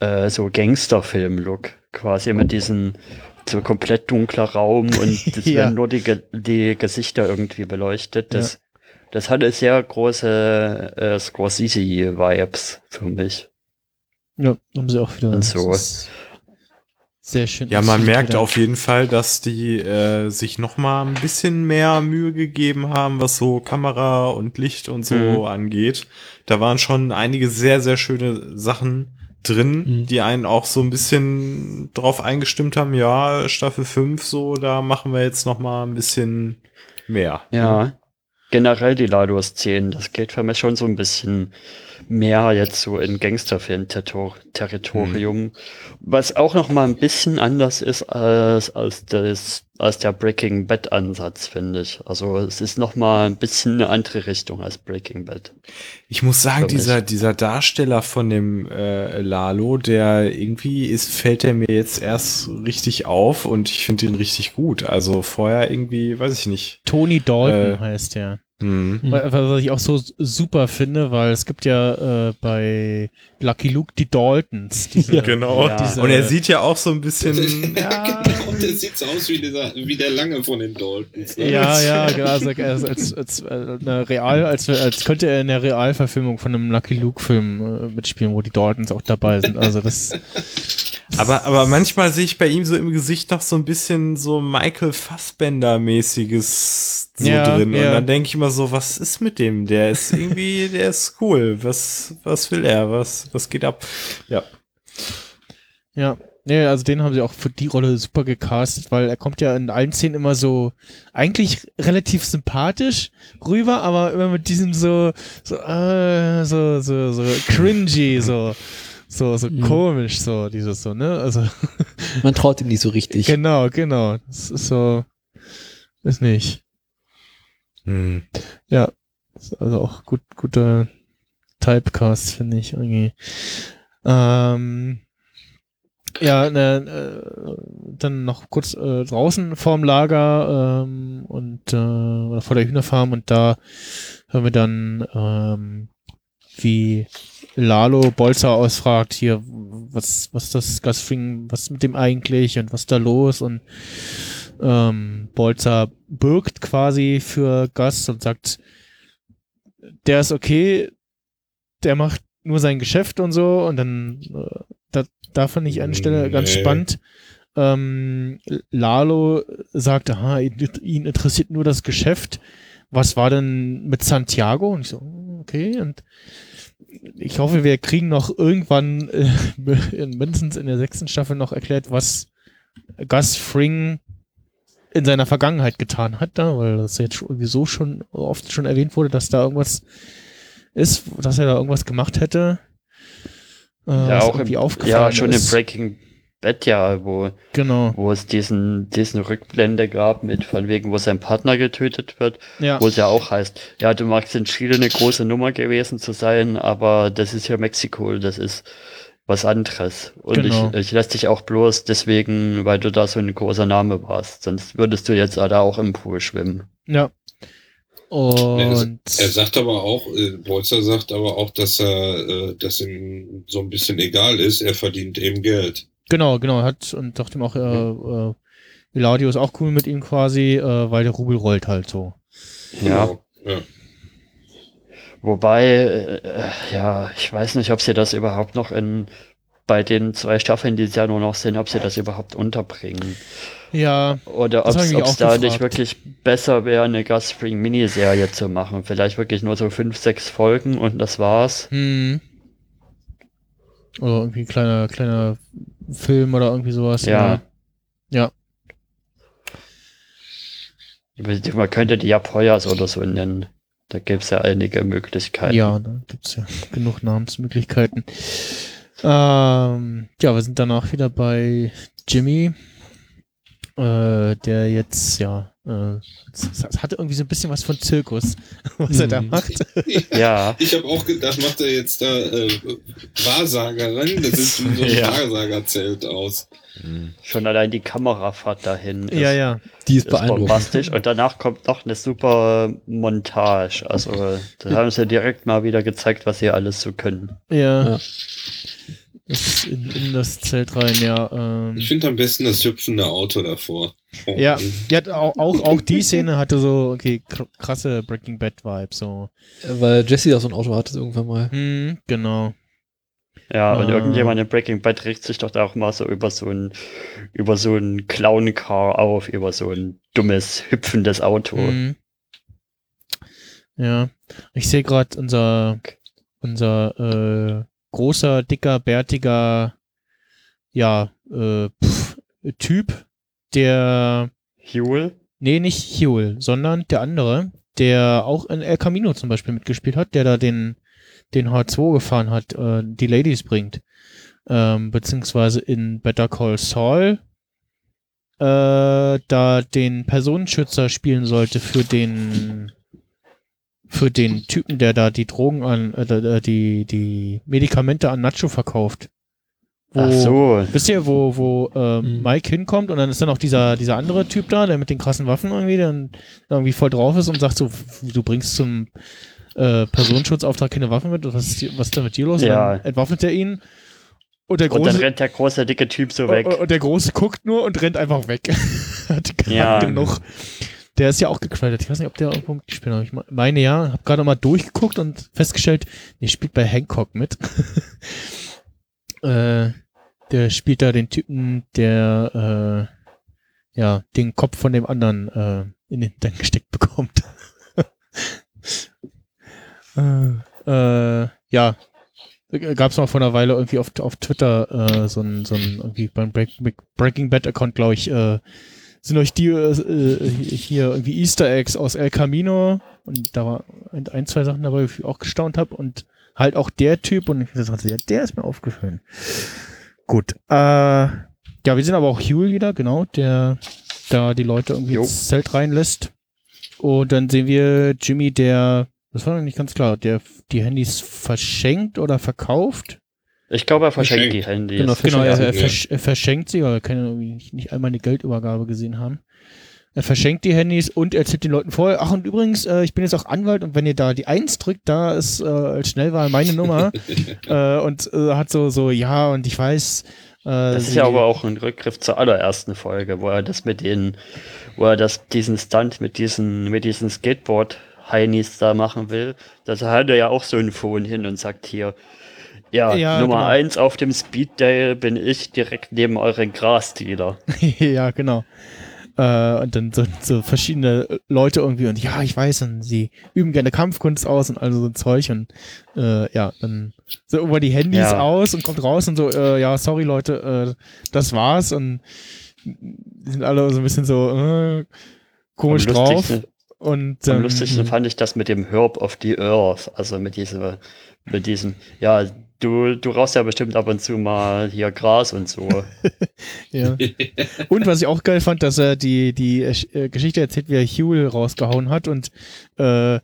äh, so Gangsterfilm-Look, quasi mit diesen, so komplett dunkler Raum und das Ja. werden nur die, die Gesichter irgendwie beleuchtet. Das, das hatte sehr große äh, Scorsese-Vibes für mich. Ja, haben sie auch wieder. Und so. Sehr schön. Ja, man merkt wieder. auf jeden Fall, dass die äh, sich noch mal ein bisschen mehr Mühe gegeben haben, was so Kamera und Licht und so Mhm. angeht. Da waren schon einige sehr, sehr schöne Sachen drin, die einen auch so ein bisschen drauf eingestimmt haben, ja, Staffel 5 so, da machen wir jetzt noch mal ein bisschen mehr. Ja, generell die Lado-Szenen, das geht für mich schon so ein bisschen mehr jetzt so in Gangsterfilm-Territorium, was auch noch mal ein bisschen anders ist als, als, das, als der Breaking Bad-Ansatz, finde ich. Also es ist noch mal ein bisschen eine andere Richtung als Breaking Bad. Ich muss sagen, Für mich. dieser, dieser Darsteller von dem äh, Lalo, der irgendwie ist, fällt er mir jetzt erst richtig auf und ich finde ihn richtig gut. Also vorher irgendwie, weiß ich nicht. Tony Dalton Äh, heißt der. Hm. Wa- Was ich auch so super finde, weil es gibt ja äh, bei Lucky Luke die Daltons. Diese, Ja, genau. Diese, Und er sieht ja auch so ein bisschen. genau, der sieht so aus wie, dieser, wie der Lange von den Daltons. ne? Ja, ja, genau. Also, als, als, als, äh, eine Real, als, als könnte er in der Realverfilmung von einem Lucky Luke-Film äh, mitspielen, wo die Daltons auch dabei sind. Also das. Aber, aber manchmal sehe ich bei ihm so im Gesicht noch so ein bisschen so Michael Fassbender-mäßiges so Ja, drin. Und ja. dann denke ich immer so, was ist mit dem? Der ist irgendwie, der ist cool. Was, was will er? Was, was geht ab? Ja. Ja, nee, also den haben sie auch für die Rolle super gecastet, weil er kommt ja in allen Szenen immer so eigentlich relativ sympathisch rüber, aber immer mit diesem so so äh, so so so cringy, so so so Mhm. komisch, so dieses so, ne? Also Man traut ihm nicht so richtig. genau, genau. Das ist so ist nicht. Hm. Ja, ist also auch gut guter Typecast finde ich irgendwie. Ähm, ja, ne, äh, dann noch kurz äh, draußen vorm Lager ähm, und äh, oder vor der Hühnerfarm und da hören wir dann, ähm, wie Lalo Bolzer ausfragt, hier, was, was das Gasfring, was mit dem eigentlich und was da los und ähm, Bolzer bürgt quasi für Gas und sagt, der ist okay, der macht nur sein Geschäft und so und dann äh, da, da fand ich eine Stelle ganz Nee. spannend. Ähm, Lalo sagt, aha, ihn, ihn interessiert nur das Geschäft. Was war denn mit Santiago? Und ich so, okay. Und ich hoffe, wir kriegen noch irgendwann äh, in, mindestens in der sechsten Staffel noch erklärt, was Gus Fring in seiner Vergangenheit getan hat, da, weil das jetzt schon- sowieso schon oft schon erwähnt wurde, dass da irgendwas ist, dass er da irgendwas gemacht hätte. Äh, ja, auch irgendwie im, ja, schon ist. im Breaking Bad ja, wo, Genau. wo es diesen, diesen Rückblende gab mit von wegen, wo sein Partner getötet wird, Ja. wo es ja auch heißt, ja, du magst in Chile eine große Nummer gewesen zu sein, aber das ist ja Mexiko, das ist was anderes. Und Genau. ich, ich lasse dich auch bloß deswegen, weil du da so ein großer Name warst, sonst würdest du jetzt da auch im Pool schwimmen. Ja. Er, Und er sagt aber auch, äh, Bolzer sagt aber auch, dass er, äh, dass ihm so ein bisschen egal ist, er verdient eben Geld. Genau, genau, hat und dachte ihm auch, äh, äh, Eladio ist auch cool mit ihm quasi, äh, weil der Rubel rollt halt so. Ja. Genau, ja. Wobei, äh, ja, ich weiß nicht, ob sie das überhaupt noch in bei den zwei Staffeln, die es ja nur noch sind, ob sie das überhaupt unterbringen. Ja. Oder ob es da gefragt. nicht wirklich besser wäre, eine Gus Spring Miniserie zu machen. Vielleicht wirklich nur so fünf, sechs Folgen und das war's. Hm. Oder irgendwie ein kleiner, kleiner Film oder irgendwie sowas. Ja. Ja. Man könnte die ja Poyas oder so nennen. Da gibt's ja einige Möglichkeiten. Ja, da gibt's ja genug Namensmöglichkeiten. Ähm, ja, wir sind danach wieder bei Jimmy, äh, der jetzt, ja, es es hatte irgendwie so ein bisschen was von Zirkus, was er da Mhm. macht. Ja. Ich habe auch gedacht, macht er jetzt da äh, Wahrsagerin? Das sieht so ein Ja. Wahrsagerzelt aus. Schon allein die Kamerafahrt dahin. Ja, ja. Die ist beeindruckend. bombastisch. Und danach kommt noch eine super Montage. Also, da haben sie direkt mal wieder gezeigt, was sie alles so können. Ja. Ja. Ist in, in das Zelt rein, ja. Ähm, Ich finde am besten das hüpfende Auto davor. Oh, ja, ja auch, auch, auch die Szene hatte so, okay, kr- krasse Breaking Bad Vibe, so. Weil Jesse da so ein Auto hatte irgendwann mal. Hm, genau. Ja, und Ah. irgendjemand in Breaking Bad regt sich doch da auch mal so über so ein, über so ein Clown-Car auf, über so ein dummes, hüpfendes Auto. Mhm. Ja, ich sehe gerade unser, unser äh, großer, dicker, bärtiger, ja, äh, pff, Typ, der. Huel? Nee, nicht Huel, sondern der andere, der auch in El Camino zum Beispiel mitgespielt hat, der da den, den H2 gefahren hat, äh, die Ladies bringt. Ähm, beziehungsweise in Better Call Saul äh, da den Personenschützer spielen sollte für den für den Typen, der da die Drogen an, äh, die, die Medikamente an Nacho verkauft. Wo, Ach so. Wisst ihr, wo, wo äh, Mike hinkommt und dann ist dann auch dieser, dieser andere Typ da, der mit den krassen Waffen irgendwie, der dann irgendwie voll drauf ist und sagt so, du bringst zum äh, Personenschutzauftrag keine Waffen mit, was ist, was ist da mit dir los? Ja. Und dann entwaffnet er ihn und der Und große, dann rennt der große, dicke Typ so weg. und, und der Große guckt nur und rennt einfach weg. Hat gerade Ja. genug. Der ist ja auch gecredited. Ich weiß nicht, ob der irgendwo mitgespielt hat. Ich meine ja, hab gerade mal durchgeguckt und festgestellt, der spielt bei Hancock mit. äh, der spielt da den Typen, der äh, ja den Kopf von dem anderen äh, in den Hintern gesteckt bekommt. äh, äh, ja, gab es mal vor einer Weile irgendwie auf, auf Twitter äh, so ein, so ein irgendwie beim Break, Breaking Bad Account, glaube ich, äh, sind euch die äh, hier irgendwie Easter Eggs aus El Camino und da war ein, ein zwei Sachen dabei, wo ich auch gestaunt habe und halt auch der Typ und ich dachte, ja, der ist mir aufgefallen. Gut, äh, ja, wir sind aber auch Huey wieder, genau, der da die Leute irgendwie ins Zelt reinlässt und dann sehen wir Jimmy, der das war noch nicht ganz klar. Der die Handys verschenkt oder verkauft? Ich glaube, er verschenkt die Handys. Genau, genau er, er, versch er verschenkt sie, weil wir können irgendwie nicht, nicht einmal eine Geldübergabe gesehen haben. Er verschenkt die Handys und erzählt den Leuten vorher, ach und übrigens, äh, ich bin jetzt auch Anwalt und wenn ihr da die Eins drückt, da ist äh, als Schnellwahl meine Nummer. äh, und äh, hat so, so, ja, und ich weiß. Äh, Das ist ja aber auch ein Rückgriff zur allerersten Folge, wo er das mit den, wo er das, diesen Stunt mit diesen, mit diesen Skateboard Heinis da machen will. Das hat er ja auch so ein Phone hin und sagt hier, ja, Ja, Nummer genau. eins auf dem Speeddale bin ich direkt neben euren Grasdealer. ja, genau. Äh, und dann so, so verschiedene Leute irgendwie und ja, ich weiß, und sie üben gerne Kampfkunst aus und all so ein Zeug und äh, ja, dann so über die Handys Ja. aus und kommt raus und so, äh, ja, sorry Leute, äh, das war's und die sind alle so ein bisschen so äh, komisch Am drauf. Und Am ähm, lustigsten fand ich das mit dem Herb of the Earth, also mit diesem, mit diesem, ja, du, du rauchst ja bestimmt ab und zu mal hier Gras und so. Ja. Und was ich auch geil fand, dass er die, die äh, Geschichte erzählt, wie er Huel rausgehauen hat und äh, äh,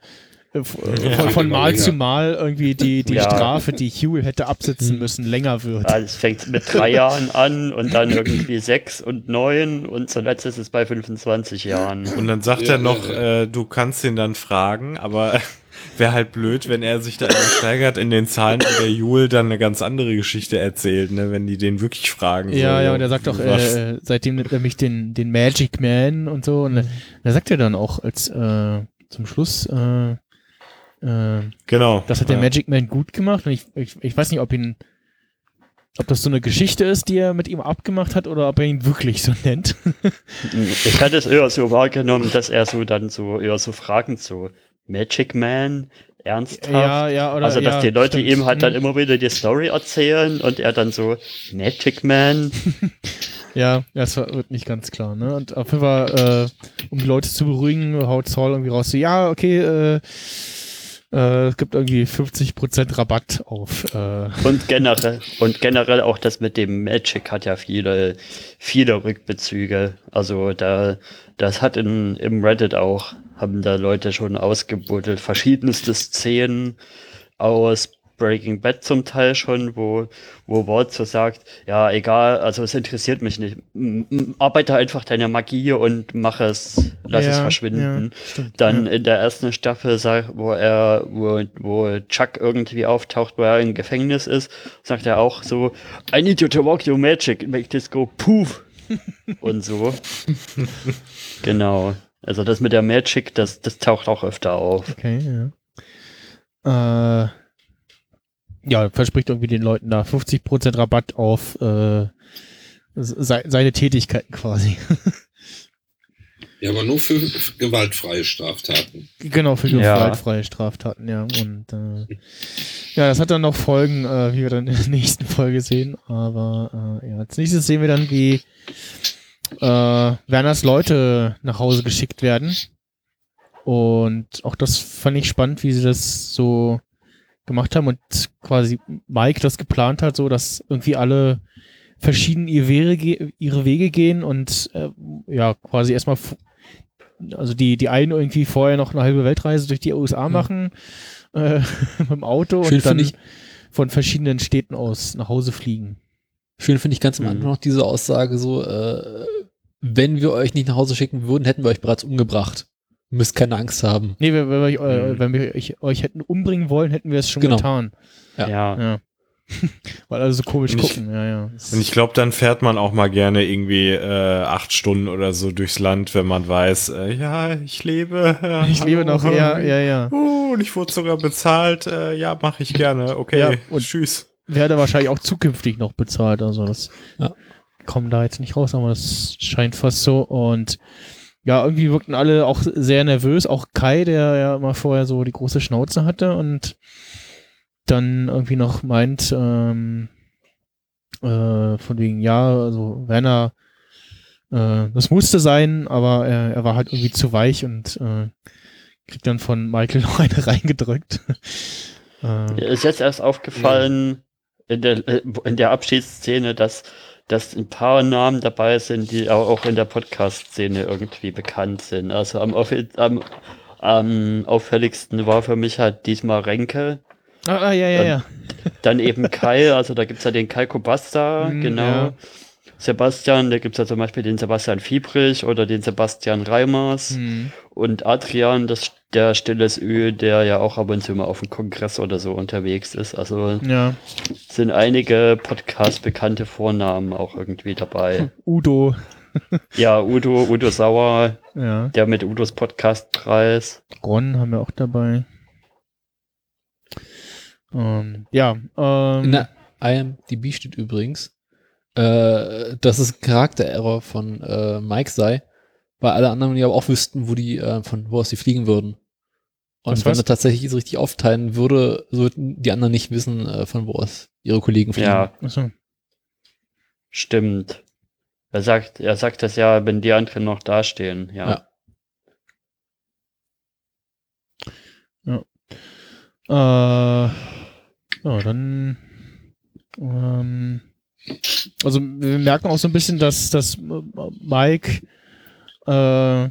f- Ja, von, von immer Mal zu Mal irgendwie die, die Ja. Strafe, die Huel hätte absitzen müssen, länger wird. Ja, es fängt mit drei Jahren an und dann irgendwie sechs und neun und zuletzt ist es bei 25 Jahren. Und dann sagt er noch, äh, du kannst ihn dann fragen, aber wäre halt blöd, wenn er sich da immer steigert in den Zahlen und der Jule dann eine ganz andere Geschichte erzählt, ne, wenn die den wirklich fragen. Ja, so, ja, und er sagt auch, was- äh, seitdem nennt er mich den, den Magic Man und so. Und da sagt er dann auch als äh, zum Schluss, äh, äh, Genau, das hat der ja. Magic Man gut gemacht. Und ich, ich, ich weiß nicht, ob ihn, ob das so eine Geschichte ist, die er mit ihm abgemacht hat, oder ob er ihn wirklich so nennt. Ich hatte es eher so wahrgenommen, dass er so dann so eher so fragend so Magic Man, ernsthaft. Ja, ja, oder- also dass ja, die Leute stimmt. ihm halt dann Mhm. immer wieder die Story erzählen und er dann so Magic Man. Ja, war- wird nicht ganz klar, ne? Und auf jeden Fall, äh, um die Leute zu beruhigen, haut Saul irgendwie raus, so, ja, okay, äh, äh, es gibt irgendwie 50% Rabatt auf, äh, Und generell, und generell auch das mit dem Magic hat ja viele, viele Rückbezüge. Also da, das hat in, im Reddit auch, haben da Leute schon ausgebuddelt, verschiedenste Szenen aus Breaking Bad zum Teil schon, wo, wo Walt so sagt, ja, egal, also es interessiert mich nicht. Arbeite einfach deine Magie und mach es, lass es Ja, verschwinden. ja, stimmt, Dann ja. in der ersten Staffel, wo er, wo, wo Chuck irgendwie auftaucht, wo er im Gefängnis ist, sagt er auch so, I need you to walk your magic, make this go poof. und so. genau. Also das mit der Magic, das, das taucht auch öfter auf. Okay, ja. Äh, ja, verspricht irgendwie den Leuten da 50% Rabatt auf äh, se seine Tätigkeiten quasi. Ja, aber nur für gewaltfreie Straftaten. genau, für Ja. gewaltfreie Straftaten, ja. Und äh, ja, das hat dann noch Folgen, äh, wie wir dann in der nächsten Folge sehen. Aber äh, ja, als nächstes sehen wir dann, wie äh, Werners Leute nach Hause geschickt werden. Und auch das fand ich spannend, wie sie das so gemacht haben und quasi Mike das geplant hat, so dass irgendwie alle verschieden ihre Wege, ihre Wege gehen und äh, ja, quasi erstmal also die, die einen irgendwie vorher noch eine halbe Weltreise durch die USA machen äh, mit dem Auto Schön und dann ich- von verschiedenen Städten aus nach Hause fliegen. Schön finde ich ganz am Anfang noch diese Aussage so, äh, wenn wir euch nicht nach Hause schicken würden, hätten wir euch bereits umgebracht. Ihr müsst keine Angst haben. Nee, wenn, wenn, wir, äh, Mhm. wenn wir euch, euch hätten umbringen wollen, hätten wir es schon Genau. getan. Ja. ja. Weil alle so komisch Und ich- gucken, ja, ja. Und ich glaube, dann fährt man auch mal gerne irgendwie äh, acht Stunden oder so durchs Land, wenn man weiß, äh, ja, ich lebe. Ja, Ich lebe noch, ja, ja, ja. Uh, und ich wurde sogar bezahlt. Äh, ja, mache ich gerne. Okay, Ja, und tschüss. Werde wahrscheinlich auch zukünftig noch bezahlt. Also das Ja. kommen da jetzt nicht raus, aber das scheint fast so. Und ja, irgendwie wirkten alle auch sehr nervös. Auch Kai, der ja mal vorher so die große Schnauze hatte und dann irgendwie noch meint, ähm, äh, von wegen, ja, also Werner, äh, das musste sein, aber er, er war halt irgendwie zu weich und äh, kriegt dann von Michael noch eine reingedrückt. äh, ist jetzt erst aufgefallen in der, äh, in der Abschiedsszene, dass, dass ein paar Namen dabei sind, die auch in der Podcast-Szene irgendwie bekannt sind. Also am, am, am auffälligsten war für mich halt diesmal Renke. Ah, ah, ja, ja, dann, ja. Dann eben Kai, also da gibt's ja den Kai Kobasta, Mm, genau. ja. Sebastian, da gibt's ja zum Beispiel den Sebastian Fiebrich oder den Sebastian Reimers. Mhm. Und Adrian, das, der stilles Ö, der ja auch ab und zu mal auf dem Kongress oder so unterwegs ist. Also Ja. sind einige Podcast-bekannte Vornamen auch irgendwie dabei. Udo. ja, Udo, Udo Sauer, Ja. der mit Udos Podcastpreis. Ron haben wir auch dabei. Ähm, ja, ähm, In der IMDb steht übrigens, äh, dass es ein Charaktererror von äh, Mike sei, weil alle anderen ja auch wüssten, wo die, äh, von wo aus sie fliegen würden. Und Was, wenn was? er tatsächlich es richtig aufteilen würde, sollten die anderen nicht wissen, äh, von wo aus ihre Kollegen fliegen. Ja, Achso. stimmt. Er sagt, er sagt das ja, wenn die anderen noch dastehen, ja. Ja. Äh, ja, dann. Ähm, also wir merken auch so ein bisschen, dass, dass Mike äh,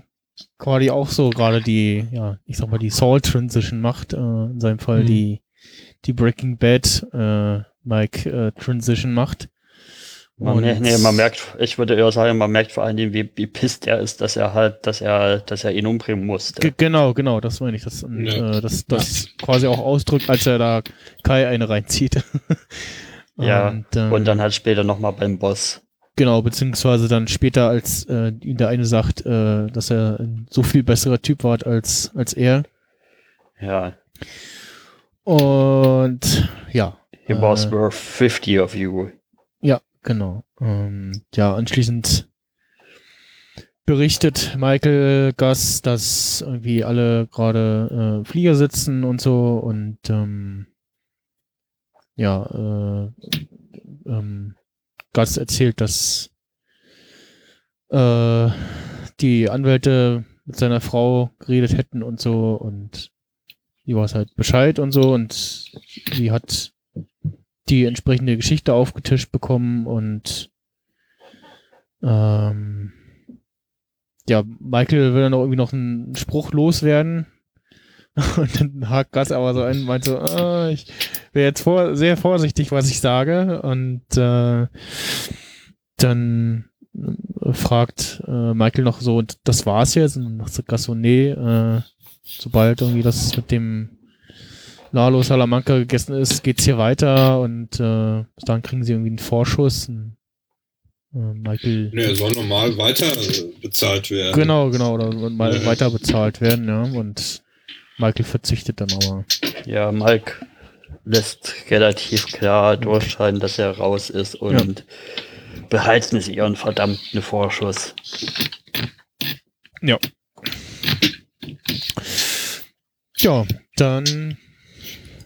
quasi auch so gerade die, ja, ich sag mal, die Soul Transition macht. Äh, in seinem Fall Mhm. die, die Breaking Bad äh, Mike äh, Transition macht. Man, mer- nee, man merkt, ich würde eher sagen, man merkt vor allen Dingen, wie, wie pisst er ist, dass er halt, dass er, dass er ihn umbringen musste. Ge genau, genau, das meine ich. Das, und, Ja. äh, das, das quasi auch ausdrückt, als er da Kai eine reinzieht. Ja, Und, ähm, und dann halt später nochmal beim Boss. Genau, beziehungsweise dann später, als äh, ihm der eine sagt, äh, dass er ein so viel besserer Typ war als, als er. Ja. Und ja. He was äh, worth 50 of you. Ja, genau. Ähm, ja, anschließend berichtet Michael Gus, dass irgendwie alle gerade äh, Flieger sitzen und so und ähm, ja, äh, ähm, Gus erzählt, dass äh, die Anwälte mit seiner Frau geredet hätten und so und die weiß halt Bescheid und so und sie hat die entsprechende Geschichte aufgetischt bekommen und ähm, ja, Michael will dann auch irgendwie noch einen Spruch loswerden. Und dann hakt Gus aber so ein und meint so, ah, ich wäre jetzt vor, sehr vorsichtig, was ich sage. Und äh, dann äh, fragt äh, Michael noch so, und das war's jetzt? Und dann sagt so, nee, äh, sobald irgendwie das mit dem Lalo Salamanca gegessen ist, geht's hier weiter und äh, bis dahin kriegen sie irgendwie einen Vorschuss. Und, äh, Michael. Ne, er soll normal weiter äh, bezahlt werden. Genau, genau, oder mal Ja. weiter bezahlt werden, ja. Und Michael verzichtet dann aber. Ja, Mike lässt relativ klar durchscheinen, dass er raus ist und behalten sie ihren verdammten Vorschuss. Ja. Ja, dann,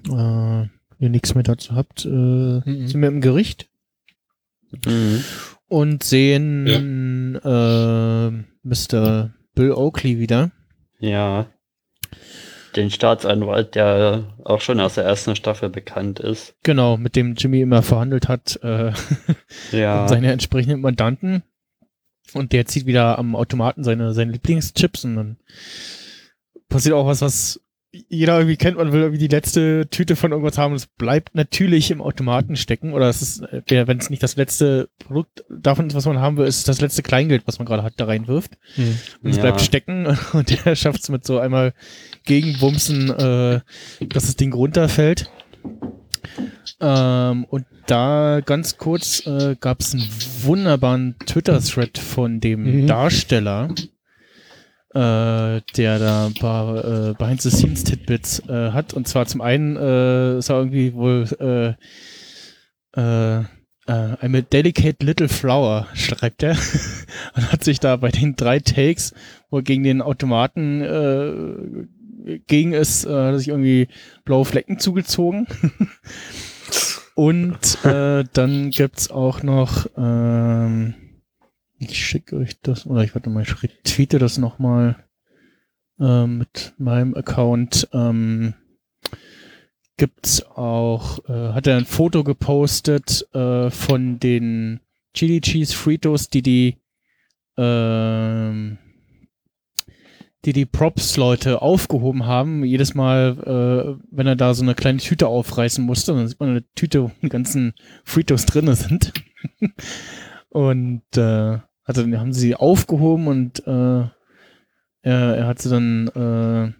äh, wenn ihr nichts mehr dazu habt, äh, sind wir im Gericht Mhm. und sehen äh, Mr. Bill Oakley wieder. Ja. Den Staatsanwalt, der auch schon aus der ersten Staffel bekannt ist. Genau, mit dem Jimmy immer verhandelt hat, äh, Ja. seine entsprechenden Mandanten. Und der zieht wieder am Automaten seine, seine Lieblingschips und dann passiert auch was, was jeder irgendwie kennt. Man will irgendwie die letzte Tüte von irgendwas haben und es bleibt natürlich im Automaten stecken. Oder es ist, äh, wenn es nicht das letzte Produkt davon ist, was man haben will, ist es das letzte Kleingeld, was man gerade hat, da reinwirft. Hm. Und es Ja. bleibt stecken und der schafft es mit so einmal Gegenbumsen, äh, dass das Ding runterfällt. Ähm, und da ganz kurz äh, gab es einen wunderbaren Twitter-Thread von dem Mhm. Darsteller, der da ein paar äh, Behind-the-Scenes-Tidbits äh, hat. Und zwar zum einen äh, ist er irgendwie wohl äh, äh, äh, I'm a delicate little flower, schreibt er. und hat sich da bei den drei Takes, wo er gegen den Automaten äh, gegen ist, äh, hat sich irgendwie blaue Flecken zugezogen. Und äh, dann gibt's auch noch, ähm, ich schicke euch das, oder ich warte mal, ich retweete das nochmal ähm, mit meinem Account. Ähm, gibt's auch, äh, hat er ein Foto gepostet äh, von den Chili Cheese Fritos, die die ähm, die die Props-Leute aufgehoben haben. Jedes Mal, äh, wenn er da so eine kleine Tüte aufreißen musste, dann sieht man eine Tüte, wo die ganzen Fritos drinne sind. und äh, also dann haben sie aufgehoben und äh, er, er hat sie dann äh,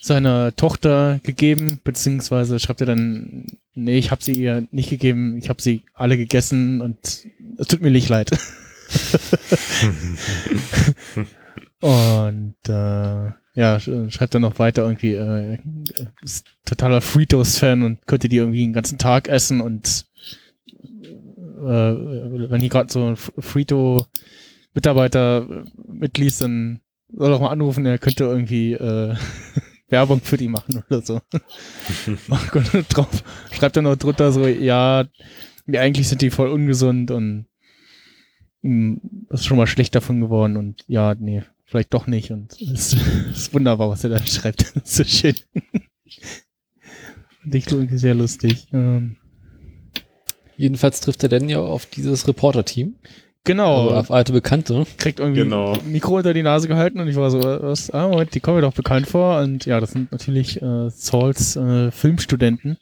seiner Tochter gegeben, beziehungsweise schreibt er dann, nee, ich habe sie ihr nicht gegeben, ich habe sie alle gegessen und es tut mir nicht leid. Und äh, ja, sch- schreibt dann noch weiter irgendwie, äh, ist totaler Fritos-Fan und könnte die irgendwie den ganzen Tag essen und äh, wenn hier gerade so ein Frito-Mitarbeiter äh, mitliest, dann soll doch mal anrufen, er könnte irgendwie äh, Werbung für die machen oder so. und drauf schreibt er noch drunter so, ja, eigentlich sind die voll ungesund und mh, ist schon mal schlecht davon geworden und ja, nee, vielleicht doch nicht und es ist wunderbar, was er da schreibt. Das ist so schön. Und ich irgendwie sehr lustig. Ähm, Jedenfalls trifft er dann ja auf dieses Reporter-Team. Genau. Also auf alte Bekannte. kriegt irgendwie Genau. ein Mikro unter die Nase gehalten und ich war so, was, ah, Moment, die kommen mir doch bekannt vor und ja, das sind natürlich äh, Sauls äh, Filmstudenten.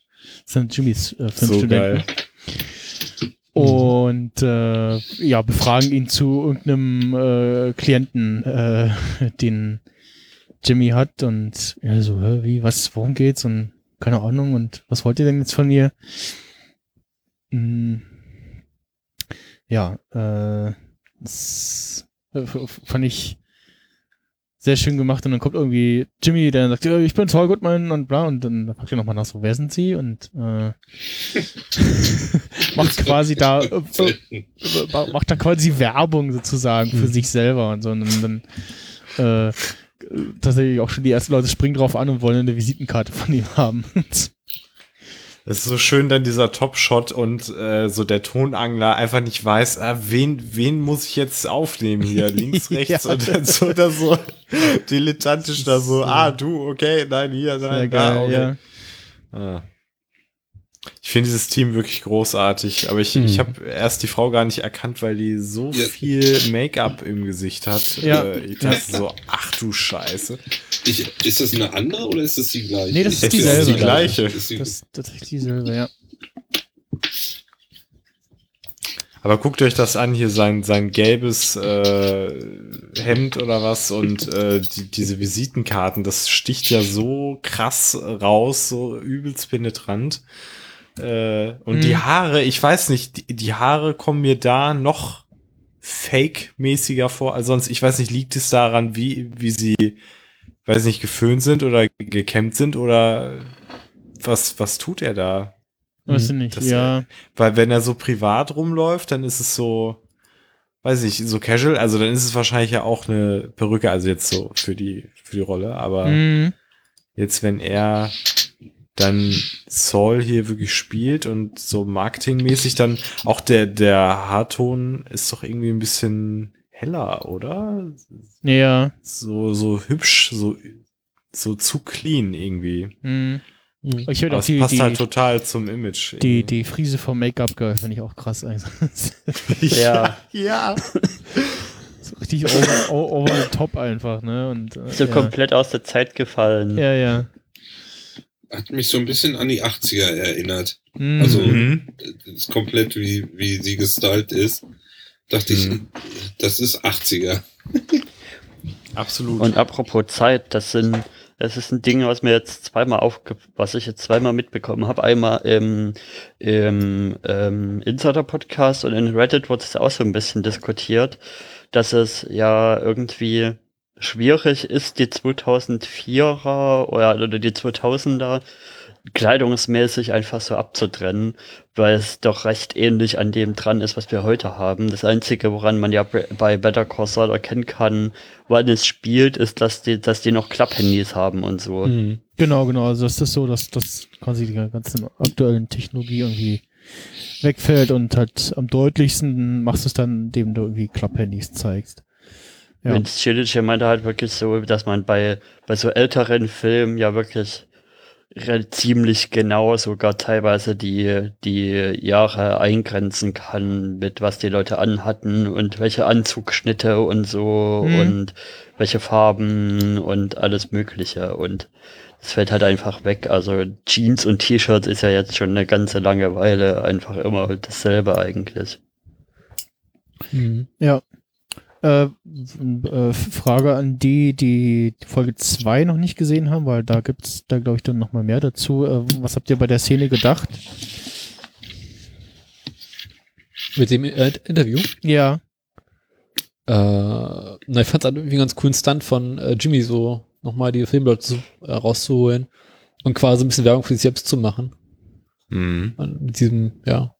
Das sind Jimmys äh, Filmstudenten. Und äh, ja, befragen ihn zu irgendeinem äh, Klienten, äh, den Jimmy hat und er so, wie, was, worum geht's und keine Ahnung und was wollt ihr denn jetzt von mir? Hm, ja, äh, das äh, fand ich sehr schön gemacht und dann kommt irgendwie Jimmy, der sagt, ja, ich bin Saul Goodman und bla und dann fragt er nochmal nach, so, wer sind sie? Und äh, macht quasi da äh, äh, ma- macht da quasi Werbung sozusagen für sich selber und so und dann, dann äh, tatsächlich auch schon die ersten Leute springen drauf an und wollen eine Visitenkarte von ihm haben. Es ist so schön dann dieser Top-Shot und äh, so der Tonangler einfach nicht weiß, ah, wen, wen muss ich jetzt aufnehmen hier, links, rechts Ja. und dann so da so dilettantisch da so, ah, du, okay, nein, hier, nein, da, okay. ja. Ah. Ich finde dieses Team wirklich großartig, aber ich, ich habe erst die Frau gar nicht erkannt, weil die so Ja. viel Make-up im Gesicht hat. Ja. Äh, ich dachte so, ach du Scheiße. Ich, ist das eine andere oder ist das die gleiche? Nee, das ist dieselbe. die gleiche. Das ist die- Das ist tatsächlich dieselbe, ja. Aber guckt euch das an, hier sein, sein gelbes äh, Hemd oder was und äh, die, diese Visitenkarten, das sticht ja so krass raus, so übelst penetrant. Äh, und Mhm. die Haare, ich weiß nicht, die, die Haare kommen mir da noch fake-mäßiger vor als sonst. Ich weiß nicht, liegt es daran, wie, wie sie, weiß nicht, geföhnt sind oder gekämmt sind oder was, was tut er da? Weißt du nicht, Das, ja. Weil wenn er so privat rumläuft, dann ist es so, weiß ich, so casual. Also dann ist es wahrscheinlich ja auch eine Perücke, also jetzt so für die, für die Rolle. Aber Mhm. jetzt, wenn er dann Saul hier wirklich spielt und so marketingmäßig dann auch der, der Haarton ist doch irgendwie ein bisschen heller, oder? Ja. So, so hübsch, so, so zu clean irgendwie. Mhm. Ich finde Aber auch es die, passt die, halt total zum Image. die, die Friese vom Make-up Girl finde ich auch krass. Also, Ja. ja. so richtig over, over the top einfach, ne? Und, äh, So ja. komplett aus der Zeit gefallen. Ja, ja. Hat mich so ein bisschen an die 80er erinnert. Mhm. Also, Mhm. das ist komplett wie, wie sie gestylt ist. Dachte ich, Mhm. das ist 80er. Absolut. Und apropos Zeit, das sind, das ist ein Ding, was mir jetzt zweimal aufge, was ich jetzt zweimal mitbekommen habe. Einmal im, im ähm, Insider-Podcast und in Reddit wurde es auch so ein bisschen diskutiert, dass es ja irgendwie schwierig ist, die 2004er oder, oder die 2000er kleidungsmäßig einfach so abzutrennen, weil es doch recht ähnlich an dem dran ist, was wir heute haben. Das Einzige, woran man ja be- bei Better Call Saul erkennen kann, wann es spielt, ist, dass die, dass die noch Klapphandys haben und so. Mhm. Genau, genau. Also das ist so, dass das quasi die ganze aktuellen Technologie irgendwie wegfällt und halt am deutlichsten machst du es dann, indem du irgendwie Klapphandys zeigst. Ja. Vince Chilic meinte halt wirklich so, dass man bei, bei so älteren Filmen ja wirklich ziemlich genau sogar teilweise die, die Jahre eingrenzen kann, mit was die Leute anhatten und welche Anzugschnitte und so Mhm. und welche Farben und alles Mögliche. Und es fällt halt einfach weg. Also Jeans und T-Shirts ist ja jetzt schon eine ganze lange Weile einfach immer dasselbe eigentlich. Mhm. Ja. Äh, äh, Frage an die, die Folge 2 noch nicht gesehen haben, weil da gibt's da glaube ich dann noch mal mehr dazu. Äh, was habt ihr bei der Szene gedacht? Mit dem äh, Interview. Ja. Äh, na, ich fand es irgendwie einen ganz coolen Stunt von äh, Jimmy, so nochmal die Filmleute zu, äh, rauszuholen und quasi ein bisschen Werbung für sich selbst zu machen. Mhm. Und mit diesem. Ja.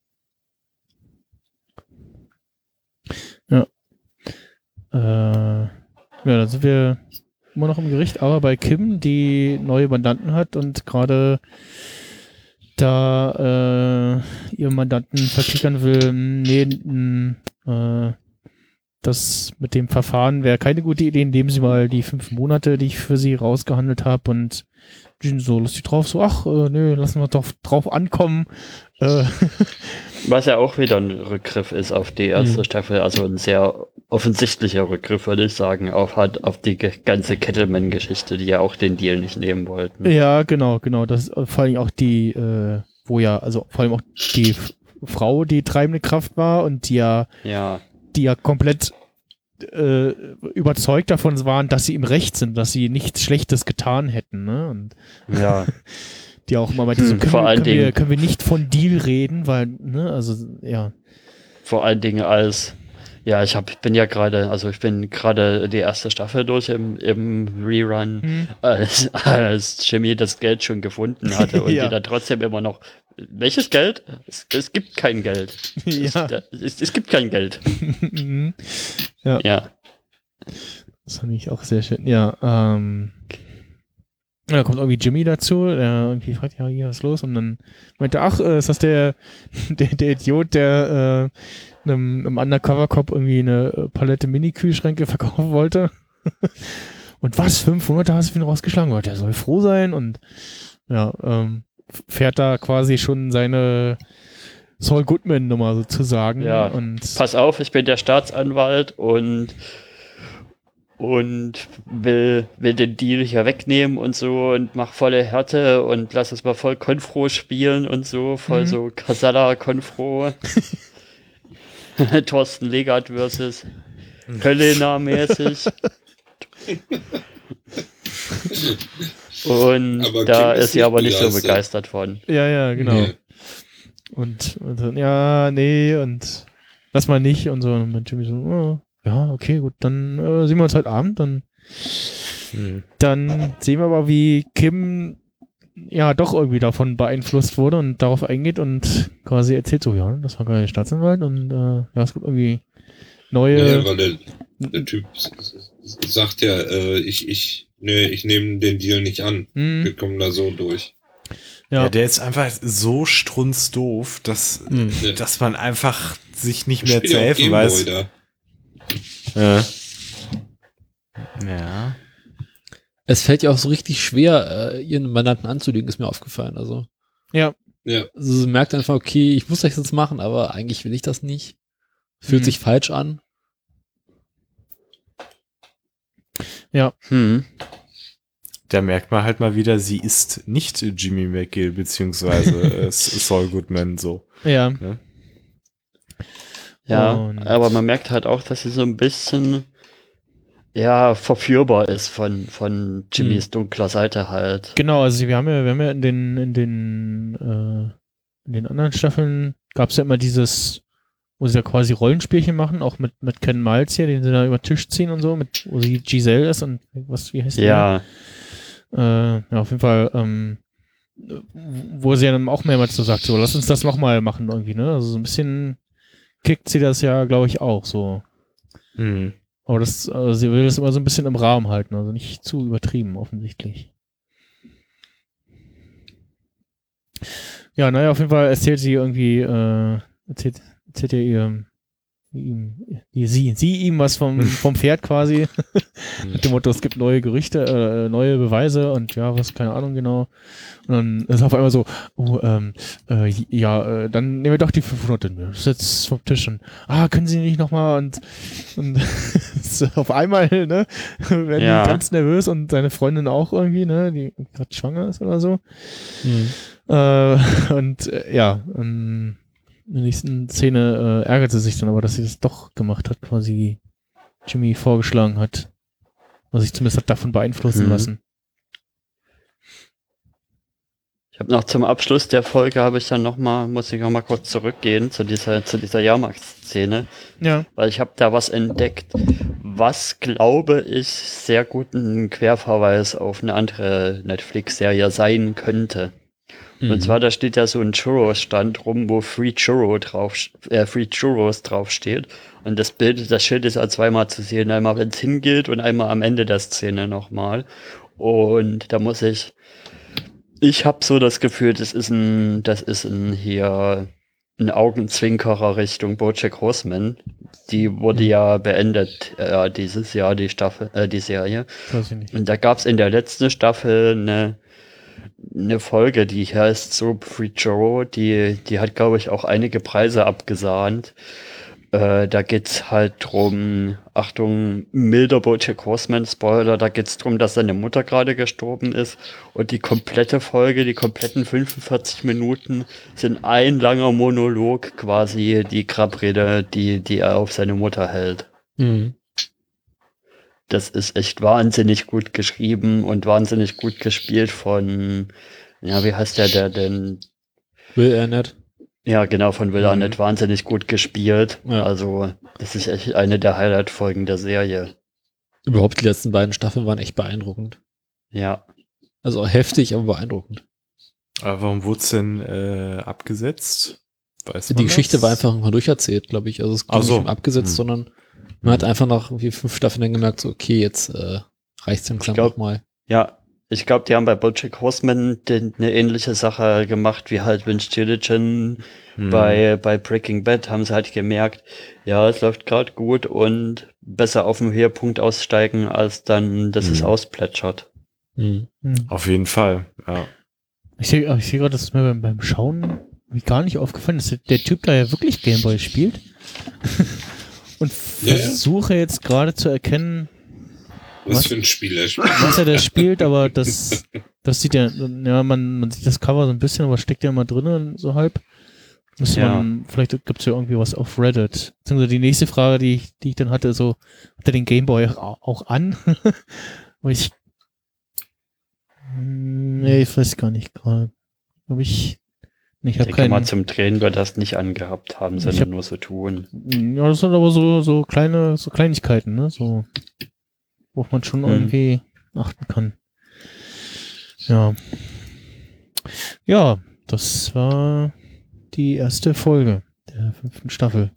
Äh, ja, dann sind wir immer noch im Gericht, aber bei Kim, die neue Mandanten hat und gerade da äh, ihr Mandanten verklickern will, nee, n- äh, das mit dem Verfahren wäre keine gute Idee, indem sie mal die fünf Monate, die ich für sie rausgehandelt habe und die sind so lustig drauf, so, ach, äh, nö, lassen wir doch drauf ankommen. Äh, Was ja auch wieder ein Rückgriff ist auf die erste Mhm. Staffel, also ein sehr offensichtlicher Rückgriff, würde ich sagen, auf halt auf die ganze Kettleman-Geschichte, die ja auch den Deal nicht nehmen wollten. Ja, genau, genau. Das vor allem auch die, äh, wo ja, also vor allem auch die Frau die treibende Kraft war und die ja, Ja. die ja komplett äh, überzeugt davon waren, dass sie im Recht sind, dass sie nichts Schlechtes getan hätten, ne? Und Ja. die auch immer meinte, so, Hm, können, vor wir, allen können, wir, Dingen- können wir nicht von Deal reden, weil, ne, also, ja. Vor allen Dingen als, ja, ich hab, ich bin ja gerade, also ich bin gerade die erste Staffel durch im, im Rerun, Hm. als, als Jimmy das Geld schon gefunden hatte und Ja. die dann trotzdem immer noch, welches Geld? Es, es gibt kein Geld. Ja. Es, es, es gibt kein Geld. Mhm. ja. Ja. Das fand ich auch sehr schön. Ja, ähm. Da kommt irgendwie Jimmy dazu, der irgendwie fragt, ja, hier, was ist los? Und dann meinte, ach, äh, ist das der, der, der Idiot, der äh, einem, einem Undercover-Cop irgendwie eine äh, Palette Mini-Kühlschränke verkaufen wollte? und was, 500 hast du für ihn rausgeschlagen? Der soll froh sein und ja, ähm, fährt da quasi schon seine Saul Goodman-Nummer sozusagen. Ja, und pass auf, ich bin der Staatsanwalt und und will, will den Deal hier wegnehmen und so und mach volle Härte und lass es mal voll Konfro spielen und so, voll Mhm. so Casala Konfro. Thorsten Legat versus Kölner mäßig. Und Aber da ist sie aber nicht so begeistert. von. Ja, ja, genau. Nee. Und, und dann, ja, nee, und lass mal nicht und so. Und mein Jimmy so, oh, ja, okay, gut, dann äh, sehen wir uns heute Abend. Dann, Hm. dann sehen wir aber, wie Kim ja doch irgendwie davon beeinflusst wurde und darauf eingeht und quasi erzählt so, ja, das war gerade der Staatsanwalt und äh, ja, es gibt irgendwie neue. Ja, weil der, der Typ sagt ja, äh, ich, ich, nee, ich nehme den Deal nicht an. Hm. Wir kommen da so durch. Ja. Ja. der ist einfach so strunzdoof, dass, Ja. dass man einfach sich nicht mehr zu helfen weiß. da. Ja. Ja. Es fällt ja auch so richtig schwer, äh, ihren Mandanten anzulügen, ist mir aufgefallen. Also, Ja. Ja. also sie merkt einfach, okay, ich muss das jetzt machen, aber eigentlich will ich das nicht. Fühlt Mhm. sich falsch an. Ja. Hm. Da merkt man halt mal wieder, sie ist nicht Jimmy McGill, beziehungsweise Saul Goodman so. Ja. Ne? Ja, Und- aber man merkt halt auch, dass sie so ein bisschen ja verführbar ist von von Jimmys dunkler Seite halt. Genau, also wir haben ja, wir haben ja in den, in den, äh, in den anderen Staffeln gab es ja immer dieses, wo sie ja quasi Rollenspielchen machen, auch mit, mit Ken Miles hier, den sie da über den Tisch ziehen und so, mit, wo sie Giselle ist und was, wie heißt Ja. der? Äh, ja, auf jeden Fall, ähm, wo sie ja dann auch mehrmals so sagt, so, lass uns das nochmal machen irgendwie, ne? Also so ein bisschen kickt sie das ja, glaube ich, auch so. Mhm. Aber das, also sie will das immer so ein bisschen im Rahmen halten, also nicht zu übertrieben, offensichtlich. Ja, naja, auf jeden Fall erzählt sie irgendwie, äh, erzählt, erzählt ihr ihr, ihm, sie, sie ihm was vom, vom Pferd quasi. Mit dem Motto, es gibt neue Gerüchte, äh, neue Beweise und ja, was, keine Ahnung genau. Und dann ist auf einmal so, oh, ähm, äh, ja, äh, dann nehmen wir doch die 500 Das ist jetzt vom Tisch und, ah, können Sie nicht nochmal und, und auf einmal, ne, werden Ja. die ganz nervös und seine Freundin auch irgendwie, ne, die gerade schwanger ist oder so. Äh, und äh, ja, ähm, in der nächsten Szene äh, ärgert sie sich dann aber, dass sie das doch gemacht hat, quasi Jimmy vorgeschlagen hat. Also sich zumindest hat davon beeinflussen Mhm. lassen. Ich habe noch zum Abschluss der Folge habe ich dann noch mal muss ich noch mal kurz zurückgehen zu dieser zu dieser Jahrmarktszene, Ja. weil ich habe da was entdeckt, was glaube ich sehr guten Querverweis auf eine andere Netflix-Serie sein könnte. Mhm. Und zwar da steht ja so ein Churros-Stand rum, wo Free Churro drauf, äh, Free Churros draufsteht. Und das Bild, das Schild ist ja zweimal zu sehen, einmal wenn es hingeht und einmal am Ende der Szene nochmal. Und da muss ich, ich habe so das Gefühl, das ist ein, das ist ein hier ein Augenzwinkerer Richtung BoJack Horseman. Die wurde ja beendet äh, dieses Jahr die Staffel, äh, die Serie. Und da gab's in der letzten Staffel eine eine Folge, die heißt so Free Joe, die, die hat, glaube ich, auch einige Preise abgesahnt. Äh, da geht's halt drum, Achtung, milder Bojack Horseman Spoiler, da geht's drum, dass seine Mutter gerade gestorben ist und die komplette Folge, die kompletten 45 Minuten sind ein langer Monolog quasi die Grabrede, die, die er auf seine Mutter hält. Mhm. Das ist echt wahnsinnig gut geschrieben und wahnsinnig gut gespielt von, ja, wie heißt der, der denn? Will Arnett. Ja, genau, von Will Mhm. Arnett wahnsinnig gut gespielt. Ja. Also, das ist echt eine der Highlight-Folgen der Serie. Überhaupt die letzten beiden Staffeln waren echt beeindruckend. Ja. Also heftig, aber beeindruckend. Aber warum wurde es denn äh, abgesetzt? Weiß Die man Geschichte das? war einfach mal durcherzählt, glaube ich. Also es ging so. nicht um abgesetzt, Hm. sondern man hat einfach nach irgendwie fünf Staffeln dann gemerkt, so, okay, jetzt äh, reicht's langsam glaub- noch mal. Ja, ich glaube, die haben bei Bojack Horseman den, eine ähnliche Sache gemacht wie halt Vince Gilligan Hm. bei, bei Breaking Bad haben sie halt gemerkt, ja, es läuft gerade gut und besser auf dem Höhepunkt aussteigen, als dann, dass es Hm. ausplätschert. Mhm. Hm. Auf jeden Fall, ja. Ich sehe ich seh gerade, dass es mir beim, beim Schauen mir gar nicht aufgefallen ist, dass der Typ da ja wirklich Gameboy spielt. Und Ja, ja. versuche jetzt gerade zu erkennen, Was, Was? für ein Spiel er spielt. was er da spielt, aber das, das sieht ja, ja, man, man sieht das Cover so ein bisschen, aber steckt ja immer drinnen, so halb. Müsste Ja. man, vielleicht gibt's ja irgendwie was auf Reddit. Beziehungsweise die nächste Frage, die ich, die ich dann hatte, so, hat er den Gameboy au- auch an? Und ich, Hm, nee, ich weiß gar nicht gerade. Glaube ich, ich Ich denke mal, zum Drehen wird das nicht angehabt haben, sondern hab- nur so tun. Ja, das sind aber so, so kleine, so Kleinigkeiten, ne? So, worauf man schon Mhm. irgendwie achten kann. Ja. Ja, das war die erste Folge der fünften Staffel.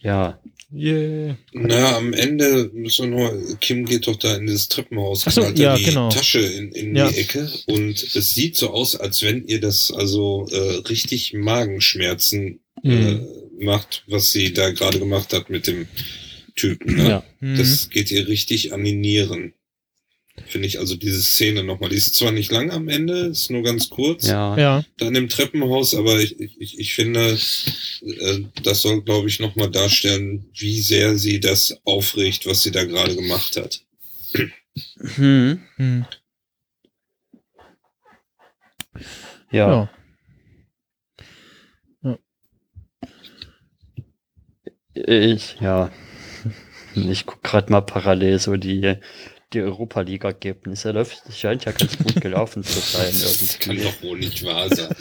Ja. Yeah. Na, am Ende müssen wir nur, Kim geht doch da in das Treppenhaus, Ach so, da ja, die genau. Tasche in, in Ja. die Ecke und es sieht so aus, als wenn ihr das also äh, richtig Magenschmerzen äh, macht, was sie da gerade gemacht hat mit dem Typen. Ne? Ja. Mhm. Das geht ihr richtig an die Nieren. Finde ich also diese Szene nochmal. Die ist zwar nicht lang am Ende, ist nur ganz kurz. Ja. Ja. Dann im Treppenhaus, aber ich, ich, ich finde, äh, das soll, glaube ich, nochmal darstellen, wie sehr sie das aufregt, was sie da gerade gemacht hat. Hm. Hm. Ja. Ja. Ich, ja. Ich guck gerade mal parallel so die, die Europa League Ergebnisse. Läuft, scheint ja ganz gut gelaufen zu sein. Das kann doch wohl nicht wahr sein.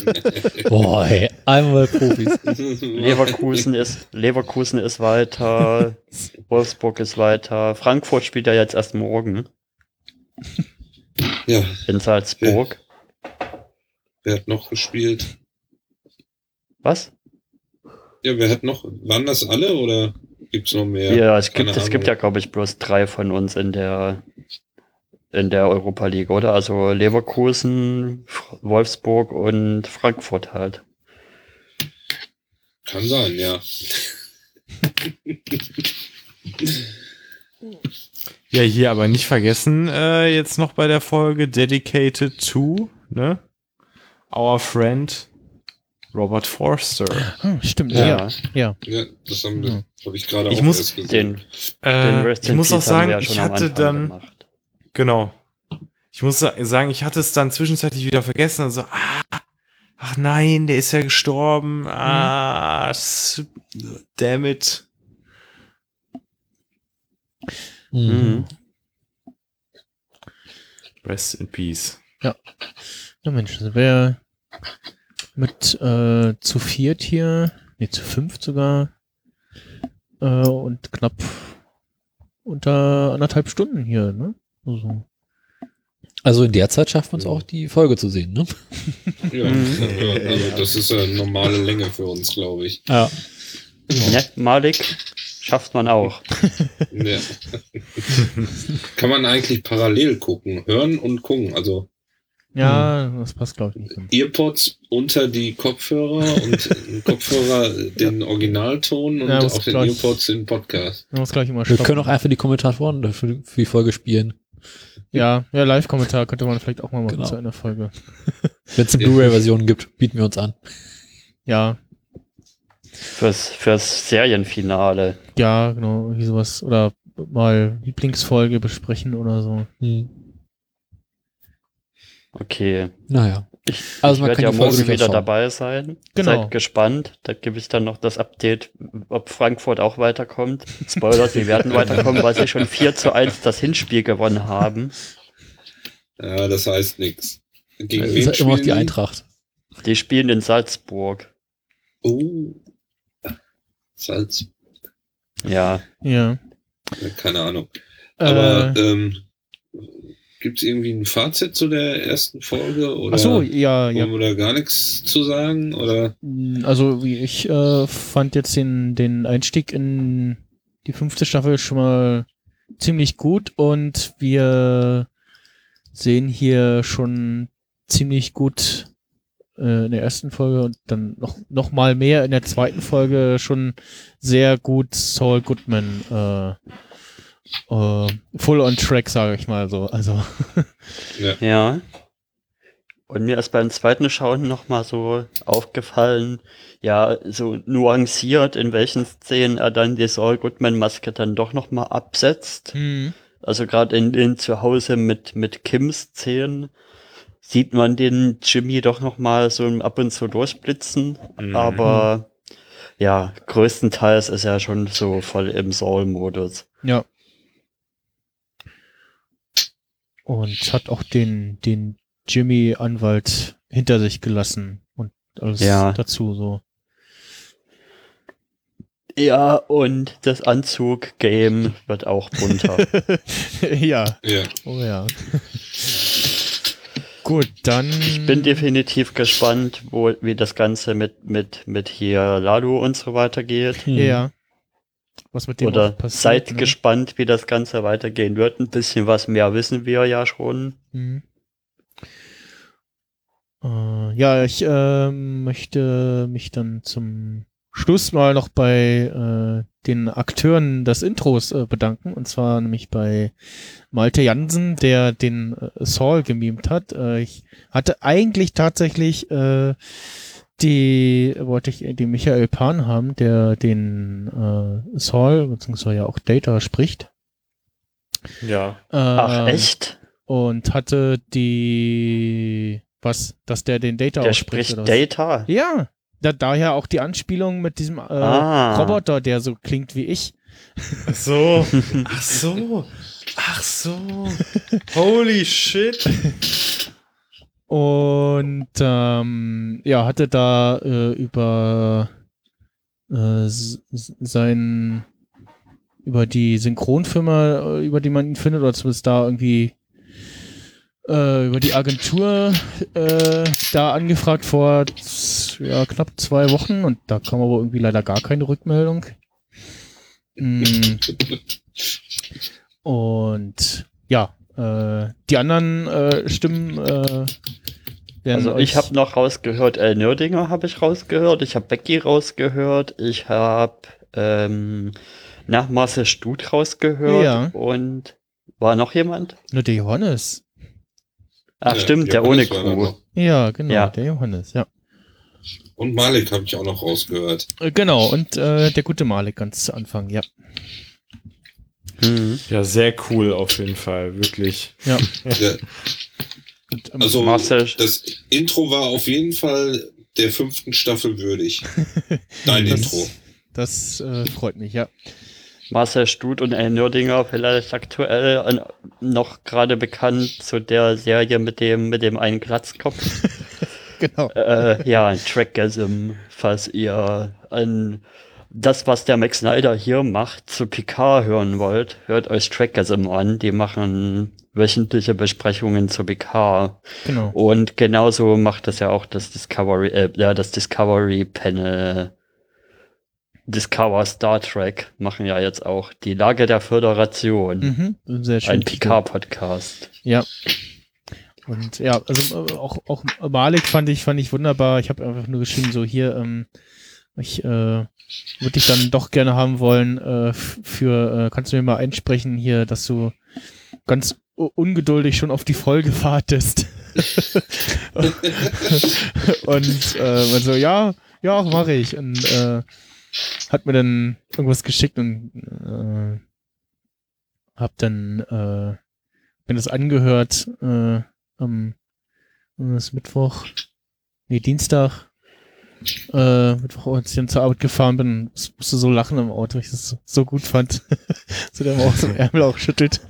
Boah, ey, einmal Profis. Leverkusen ist, Leverkusen ist weiter, Wolfsburg ist weiter, Frankfurt spielt ja jetzt erst morgen Ja, in Salzburg. wer hat noch gespielt? Was? Ja, wer hat noch? Waren das alle oder gibt's noch mehr? Ja, es gibt, Keine es gibt ja, glaube ich, bloß drei von uns in der in der Europa League, oder? Also Leverkusen, Wolfsburg und Frankfurt halt. Kann sein, ja. Ja, hier aber nicht vergessen, äh, jetzt noch bei der Folge Dedicated to, ne? Our friend Robert Forster. Hm, stimmt, Ja. ja. Ja. Ja, das haben wir, habe ich gerade auch muss erst gesehen. Den, Äh, den ich muss auch sagen, ja ich hatte dann, gemacht. genau. Ich muss sa- sagen, ich hatte es dann zwischenzeitlich wieder vergessen. Also, ah, ach nein, der ist ja gestorben. Ah, s- damn it. Mhm. Rest in peace. Ja. Ja, Mensch, also wer mit äh, zu viert hier, nee, zu fünft sogar, äh, und knapp unter anderthalb Stunden hier, ne? Also. Also in der Zeit schafft man es auch, die Folge zu sehen, ne? Ja, ja, also das ist eine normale Länge für uns, glaube ich. Ja. Ne, Malik schafft man auch. Ja. Kann man eigentlich parallel gucken, hören und gucken. Also Ja, das passt, glaube ich, nicht. Earpods unter die Kopfhörer und Kopfhörer den Originalton und Ja, auf den gleich- Earpods den Podcast. Muss gleich immer Wir können auch einfach die Kommentatoren für, für die Folge spielen. Ja, ja, Live-Kommentar könnte man vielleicht auch mal machen Genau. zu einer Folge. Wenn es eine Blu-ray-Version gibt, bieten wir uns an. Ja, Fürs, fürs Serienfinale. ja, genau, irgendwie sowas. Oder mal Lieblingsfolge besprechen oder so. Hm. Okay. Naja. Ich, Also ich man werde kann ja morgen wieder schauen. dabei sein. Genau. Seid gespannt. Da gebe ich dann noch das Update, ob Frankfurt auch weiterkommt. Spoiler, sie werden weiterkommen, weil sie schon 4 zu 1 das Hinspiel gewonnen haben. Ja, das heißt nichts. Gegen Das wen ist halt immer noch die Eintracht. Die spielen in Salzburg. Oh. Salz. Ja. Ja. Ja, Keine Ahnung. Aber Äh, ähm, gibt es irgendwie ein Fazit zu der ersten Folge? Oder ach so, ja, ja. da gar nichts zu sagen? Oder? Also wie ich äh, fand jetzt den, den Einstieg in die fünfte Staffel schon mal ziemlich gut und wir sehen hier schon ziemlich gut äh, in der ersten Folge und dann noch, noch mal mehr in der zweiten Folge schon sehr gut Saul Goodman äh, äh, full on track, sage ich mal so. Also Ja. Ja. Und mir ist beim zweiten Schauen nochmal so aufgefallen, ja, so nuanciert, in welchen Szenen er dann die Saul Goodman-Maske dann doch nochmal absetzt. hm. Also gerade in den Zuhause mit, mit Kim-Szenen sieht man den Jimmy doch nochmal so ab und zu durchblitzen. Mhm. Aber ja, größtenteils ist er schon so voll im Saul-Modus. Ja. Und hat auch den, den Jimmy-Anwalt hinter sich gelassen und alles Ja. dazu so. Ja, und das Anzug-Game wird auch bunter. ja. Ja. Oh ja. Gut, dann. Ich bin definitiv gespannt, wo, wie das Ganze mit, mit, mit hier Lalu und so weiter geht. Ja. Was mit dem Oder passiert, seid ne? gespannt, wie das Ganze weitergehen wird. Ein bisschen was mehr wissen wir ja schon. Mhm. Äh, ja, ich ähm, möchte mich dann zum Schluss mal noch bei äh, den Akteuren des Intros äh, bedanken. Und zwar nämlich bei Malte Jansen, der den äh, Saul gemimt hat. Äh, ich hatte eigentlich tatsächlich äh, die, wollte ich den Michael Pan haben, der den äh, Saul, beziehungsweise ja auch Data spricht. Ja. Ach, Ähm, echt? Und hatte die, was, dass der den Data Der ausspricht, spricht oder was? Data? Ja. Da, daher auch die Anspielung mit diesem äh, Ah. Roboter, der so klingt wie ich. Ach so. Ach so. Ach so. Holy shit. Und ähm, ja, hatte da äh, über äh, sein über die Synchronfirma, äh, über die man ihn findet, oder zumindest da irgendwie äh, über die Agentur äh, da angefragt vor ja, knapp zwei Wochen und da kam aber irgendwie leider gar keine Rückmeldung. Mm. Und ja, äh, die anderen äh, Stimmen äh, werden Also ich habe noch rausgehört, El Nördinger habe ich rausgehört, ich habe Becky rausgehört, ich habe ähm, nach Marcel Stut rausgehört Ja. und war noch jemand? Nur der Johannes. Ach Ja, stimmt, der Johannes ohne Crew. noch. Ja, genau, Ja. der Johannes, ja. Und Malik habe ich auch noch rausgehört. Äh, Genau, und äh, der gute Malik ganz zu Anfang, ja. Mhm. Ja, sehr cool auf jeden Fall, wirklich. Ja. Ja. Ähm, Also das Intro war auf jeden Fall der fünften Staffel würdig. Dein das, Intro. Das äh, freut mich, ja. Marcel Stut und El Nördinger vielleicht aktuell an, noch gerade bekannt zu der Serie mit dem mit dem einen Glatzkopf. Genau. äh, ja, Trackgasm, falls ihr an das, was der Max Snyder hier macht, zu Picard hören wollt, hört euch Trackgasm an. Die machen wöchentliche Besprechungen zu Picard. Genau. Und genauso macht das ja auch das Discovery, äh, ja, das Discovery Panel. Discover Star Trek machen ja jetzt auch die Lage der Föderation. Mhm, sehr schön. Ein Picard-Podcast. Ja. Und ja, also äh, auch, auch Malik fand ich, fand ich wunderbar. Ich habe einfach nur geschrieben, so hier, ähm, ich äh, würde dich dann doch gerne haben wollen, äh, für, äh, kannst du mir mal einsprechen hier, dass du ganz ungeduldig schon auf die Folge wartest. und äh, man so, ja, ja, mache ich. Und äh, hat mir dann irgendwas geschickt und äh, hab dann äh, mir das angehört äh, am ist Mittwoch, nee, Dienstag, äh, Mittwoch, als ich dann zur Arbeit gefahren bin, musste so lachen im Auto, weil ich das so, so gut fand. so der auch so Ärmel auch schüttelt.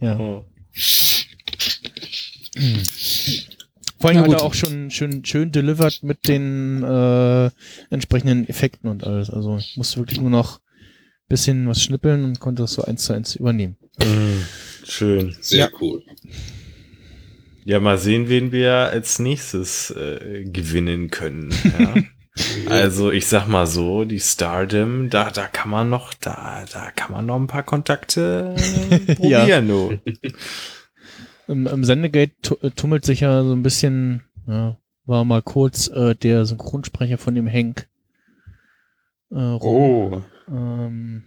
Ja. Oh. Hm. Vor allem Na hat er auch schon schön, schön delivered mit den äh, entsprechenden Effekten und alles. Also ich musste wirklich nur noch bisschen was schnippeln und konnte das so eins zu eins übernehmen. Mm, Schön. Sehr Ja. cool. Ja, mal sehen, wen wir als nächstes äh, gewinnen können. Ja. also ich sag mal so, die Stardom, da, da kann man noch, da, da kann man noch ein paar Kontakte äh, Ja. probieren, du. Im, im Sendegate äh, tummelt sich ja so ein bisschen, ja, war mal kurz äh, der Synchronsprecher von dem Hank. Äh. Oh. Ähm,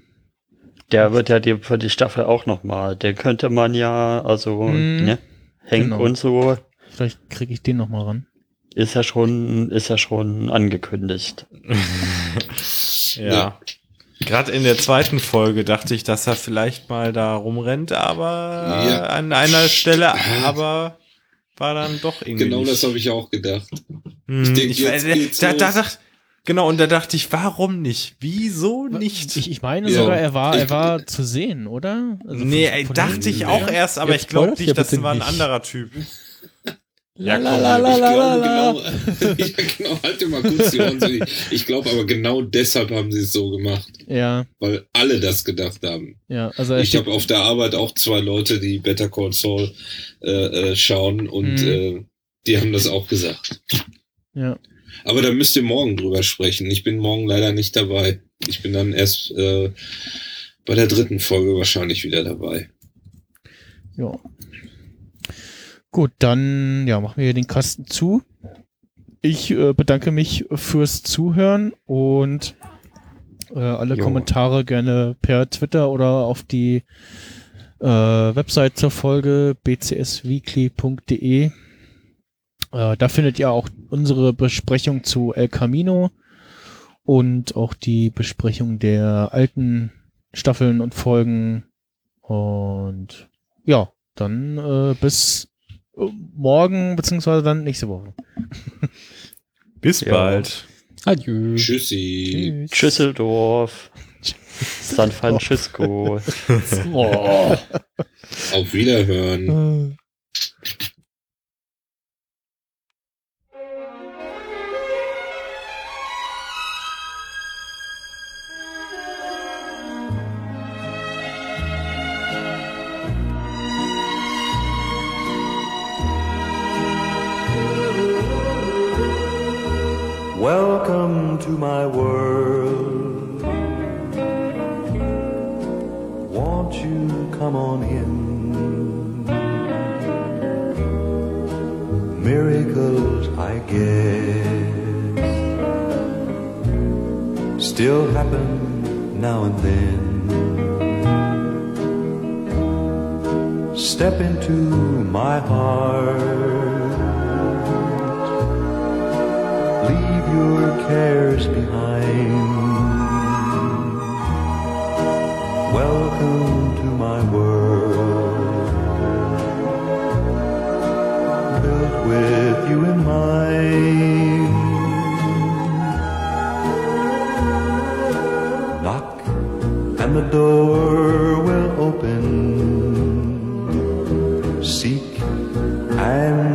Der wird ja die, für die Staffel auch nochmal. Den könnte man ja, also, Mhm. ne? Hank Genau. und so vielleicht kriege ich den noch mal ran. ist ja schon, ist ja schon angekündigt. ja. Ja. Gerade in der zweiten Folge dachte ich, dass er vielleicht mal da rumrennt, aber Ja. an einer Stelle, aber war dann doch irgendwie. Genau nicht. das habe ich auch gedacht. Hm, Ich denk, ich jetzt geht's da, da los. Genau, und da dachte ich, warum nicht? Wieso nicht? Ich, ich meine Ja. sogar, er war, er Ich- war zu sehen, oder? Also nee, von- ey, von dachte ich auch erst, aber Jetzt ich glaube nicht, ja das war ein nicht. anderer Typ. La, komm, Ich la, la, glaube la. genau, ja, genau, halt dir mal kurz die Ohren zu. Ich, glaube aber genau deshalb haben sie es so gemacht, Ja, weil alle das gedacht haben. ja, also Ich habe auf der Arbeit auch zwei Leute, die Better Call Saul äh, äh, schauen und Mhm. äh, die haben das auch gesagt. ja. Aber da müsst ihr morgen drüber sprechen. Ich bin morgen leider nicht dabei. Ich bin dann erst äh, bei der dritten Folge wahrscheinlich wieder dabei. Ja. Gut, dann ja, machen wir hier den Kasten zu. ich äh, bedanke mich fürs Zuhören und äh, alle Jo. Kommentare gerne per Twitter oder auf die äh, Website zur Folge bcsweekly.de. Äh, da findet ihr auch unsere Besprechung zu El Camino und auch die Besprechung der alten Staffeln und Folgen. Und ja, dann äh, bis äh, morgen, beziehungsweise dann nächste Woche. Bis Ja. bald. Adieu. Tschüssi. Schüsseldorf. San Francisco. Oh. Auf Wiederhören. Welcome to my world. Won't you come on in? Miracles, I guess, still happen now and then. Step into my heart. Your cares behind. Welcome to my world. Built with you in mind. Knock and the door will open. Seek and